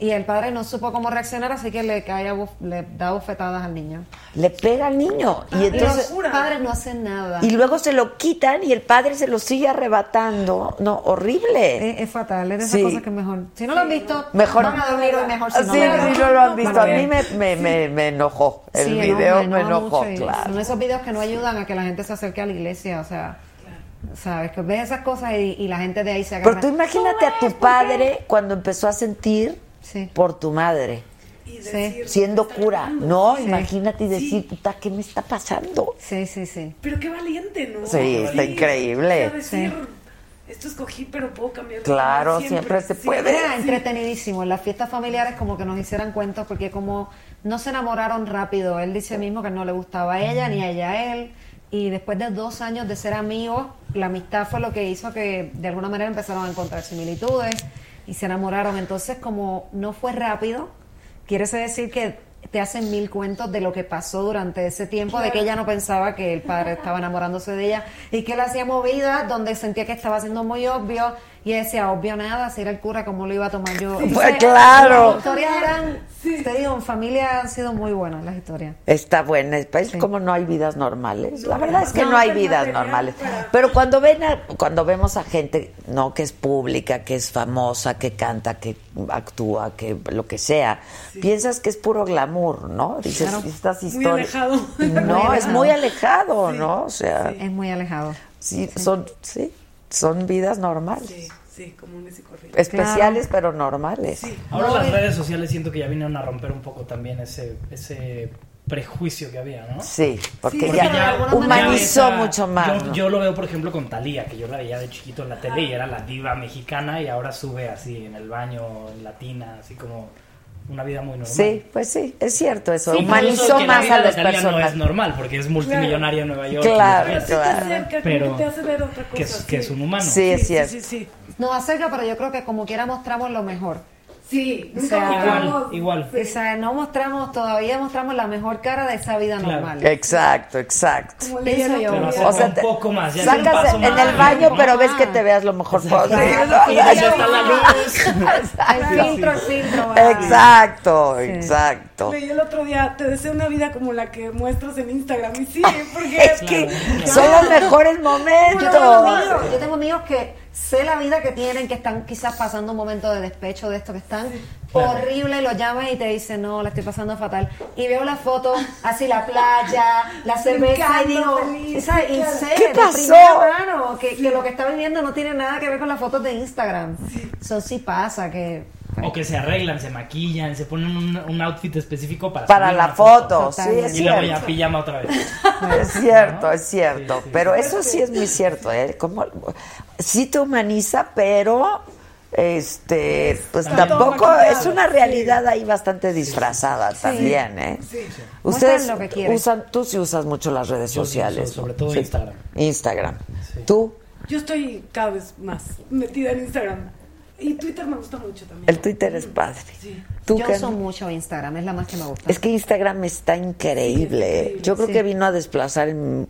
Y el padre no supo cómo reaccionar, así que le cae a buf- le da bofetadas al niño. Le pega al niño y entonces los padres no hacen nada. y luego se lo quitan y el padre se lo sigue arrebatando. No, horrible. Es, es fatal, es de esas Sí. cosas que mejor. Si no lo han visto, Mejor van a dormir hoy mejor si Ah, no sí, sí, no lo han visto. A mí me, me, me, me enojó. El Sí, video me enojó, mucho y claro. Son esos videos que no ayudan a que la gente se acerque a la iglesia, o sea, sabes, que ves esas cosas y, y la gente de ahí se agarra. Pero tú imagínate a tu padre cuando empezó a sentir por tu madre. Sí. Siendo cura, no, Sí. imagínate y decir, puta, ¿qué me está pasando? Sí, sí, sí. Pero qué valiente, ¿no? Sí, está increíble. Decir, esto escogí, pero puedo cambiar. Claro, siempre se puede. Era entretenidísimo. En las fiestas familiares como que nos hicieran cuentos porque como no se enamoraron rápido. Él dice mismo que no le gustaba a ella ni a ella a él. Y después de dos años de ser amigos, la amistad fue lo que hizo que de alguna manera empezaron a encontrar similitudes y se enamoraron. Entonces como no fue rápido, quiere decir que te hacen mil cuentos de lo que pasó durante ese tiempo, de que ella no pensaba que el padre estaba enamorándose de ella y que él hacía movidas donde sentía que estaba siendo muy obvio y ella decía, obvio nada, si era el cura, ¿cómo lo iba a tomar yo? Pues claro. Las historias eran, te digo, en familia han sido muy buenas las historias. Está buena, es como no hay vidas normales. La verdad es que No, no hay vidas normales. Pero cuando ven a- cuando vemos a gente no que es pública, que es famosa, que canta, que actúa, que lo que sea, piensas que es puro glamour, ¿no? Dices, Claro. estas Muy historias. alejado. No, Muy es muy alejado, ¿no? O sea, Es muy alejado. sí, son sí, son vidas normales. Sí, sí, comunes y corrientes. Especiales pero normales. Ahora las redes sociales siento que ya vinieron a romper un poco también ese, ese prejuicio que había, ¿no? Sí, porque Porque ya, ya humanizó esa- mucho más. Yo, ¿no? yo lo veo, por ejemplo, con Talía, que yo la veía de chiquito en la tele y era la diva mexicana y ahora sube así en el baño, en latina, así como una vida muy normal. Sí, pues sí, es cierto eso. Sí, humanizó eso que la más vida a de los Talía No es normal, porque es multimillonaria en Nueva York. Claro, claro. acerca, Pero que te hace ver otra cosa. que es, que es un humano. Sí, es cierto. Sí, sí, Nos acerca, pero yo creo que como quiera mostramos lo mejor. Sí, O nunca sea, mostramos- igual. O sea, no mostramos, todavía mostramos la mejor cara de esa vida Claro. normal. Exacto, exacto. Pienso yo. Pero O sea, un poco más. ya Sacas paso en más, el baño, pero ves que te veas lo mejor posible. Y [LAUGHS] ya está la luz. El filtro, el filtro. va. Exacto, exacto. Leí el otro día, te deseo una vida como la que muestras en Instagram. Y sí, porque Es que son los mejores Yo tengo, momentos. amigos, yo tengo amigos que sé la vida que tienen, que están quizás pasando un momento de despecho de esto, que están horrible, y los llaman y te dicen, no, la estoy pasando fatal. Y veo la foto, así la playa, la cerveza, y digo, feliz, ¿sabes? y claro. sé ¿Qué de pasó? primera mano que, que lo que está viviendo no tiene nada que ver con las fotos de Instagram. Eso sí pasa, que... O que se arreglan, se maquillan, se ponen un, un outfit específico para, Para la una foto, sí, es Y luego cierto. ya pijama otra vez. [LAUGHS] Es cierto, es cierto. Pero eso sí es muy cierto, ¿eh? Como, sí te humaniza, pero este pues Está tampoco es una realidad ahí bastante disfrazada también, ¿eh? Ustedes Muestran lo que usan, tú sí usas mucho las redes Yo sí sociales. uso, sobre todo Sí. Instagram. Instagram. ¿Tú? yo estoy cada vez más metida en Instagram. Y Twitter me gusta mucho también. El Twitter es padre. Sí. ¿Tú Yo uso mucho Instagram, es la más que me gusta. Es que Instagram está increíble. ¿eh? Yo creo Sí. que vino a desplazar en-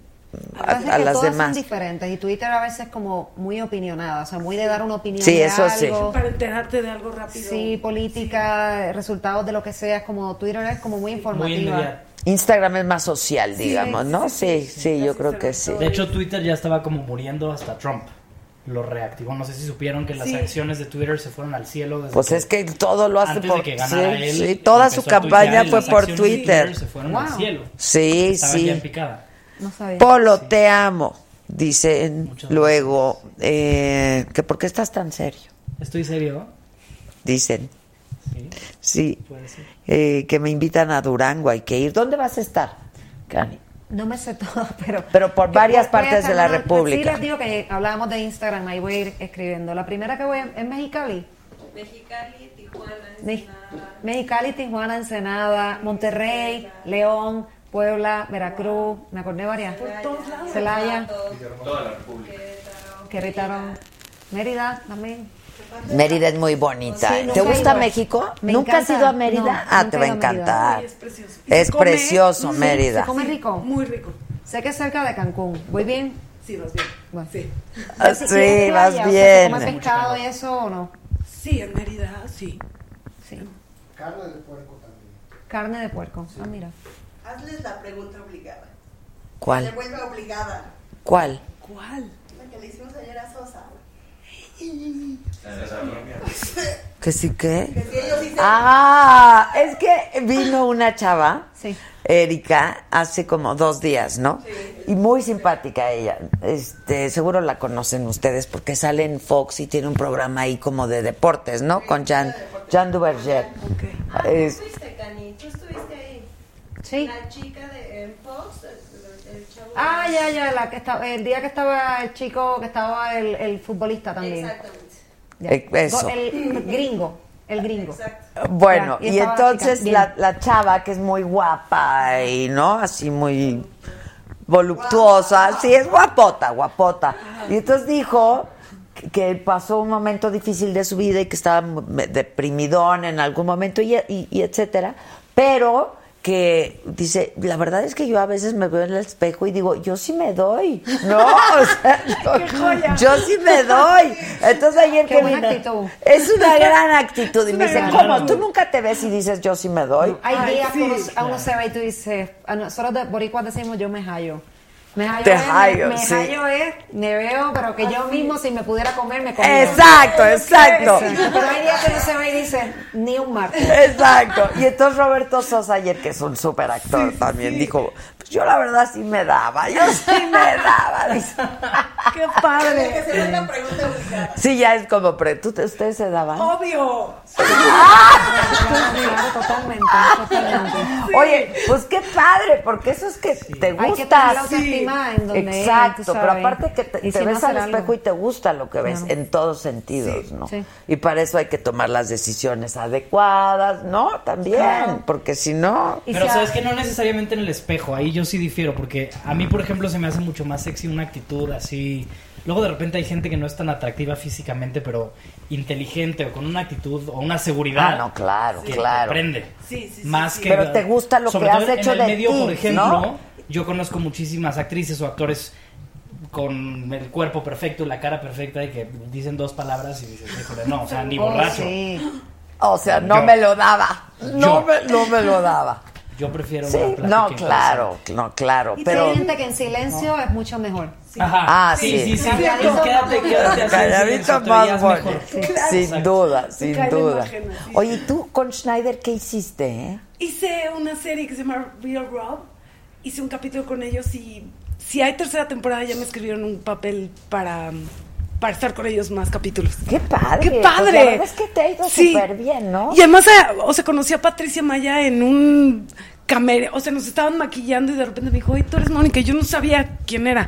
a, es a que las todas demás. son diferentes y Twitter a veces como muy opinionada, o sea, muy de dar una opinión Sí, de eso sí. algo. Para enterarte de algo rápido. Sí, política, resultados de lo que sea, es como Twitter es como muy Muy informativa. inmediato. Instagram es más social, Sí, digamos, sí, ¿no? sí, Sí, sí, yo creo que sí. De hecho, Twitter ya estaba como muriendo hasta Trump. Lo reactivó. No sé si supieron que las Sí. acciones de Twitter se fueron al cielo. Desde Pues que- es que todo lo hace antes por de que ganara sí, él, sí, toda su campaña fue las por acciones de Twitter. se fueron Wow. al cielo. Sí, en sí. picada. No sabía. Polo, te amo. Dicen luego eh, que por qué estás tan serio. ¿Estoy serio? Dicen, Sí, sí, puede ser. eh, que me invitan a Durango, hay que ir. ¿Dónde vas a estar, Cani? No me sé [LAUGHS] todo, pero... Pero por varias partes de la pues Sí, República. les digo que hablábamos de Instagram, ahí voy a ir escribiendo. La primera que voy a- es Mexicali. Mexicali, Tijuana, Me- Ensenada. Mexicali, Tijuana, Ensenada, Monterrey, León, Puebla, Veracruz, me acordé varias. Celaya, Toda la República. Querétaro, Mérida también. Mérida es muy bonita. Sí, ¿Te gusta. México? Me ¿Nunca has ido a Mérida? No, ah, te va a encantar. Sí, es precioso. Es come- precioso Sí, Mérida. ¿Se come rico? Muy rico. Sé que es cerca de Cancún. ¿Voy bien? Sí, vas bien. Bueno. Sí. Ah, sí, vas playa, o sea, bien. ¿Se come pescado y eso o no? Sí, en Mérida, sí. Sí. Carne de puerco también. Carne de puerco. Ah, mira. Hazles la pregunta obligada. Se ¿Cuál? vuelve obligada. ¿Cuál? ¿Cuál? La que le hicimos ayer a Sosa. ¿Que sí qué? Que si ellos dicen. Ah, es que vino [LAUGHS] una chava, Sí. Erika, hace como dos días, ¿no? Y muy simpática ella. Este, seguro la conocen ustedes porque sale en Fox y tiene un programa ahí como de deportes, ¿no? Con Jean, Jean Duverger. Ah, tú Es- fuiste, Cani. Tú estuviste ahí. Sí. La chica de en Fox. Ah, ya, ya, la que estaba, el día que estaba el chico, que estaba el, el futbolista también. Exactamente. Ya. Eh, eso. El gringo, el gringo. Exacto. Bueno, Ya, y entonces la, la chava que es muy guapa y, ¿no? Así muy voluptuosa, sí, es guapota, guapota. Y entonces dijo que, pasó un momento difícil de su vida y que estaba deprimidón en algún momento y, y- y etcétera, pero que dice, la verdad es que yo a veces me veo en el espejo y digo, yo sí me doy, ¿no? [LAUGHS] O sea, [LAUGHS] yo, yo sí me doy. Entonces ayer Qué que buena vino- actitud. es una [LAUGHS] gran actitud y me dice, ¿cómo? actitud. ¿Tú nunca te ves y dices, yo sí me doy? Hay Ay, días sí, que uno, a uno se ve y tú dices, a nosotros de boricuas decimos yo me hallo. Me hallo Te es, hallo, me, sí. hallo es, me veo, pero que yo mismo si me pudiera comer me comía. Exacto, exacto. Pero hay días que uno se ve y dice, ni un martes. Exacto. Y entonces Roberto Sosa ayer, que es un súper actor también, dijo, yo la verdad sí me daba, yo sí me daba. [LAUGHS] ¡Qué padre! Que se pregunta. Sí, ya es como, pre, ¿tú, ¿ustedes se daban? ¡Obvio! Totalmente, totalmente. Oye, pues qué padre, porque eso es que te gusta. Hay que tener la autoestima en donde, Exacto, pero aparte que te, Y te si no ves al espejo algo. y te gusta lo que ves en todos sentidos, Sí, ¿no? sí. Y para eso hay que tomar las decisiones adecuadas, ¿no? También, Claro. porque si no... Pero sabes que no necesariamente en el espejo, ahí yo sí difiero, porque a mí, por ejemplo, se me hace mucho más sexy una actitud así. Luego de repente hay gente que no es tan atractiva físicamente, pero inteligente o con una actitud o una seguridad. Ah, no, claro, que claro. Te prende. Sí, sí, Más sí. que Pero te gusta lo sobre que todo has en hecho el de medio, ti, por ejemplo, ¿no? yo conozco muchísimas actrices o actores con el cuerpo perfecto y la cara perfecta y que dicen dos palabras y dices, híjole, no, o sea, ni Oh, borracho. sí. O sea, no Yo. me lo daba. No Yo. me, no me lo daba. Yo prefiero Sí, no, claro, no, claro, Y pero... hay gente que en silencio es mucho mejor. Ajá. Ah, sí, sí. sí, sí. Calladito, Quédate, quédate así, Calladito más mejor. Sin duda, sin duda. Oye, ¿y tú con Schneider qué hiciste, eh? Hice una serie que se llama Real Rob. Hice un capítulo con ellos y si hay tercera temporada ya me escribieron un papel para, para estar con ellos más capítulos. ¡Qué padre! ¡Qué Pues padre! la verdad es que te ha ido Sí. súper bien, ¿no? Y además, eh, o sea, conocí a Patricia Maya en un camer, o sea, nos estaban maquillando y de repente me dijo, oye, tú eres Mónica, yo no sabía quién era.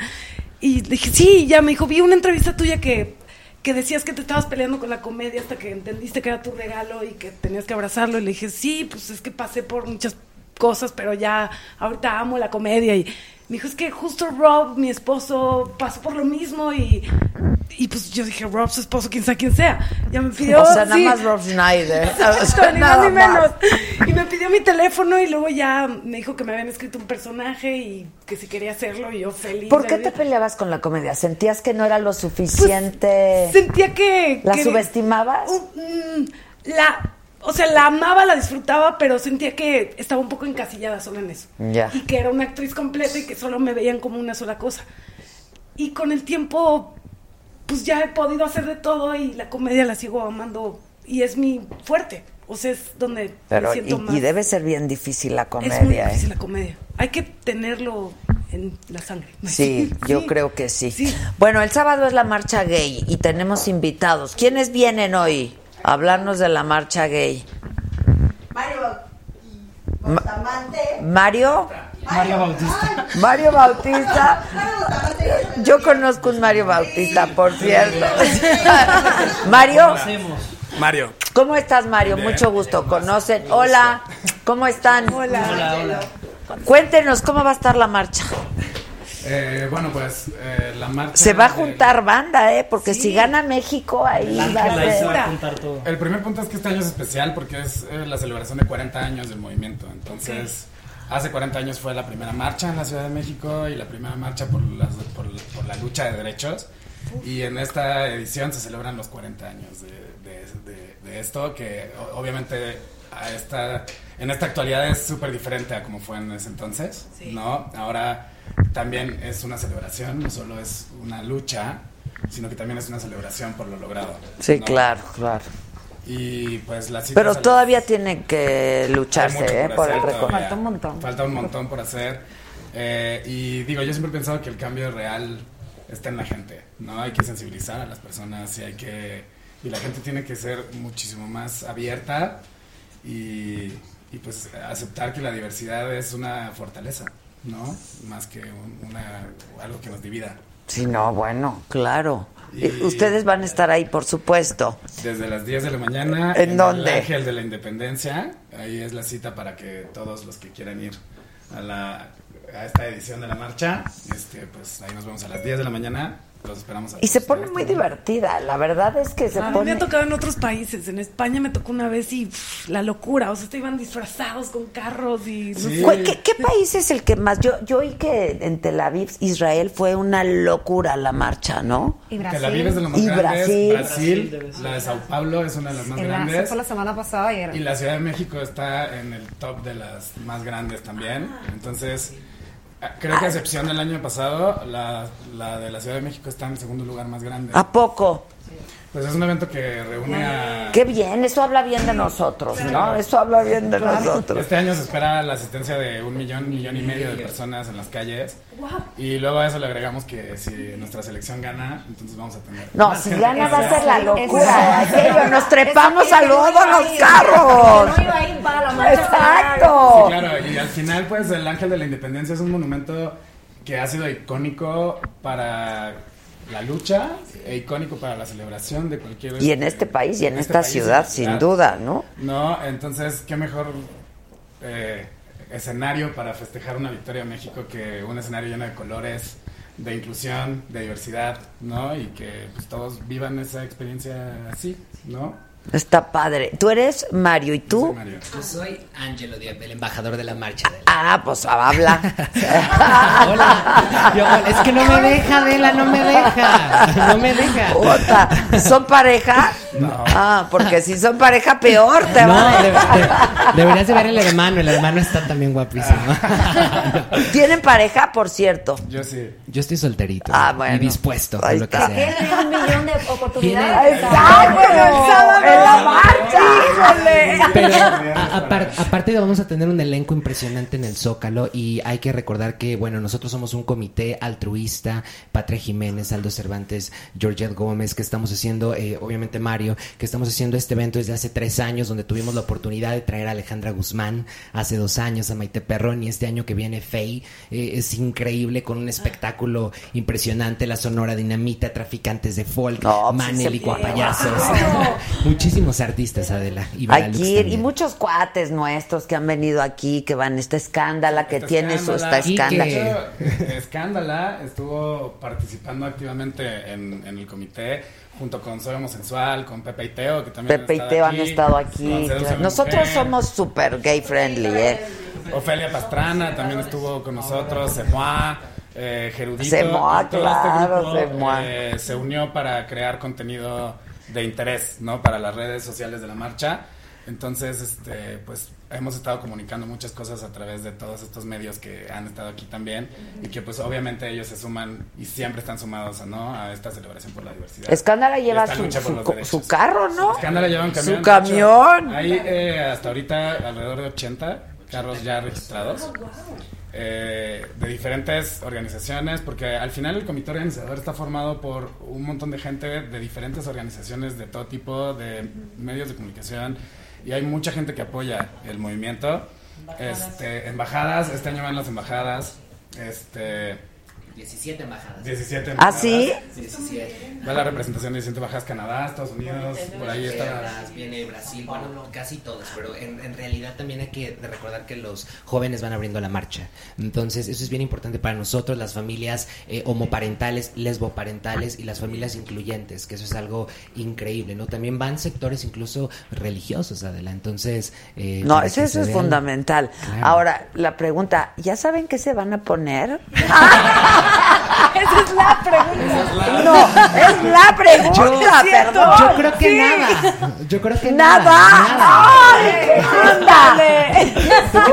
Y dije, sí, ya me dijo, vi una entrevista tuya que, que decías que te estabas peleando con la comedia hasta que entendiste que era tu regalo y que tenías que abrazarlo. Y le dije, sí, pues es que pasé por muchas cosas, pero ya ahorita amo la comedia. Y me dijo, es que justo Rob, mi esposo, pasó por lo mismo y... Y pues yo dije, Rob, su esposo, quién sabe quién sea. Ya me pidió. o sea, nada sí. más Rob Schneider. [LAUGHS] Exacto, [LAUGHS] ni más ni más. menos. Y me pidió mi teléfono y luego ya me dijo que me habían escrito un personaje y que si quería hacerlo y yo feliz. ¿Por qué te vida. peleabas con la comedia? ¿Sentías que no era lo suficiente? Sentía que... ¿La que- subestimabas? Mm, la... O sea, la amaba, la disfrutaba, pero sentía que estaba un poco encasillada solo en eso. Y que era una actriz completa y que solo me veían como una sola cosa. Y con el tiempo, pues ya he podido hacer de todo y la comedia la sigo amando y es mi fuerte. O sea, es donde me siento y, más. y debe ser bien difícil la comedia, es muy ¿eh? difícil la comedia. Hay que tenerlo en la sangre. [LAUGHS] Sí, yo creo que sí. Bueno, el sábado es la marcha gay y tenemos invitados. ¿Quiénes vienen hoy hablarnos de la marcha gay? Mario Ma- Bustamante. Mario. Mario Bautista. Mario Bautista. Yo conozco un Mario Bautista, por cierto. [LAUGHS] Mario. Mario. ¿Cómo estás, Mario? Mucho gusto. ¿Conocen? Hola. ¿Cómo están? Hola. Hola, hola. Cuéntenos cómo va a estar la marcha. Eh, bueno, pues eh, la marcha. Se va a juntar banda, ¿eh? Porque si gana México, ahí va a Ángela, ahí se ser. va a juntar todo. El primer punto es que este año es especial porque es eh, la celebración de 40 años del movimiento. Entonces, hace 40 años fue la primera marcha en la Ciudad de México y la primera marcha por, las- por, por la lucha de derechos. Y en esta edición se celebran los 40 años de, de- de- de esto, que obviamente a esta, en esta actualidad es súper diferente a como fue en ese entonces, ¿no? Ahora también es una celebración, no solo es una lucha, sino que también es una celebración por lo logrado. Sí, ¿no? claro, claro. Y pues la cita Pero todavía tienen que lucharse, ¿eh? Por hacer el récord. Falta un montón. Falta un montón por hacer. Eh, y digo, yo siempre he pensado que el cambio real está en la gente, ¿no? Hay que sensibilizar a las personas y hay que... Y la gente tiene que ser muchísimo más abierta y, y pues aceptar que la diversidad es una fortaleza, ¿no? Más que un- una, algo que nos divida. Sí, no, bueno, claro. Y- Y Ustedes van a estar ahí, por supuesto. Desde las 10 de la mañana. ¿En dónde? El Ángel de la Independencia. Ahí es la cita para que todos los que quieran ir a, la, a esta edición de la marcha, este, pues ahí nos vemos a las 10 de la mañana. Los esperamos a Y se pone muy divertida. La verdad es que se A mí me pone. ha tocado en otros países. En España me tocó una vez y pff, la locura. O sea, te iban disfrazados con carros y... ¿Cuál- ¿Qué, qué país es el que más? Yo, yo oí que en Tel Aviv, Israel, fue una locura la marcha, ¿no? Y Tel Aviv es de los más Y grandes. Brasil. Brasil, la de Sao Paulo es una de las más En la- grandes. fue la semana pasada y era. Y la Ciudad de México está en el top de las más grandes también. Entonces, ah, creo que a excepción del año pasado, la, la de la Ciudad de México está en el segundo lugar más grande. ¿A poco? Pues es un evento que reúne a... Qué bien, eso habla bien de nosotros, ¿no? Eso habla bien de nosotros. Este año se espera la asistencia de un millón, millón y medio de personas en las calles. Y luego a eso le agregamos que si nuestra selección gana, entonces vamos a tener... No, si gana va a ser la locura. Aquello, nos trepamos Eso a que no todos iba a los carros. no iba a ir para la marcha. Exacto. Sí, claro, y al final, pues, el Ángel de la Independencia es un monumento que ha sido icónico para la lucha e icónico para la celebración de cualquier... Y en este país y en, este esta país, ciudad, sin duda, ¿no? No, entonces, qué mejor eh, escenario para festejar una victoria a México que un escenario lleno de colores, de inclusión, de diversidad, ¿no? Y que pues, todos vivan esa experiencia así, ¿no? Está padre. Tú eres Mario, ¿y tú? Yo soy Angelo Díaz, el embajador de la marcha. De Ah, pues habla. [LAUGHS] Yo, es que no me deja, Adela, no me deja. No me deja. Puta, ¿Son pareja? No. Ah, porque si son pareja, peor te No, va. de- de- deberías de ver el hermano. El hermano está también guapísimo. [LAUGHS] ¿Tienen pareja, por cierto? Yo sí. Yo estoy solterito. Ah, bueno. Y dispuesto a lo que sea. Un millón de oportunidades. ¡Exacto! ¡En la marcha! ¡Híjole! Pero a- apar- aparte de vamos a tener un elenco impresionante en el Zócalo y hay que recordar que, bueno, nosotros somos un comité altruista, Patria Jiménez, Aldo Cervantes, Georgette Gómez, que estamos haciendo, eh, obviamente Mario, que estamos haciendo este evento desde hace tres años, donde tuvimos la oportunidad de traer a Alejandra Guzmán hace dos años, a Maite Perrón y este año que viene Fey, eh, es increíble con un espectáculo impresionante, la Sonora Dinamita, Traficantes de Folk, Manel y se puede. Guapayazos, [LAUGHS] muchísimos artistas, Adela. Y Aquí, y muchos cuates nuestros que han venido aquí, que van, esta escándala que tiene su, esta Escándala. escándala. Hecho, Escándala estuvo participando activamente en, en el comité junto con Soy Homosexual, con Pepe y Teo, que también Pepe y Teo han estado aquí. Claro. Nosotros Mujer. somos súper gay friendly, ¿eh? Ofelia Pastrana también estuvo con nosotros, Semoa, eh, Gerudito. Semoa, este claro, grupo, eh, se unió para crear contenido de interés, ¿no? Para las redes sociales de la marcha. Entonces, este, pues hemos estado comunicando muchas cosas a través de todos estos medios que han estado aquí también y que pues obviamente ellos se suman y siempre están sumados ¿no? a esta celebración por la diversidad. Escándala lleva su, su, su carro, ¿no? Escándala lleva un camión. Su camión. hecho, Hay eh, hasta ahorita alrededor de 80 carros ya registrados. eh, de diferentes organizaciones, porque al final el comité organizador está formado por un montón de gente de diferentes organizaciones de todo tipo, de medios de comunicación, y hay mucha gente que apoya el movimiento. Este, embajadas, este año van las embajadas, este, 17 embajadas. 17 ¿Ah, embajadas. sí? 17. Va la representación de 17 embajadas Canadá, Estados Unidos, por ahí está. Viene Brasil, bueno, casi todos, pero en, en realidad también hay que recordar que los jóvenes van abriendo la marcha. Entonces, eso es bien importante para nosotros, las familias eh, homoparentales, lesboparentales y las familias incluyentes, que eso es algo increíble, ¿no? También van sectores incluso religiosos, Adela. Entonces, eh, No, eso, eso es vean- fundamental. Claro. Ahora, la pregunta, ¿ya saben qué se van a poner? [LAUGHS] Esa es la pregunta. No, es la pregunta, Yo- perdón. Yo creo que Sí. nada. Yo creo que Nada. nada. ¡Ay.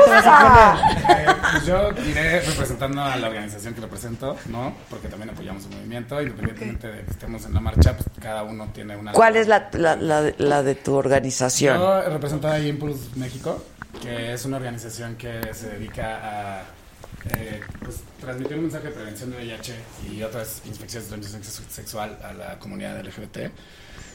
Eh, pues yo iré representando a la organización que represento, ¿no? Porque también apoyamos el movimiento, independientemente de que estemos en la marcha, pues cada uno tiene una... ¿Cuál es la, la, la, la de tu organización? Yo represento a Impulse México, que es una organización que se dedica a eh, pues, transmitir un mensaje de prevención de VIH y otras infecciones de transmisión sex- sexual a la comunidad LGBT.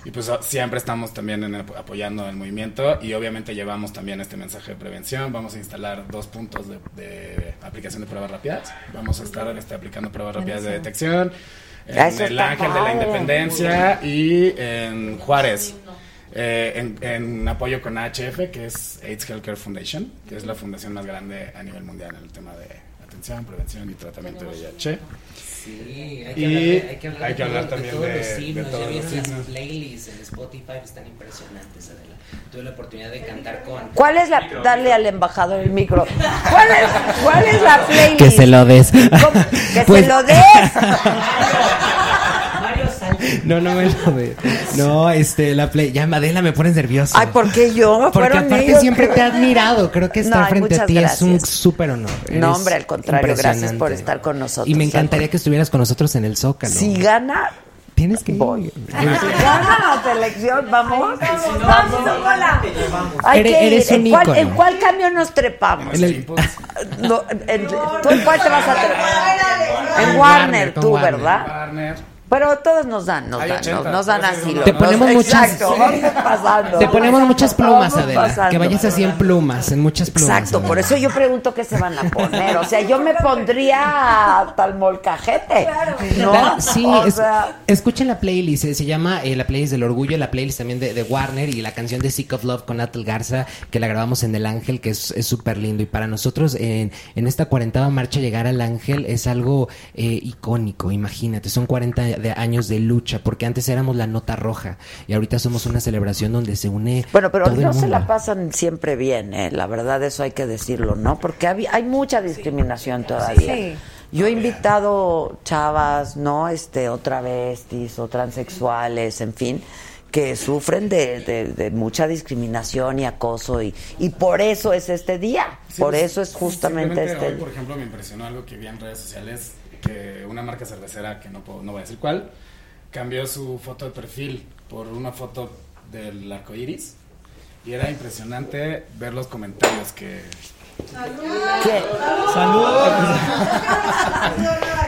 Y pues o- siempre estamos también en apoyando el movimiento y obviamente llevamos también este mensaje de prevención. Vamos a instalar dos puntos de, de aplicación de pruebas rápidas. Vamos a estar este, aplicando pruebas rápidas de detección en Eso el Ángel de la padre. Independencia y en Juárez. eh, en, en apoyo con AHF, que es AIDS Healthcare Foundation, que es la fundación más grande a nivel mundial en el tema de atención, prevención y tratamiento de VIH. Sí, hay que, Y hablar, de- hay que hablar, hay que hablar todo- también de todos de- los de todos ya los vieron las playlists en Spotify, están impresionantes, Adela. Tuve la oportunidad de cantar con... ¿Cuál es la... Dale al embajador el micro. ¿Cuál es, cuál es la playlist? [LAUGHS] Que se lo des. Que Pues- se lo des. [LAUGHS] [LAUGHS] No, no me lo des. No, este, la play... Ya, Adela, me pones nervioso. Ay, ¿por qué yo? Porque aparte ellos siempre te he admirado. Creo que estar No, ay, frente a ti es un súper honor. No, hombre, al contrario, gracias por estar con nosotros. Y me encantaría que estuvieras con nosotros en el Zócalo. Si gana, Tienes que ir. voy. Si gana la selección, vamos. Vamos, hola. Hay Eres- que ir. eres un ¿En cuál. ¿En cuál camión nos trepamos? En el- [LAUGHS] No, en- ¿Tú en cuál te vas a trepar? En Warner, con tú, Warner. ¿verdad? Warner. Pero todos nos dan, nos Hay dan, 80, nos, nos dan no- Te ponemos muchas- Exacto, vamos pasando. Te ponemos muchas plumas, Adela. pasando. Que vayas así en plumas, en muchas plumas. Exacto, Adela. por eso yo pregunto qué se van a poner. O sea, yo me pondría hasta el molcajete. ¿No? La- sí, O es- sea, escuchen la playlist, eh, se llama eh, la playlist del orgullo, la playlist también de, de Warner y la canción de Sick of Love con Atle Garza, que la grabamos en El Ángel, que es es súper lindo. Y para nosotros, en, en esta cuarentava marcha, llegar al Ángel es algo eh, icónico, imagínate, son 40 de años de lucha, porque antes éramos la nota roja y ahorita somos una celebración donde se une Bueno, pero todo el no se la pasan siempre bien, ¿eh? la verdad, eso hay que decirlo, ¿no? Porque hay, hay mucha discriminación todavía. Sí. Yo he invitado chavas, ¿no? Este, o travestis, o transexuales, en fin, que sufren de, de- de mucha discriminación y acoso, y, y por eso es este día. Sí, por pues, eso es justamente este hoy, por ejemplo, me impresionó algo que vi en redes sociales, una marca cervecera, que no, puedo- no voy a decir cuál, cambió su foto de perfil por una foto del arco iris. Y era impresionante ver los comentarios que...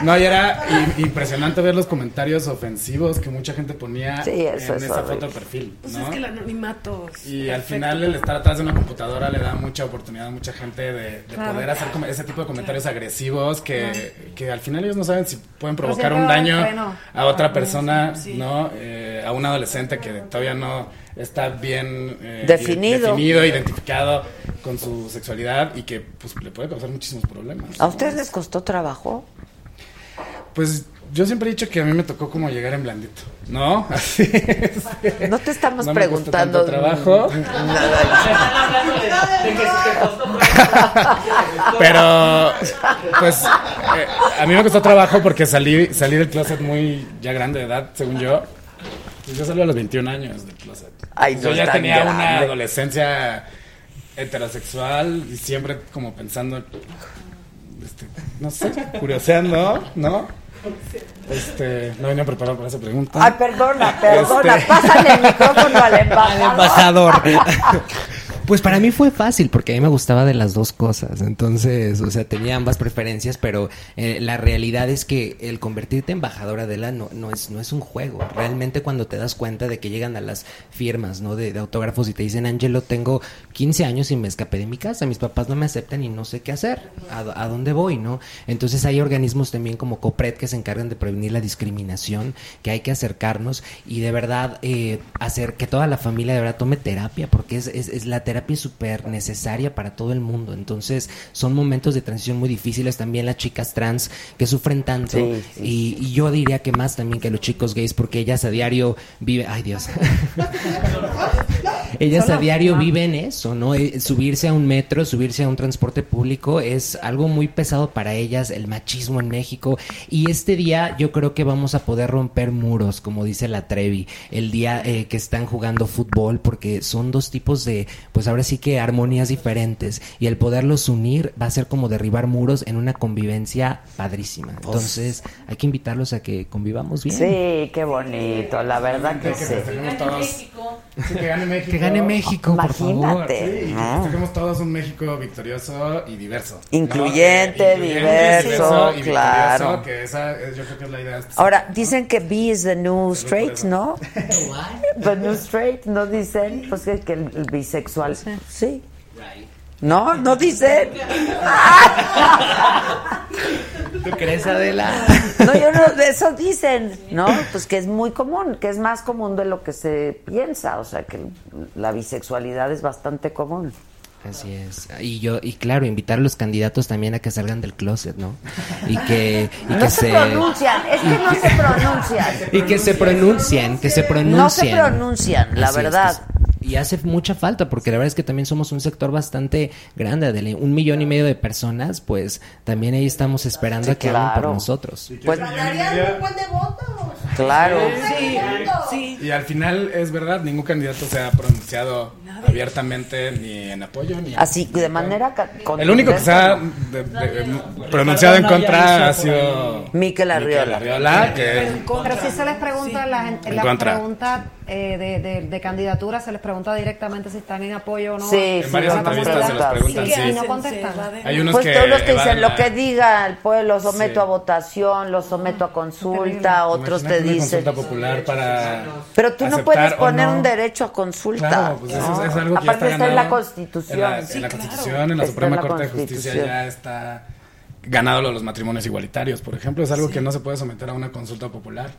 No, y era impresionante ver los comentarios ofensivos que mucha gente ponía Sí, eso en es esa horrible. foto de perfil. Pues es que el anonimato. Y al final el estar atrás de una computadora le da mucha oportunidad a mucha gente de, de Claro. poder hacer como ese tipo de comentarios agresivos que, que al final ellos no saben si pueden Pero provocar un daño a otra persona, sí. ¿no? Eh, a un adolescente que todavía no está bien eh, Definido. definido, identificado con su sexualidad y que pues, le puede causar muchísimos problemas. ¿A ustedes les costó trabajo? Pues yo siempre he dicho que a mí me tocó como llegar en blandito, ¿no? [LAUGHS] Así es. No te estamos No preguntando. trabajo. Nada. Pero, pues, eh, a mí me costó trabajo porque salí, salí del closet muy ya grande de edad, según yo. Pues yo salí a los 21 años del closet. Ay, no yo ya tenía una adolescencia heterosexual y siempre como pensando, este, no sé, curioseando, ¿no? Este, no venía preparado para esa pregunta. Ay, perdona, perdona. Este- Pásale el micrófono al [LAUGHS] embajador. embajador. [LAUGHS] Pues para mí fue fácil porque a mí me gustaba de las dos cosas. Entonces, o sea, tenía ambas preferencias, pero eh, la realidad es que el convertirte en embajadora de la no, no, es, no es un juego. Realmente cuando te das cuenta de que llegan a las firmas ¿no? de, autógrafos y te dicen, Angelo, tengo 15 años y me escapé de mi casa, mis papás no me aceptan y no sé qué hacer, a, a dónde voy, ¿no? Entonces hay organismos también como COPRED que se encargan de prevenir la discriminación, que hay que acercarnos y de verdad eh, hacer que toda la familia de verdad tome terapia, porque es, es, es la terapia es súper necesaria para todo el mundo. Entonces son momentos de transición muy difíciles también las chicas trans que sufren tanto Sí, sí, y, y yo diría que más también que los chicos gays porque ellas a diario viven, ay Dios, [LAUGHS] ellas a diario viven eso, ¿no? Eh, Subirse a un metro, subirse a un transporte público es algo muy pesado para ellas, el machismo en México. Y este día yo creo que vamos a poder romper muros, como dice la Trevi, el día eh, que están jugando fútbol, porque son dos tipos de, pues ahora sí que armonías diferentes. Y el poderlos unir va a ser como derribar muros en una convivencia padrísima. Entonces hay que invitarlos a que convivamos bien. Sí, qué bonito, la verdad que Que sí. festejemos todos. Sí, que gane México. Que gane México, por favor. Imagínate, Sí, y que ¿no? festejemos todos un México victorioso y diverso. ¿no? Incluyente, Eh, diverso, y claro. victorioso, que esa es- yo creo que es la idea. Ahora, dicen que B is the new straight, ¿no? [LAUGHS] The new straight, ¿no dicen? Pues que, que el, el bisexual. Sí. No, no dicen. ¿Tú crees, Adela? No, yo no, de eso dicen, ¿no? Pues que es muy común, que es más común de lo que se piensa, o sea, que la bisexualidad es bastante común. Así es. Y yo, y claro, invitar a los candidatos también a que salgan del closet, ¿no? Y que, y No que se pronuncian, es que no se [LAUGHS] pronuncian. y que se pronuncien, que se pronuncien. No se pronuncian, la Así es, verdad. que y hace mucha falta, porque la verdad es que también somos un sector bastante grande, Adele. un millón y medio de personas, pues también ahí estamos esperando Sí, a que hablen por claro. nosotros. Pues, Darían un buen de votos. claro. Sí, sí. Y al final es verdad, ningún candidato se ha pronunciado abiertamente ni en apoyo ni en Así, de manera El único que se ha de- de- pronunciado en contra ha sido Miquel Arriola. Arriola, que Pero si se les pregunta, la gente, En la pregunta eh, de, de, de candidatura se les pregunta directamente si están en apoyo o no. Sí, En sí, varias lo entrevistas se les preguntan. preguntan, Y, sí. y no contestan. Hay unos pues que todos los que dicen lo que diga el pueblo, lo someto Sí. a votación, lo someto a consulta, otros te Imagínate dicen. consulta popular para Pero tú no puedes poner no. un derecho a consulta. Claro, pues eso ¿no? es, es algo que ya Aparte está está en la Constitución. En la, en la Constitución, en la Suprema en la Corte de Justicia ya está ganado lo de los matrimonios igualitarios, por ejemplo. Es algo que no se puede someter a una consulta popular.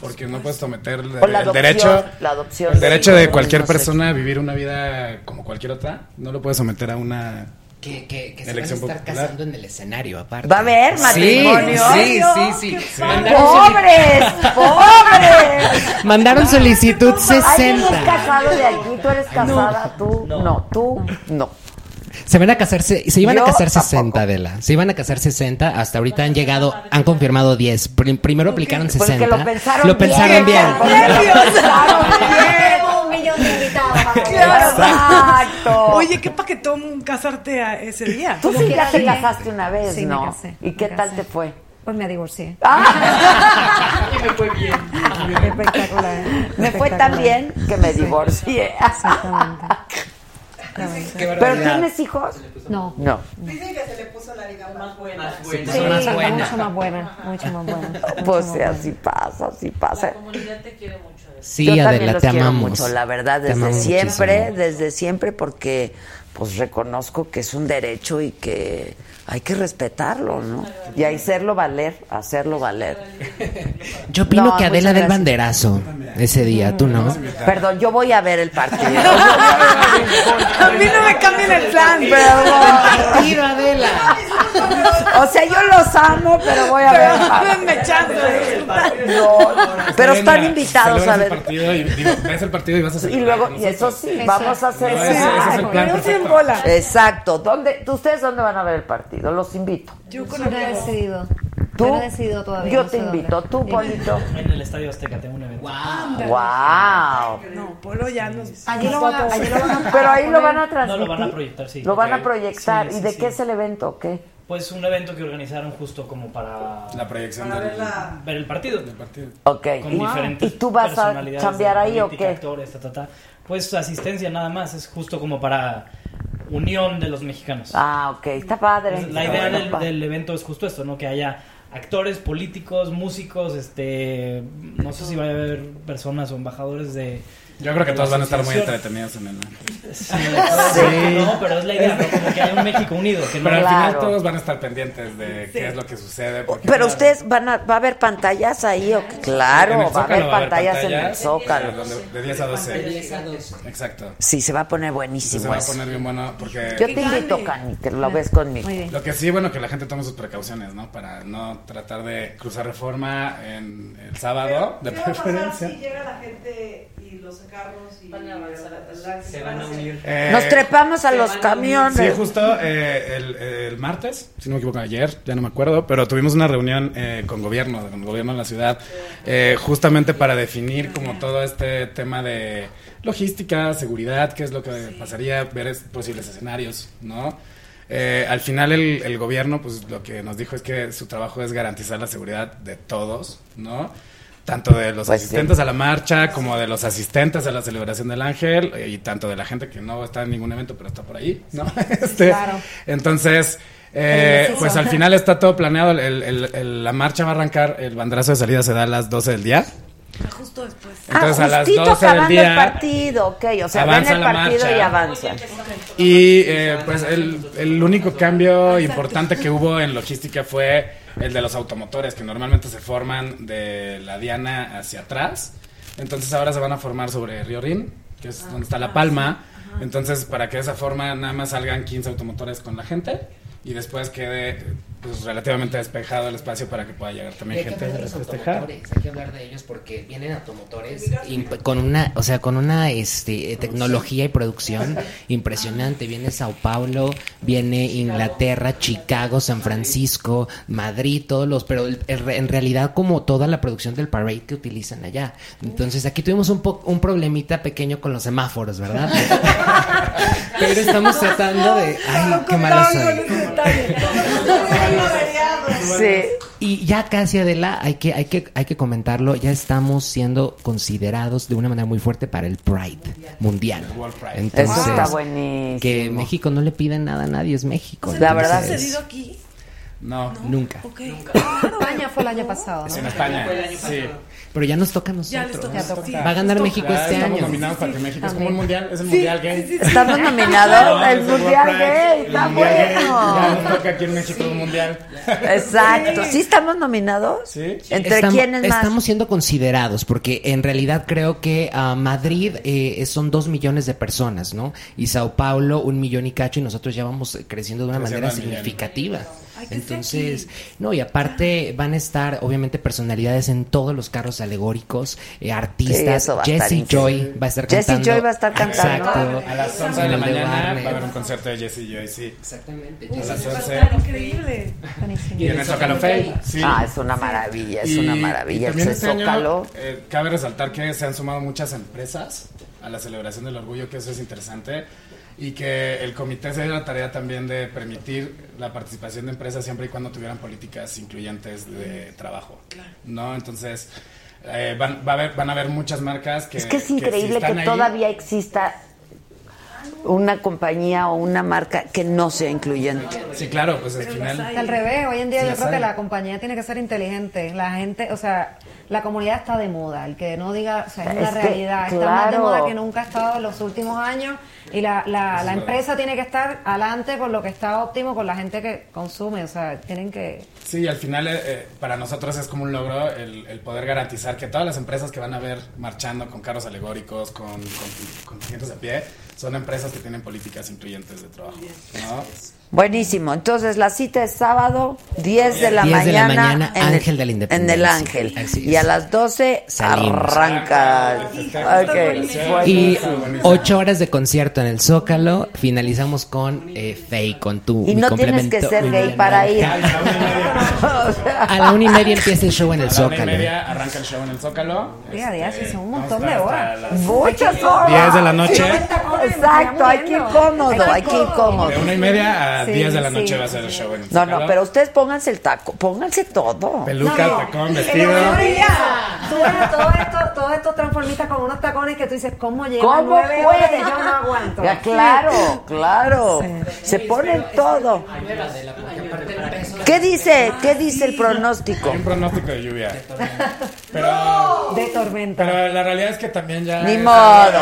Porque no puedes someter el, adopción, derecho, la adopción el de derecho de cualquier no sé. persona a vivir una vida como cualquier otra. No lo puedes someter a una Que, que, que se van a estar popular. casando en el escenario, aparte. ¿Va a haber matrimonio? Sí, sí, sí. sí. ¡Pobres! [LAUGHS] ¡Pobres! mandaron solicitud ¿Alguien es 60. casado de aquí? ¿Tú eres casada? ¿Tú? No. ¿Tú? No. Se van a casarse, se iban Yo a casar 60 de la. Se iban a casar 60, hasta ahorita han llegado, han confirmado 10. Prim- primero aplicaron Porque 60. lo pensaron Lo pensaron bien. Porque lo pensaron [LAUGHS] bien. Un millón de invitados. [LAUGHS] Exacto. Oye, qué paquetón casarte a ese día. Tú sí ya te casaste una vez, Sí, me ¿no? casé, ¿Y qué tal te fue? Pues me divorcié. [LAUGHS] me fue bien. Espectacular. Me fue tan bien que me divorcié. Exactamente. ¿Pero tienes hijos? No. No. Dicen que se le puso la liga más buena. Sí, más mucho más buena, mucho más buena. Pues mucho sí, más así pasa, así pasa. Sí, Yo también Adela, los te quiero amamos. mucho, la verdad, Te desde siempre, muchísimo. desde siempre, porque pues reconozco que es un derecho y que hay que respetarlo, ¿no? Y hacerlo valer, hacerlo valer. Yo opino No, que Adela del banderazo ese día, tú no. Perdón, yo voy a ver el partido. [LAUGHS] A mí no me cambien el plan. Perdón. Tiro, Adela. O sea, yo los amo, pero voy a ver el partido. No, pero están invitados a ver. y ves el partido y vas a Y celebrar luego, y eso sí, vamos a hacer bola. Exacto. ¿Dónde, ¿Ustedes dónde van a ver el partido? Los invito. Yo no he decidido. ¿Tú? Yo no he decidido todavía. Yo no te dónde. invito. ¿Tú, Polito? En el Estadio Azteca tengo un evento. ¡Wow! No, Polo ya nos. Allí lo van a, allí lo van a Pero ahí lo van a No, transmitir. lo van a proyectar, sí. Lo van a proyectar. Sí, ¿Y de sí. qué es el evento o qué? Pues un evento que organizaron justo como para La proyección Para del, ver la- ver el partido. del partido. Ok. Con ¿Y, diferentes y tú vas a de ahí o qué? actores, ta, ta, ta. Pues asistencia nada más, es justo como para unión de los mexicanos. Ah, ok. Está padre. La idea del, del evento es justo esto, ¿no? Que haya actores, políticos, músicos, este, no sé si va a haber personas o embajadores de... Yo creo que todos van a estar muy entretenidos en el. Sí, sí, no, pero es la idea, ¿no? Como que haya un México unido. Que no Pero al final Claro. todos van a estar pendientes de qué es lo que sucede. Porque Pero ustedes van a, va a haber pantallas ahí o qué? claro, va a haber haber pantallas en el pantallas, Zócalo. De 10 a 12. De 10 a 12. Exacto. Sí, se va a poner Entonces buenísimo se va a poner bien bueno porque... Yo te invito, Cani, que lo ves conmigo. Muy bien. Lo que sí, bueno, que la gente tome sus precauciones, ¿no? Para no tratar de cruzar reforma en el sábado, de ¿Qué va a pasar preferencia. si llega la gente y los carros y van a avanzar? Se van a unir. Eh, Nos trepamos a los a camiones. Sí, justo eh, el, el martes, si no me equivoco, ayer, ya no me acuerdo, pero tuvimos una reunión eh, con gobierno, con el gobierno de la ciudad, eh, justamente para definir como todo este tema de logística, seguridad, qué es lo que pasaría, ver es- posibles escenarios, ¿no? Eh, al final el, el gobierno, pues lo que nos dijo es que su trabajo es garantizar la seguridad de todos, ¿no? Tanto de los Pues sí. asistentes a la marcha como de los asistentes a la celebración del ángel eh, y tanto de la gente que no está en ningún evento pero está por ahí, ¿no? [LAUGHS] Este, Claro. Entonces, eh, pues al final está todo planeado. El- el- el- la marcha va a arrancar, el banderazo de salida se da a las 12 del día. Justo después. Entonces ah, a las justito 12 del acabando el día partido, ok. O sea, ven avanza el la partido marcha. y avanzan. Y eh, pues el, el único cambio importante que hubo en logística fue el de los automotores, que normalmente se forman de la Diana hacia atrás. Entonces ahora se van a formar sobre Río Rin, que es donde está La Palma. Entonces, para que de esa forma nada más salgan 15 automotores con la gente y después quede pues, relativamente despejado el espacio para que pueda llegar Y también gente a los festejar. hay que hablar de ellos porque vienen automotores imp- con una, o sea, con una este, tecnología y producción impresionante. Viene Sao Paulo, viene Inglaterra, Chicago, San Francisco, Madrid, todos los, pero el- el- en realidad como toda la producción del parade que utilizan allá. Entonces aquí tuvimos un, po- un problemita pequeño con los semáforos, ¿verdad? [LAUGHS] pero estamos tratando de, ay, qué malo soy. Sí. Y ya casi Adela, hay que, hay que, hay que comentarlo, ya estamos siendo considerados de una manera muy fuerte para el Pride mundial. Entonces, Eso está buenísimo. Que México no le pide nada a nadie, es México. La verdad. Sucedido aquí? No. Nunca. España fue el año pasado, Es ¿no? en España. Sí. Pero ya nos toca a Ya les nosotros. toca. Sí. Va a ganar México Ya este estamos año. nominados para que México es como un También. mundial, es el Sí, mundial gay. sí, sí. Estamos nominados [LAUGHS] No, el es el Mundial Gay. el Está Gay. Ya bueno. nos toca aquí en México un mundial. Exacto. ¿Sí estamos nominados? Sí. ¿Entre Estamos- quiénes más? Estamos siendo considerados porque en realidad creo que ah, Madrid eh, son dos millones de personas, ¿no? Y Sao Paulo un millón y cacho y nosotros ya vamos creciendo de una Creciendo manera al millón. Ay, Entonces, no, y aparte van a estar obviamente personalidades en todos los carros alegóricos, eh, Sí, artistas. eso va a estar Jesse Joy increíble. va a estar Jesse cantando. Joy va a estar cantando. Exacto. A las 11 de la de mañana va a haber un concierto de Jesse Joy, sí. Exactamente. A las Va a 11. estar increíble. Y en el Zócalo Fey. Sí. Ah, es una maravilla, es Y- una y maravilla. también este año, Zócalo. eh, cabe resaltar que se han sumado muchas empresas a la celebración del orgullo, que eso es interesante. Y que el comité se dio la tarea también de permitir la participación de empresas siempre y cuando tuvieran políticas incluyentes de trabajo. ¿No? Entonces, eh, van, va a haber, van a haber muchas marcas que. Es que es increíble que, ahí- todavía exista una compañía o una marca que no sea incluyente. Sí, claro, pues al final. Al revés, hoy en día Sí, yo creo que la compañía tiene que ser inteligente. La gente, o sea, la comunidad está de moda. El que no diga, o sea, es una Es que, realidad. Está más de moda que nunca ha estado en los últimos años. Y la, la, la empresa tiene que estar adelante con lo que está óptimo, con la gente que consume. O sea, tienen que. Sí, al final eh, eh, para nosotros es como un logro el, el poder garantizar que todas las empresas que van a ver marchando con carros alegóricos, con, con, con clientes a pie, son empresas que tienen políticas incluyentes de trabajo. ¿no? Buenísimo. Entonces, la cita es sábado, 10 de la 10 de la mañana. mañana, en el- Ángel de la En Independencia. el Ángel. Y a las 12 Salimos. arranca. Ok, Y buenísimo. ocho horas de concierto en el Zócalo. Finalizamos con eh, Faye, con tu Y mi no tienes que ser gay para ir. [LAUGHS] A la una y media empieza el show en el A la una y Zócalo. media arranca el show en el Zócalo. Día a día, sí, son un montón de horas. Muchas horas. 10 de la noche. Exacto, hay que ir cómodo, hay que ir cómodo. De una y media a Sí, 10 de la sí. noche va a ser el show en el No, Zócalo. no, pero ustedes pónganse el taco, pónganse todo. Peluca, No, tacón, vestido. Todo esto, todo esto transformista con unos tacones que tú dices, ¿cómo llevan ¿Cómo horas? puede? Yo no aguanto. Ya, claro, claro. Se ponen todo. ¿Qué dice? ¿Qué dice el pronóstico? Hay un pronóstico de lluvia. Pero, De tormenta. pero la realidad es que también ya. Ni modo.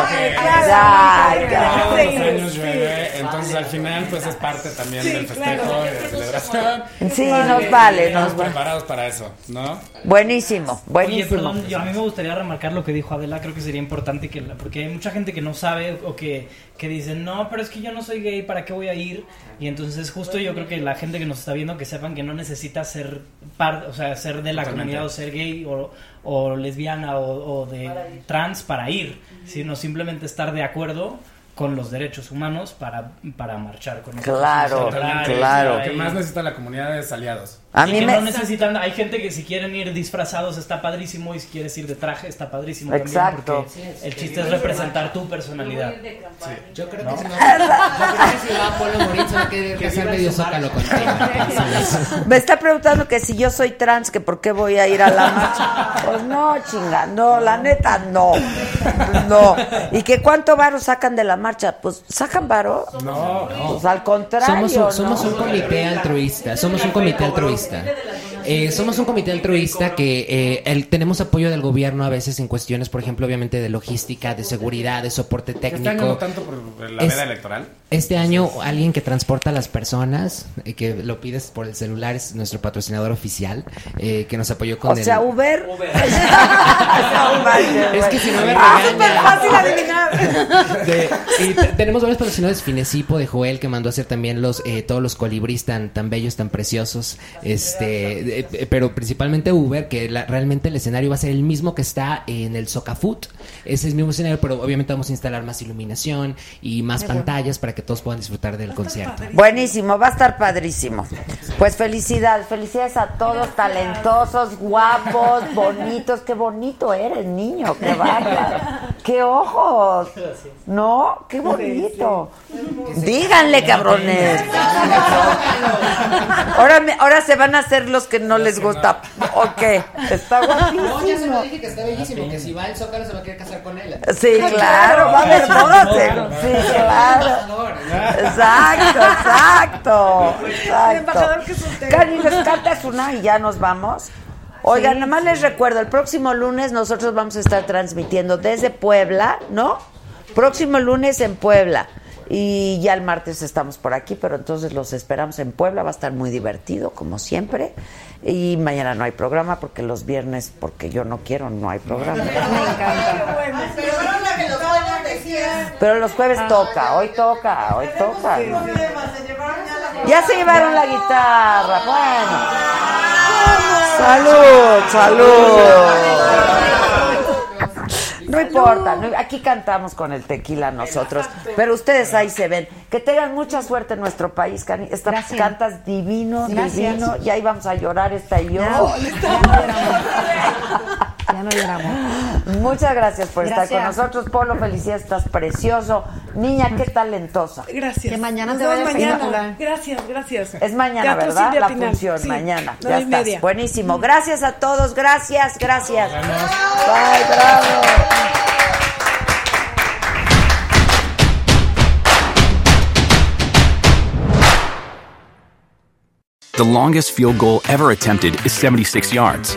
que Ya, ya. Todos los Sí, años sí. llueve, entonces al final pues es parte también del festejo y de la celebración. Sí, nos vale, Estamos nos vale. preparados para eso, ¿no? Buenísimo, Oye, buenísimo. perdón, yo- a mí me gustaría remarcar lo que dijo Adela, creo que sería importante que, porque hay mucha gente que no sabe o que, que dice, no, pero es que yo no soy gay, ¿para qué voy a ir? Y entonces justo yo creo que la gente que nos está viendo, que sepan que no necesita ser par, o sea, ser de la Totalmente. comunidad o ser gay o, o lesbiana o, o de trans para ir, sino simplemente estar de acuerdo con los derechos humanos para, para marchar con nosotros. Claro, Totalmente. claro. Lo que más necesita la comunidad es aliados. A Y mí que me- no necesitan, hay gente que si quieren ir disfrazados está padrísimo y si quieres ir de traje está padrísimo también Exacto. porque el chiste es representar tu personalidad. Yo creo ¿No? que si no, yo creo que si va Polo Morín se [LAUGHS] va a querer casar medio Zócalo contigo. Entonces, [LAUGHS] Me está preguntando que si yo soy trans, que por qué voy a ir a la marcha. Pues no, chinga, no, la neta no. No. ¿Y que cuánto varo sacan de la marcha? Pues sacan varo. No, Pues al contrario. somos un, ¿no? somos un comité altruista. Somos un comité altruista vista. Eh, somos un comité altruista que eh, el- tenemos apoyo del gobierno a veces en cuestiones, por ejemplo, obviamente de logística, de seguridad, de soporte Este técnico. año no tanto por la Es- veda electoral. Este año alguien que transporta a las personas, eh, que lo pides por el celular, es nuestro patrocinador oficial, eh, que nos apoyó con O el... [LAUGHS] sea, [LAUGHS] Uber. Es que si no me Ah, fácil adivinar. [LAUGHS] De- y te- tenemos varios patrocinadores, Finecipo de Joel, que mandó a hacer también los eh, todos los colibríes tan, tan bellos, tan preciosos. Este, eh, pero principalmente Uber, que la- realmente el escenario va a ser el mismo que está en el Socafut. Es el mismo escenario, pero obviamente vamos a instalar más iluminación y más pantallas para que todos puedan disfrutar del concierto. Buenísimo, va a estar padrísimo. Pues felicidades, felicidades a todos, talentosos, guapos, bonitos. Qué bonito eres, niño, qué bárbaro. Qué ojos. ¿No? Qué bonito. Díganle, cabrones. Ahora, me- ahora se van a hacer los que no les gusta. ¿O qué? Está No, ya se lo guapísimo. dije que está bellísimo, que si va al Zócalo se va a querer casar con él. Sí, claro, va a haber bodas. Sí, claro. Exacto, exacto. exacto. Cari, ¿les cantas una y ya nos vamos? Oigan, nada más les recuerdo, el próximo lunes nosotros vamos a estar transmitiendo desde Puebla, ¿no? Próximo lunes en Puebla. Y ya el martes estamos por aquí, pero entonces los esperamos en Puebla, va a estar muy divertido, como siempre. Y mañana no hay programa, porque los viernes, porque yo no quiero, no hay programa. [LAUGHS] Pero bueno, la que los buenos decían. Pero los jueves toca, hoy toca, hoy toca. Ya se llevaron la guitarra, bueno. Salud, salud. No importa, no- aquí cantamos con el tequila nosotros, pero ustedes ahí se ven. Que tengan mucha suerte en nuestro país, Cani. Esta- Gracias. cantas divino, Gracias. divino. Y ahí vamos a llorar esta y yo. [LAUGHS] Ya no lloramos. Muchas gracias por estar con nosotros. Polo, felicidades, estás precioso. Niña, qué talentosa. Gracias. Que mañana Nos te vemos vaya mañana. Gracias, gracias. Es mañana, Teatro ¿verdad? La función, Sí, mañana. nueve Ya estás. media. Buenísimo. Gracias a todos. Gracias, gracias. Bye, bravo. The longest field goal ever attempted is 76 yards.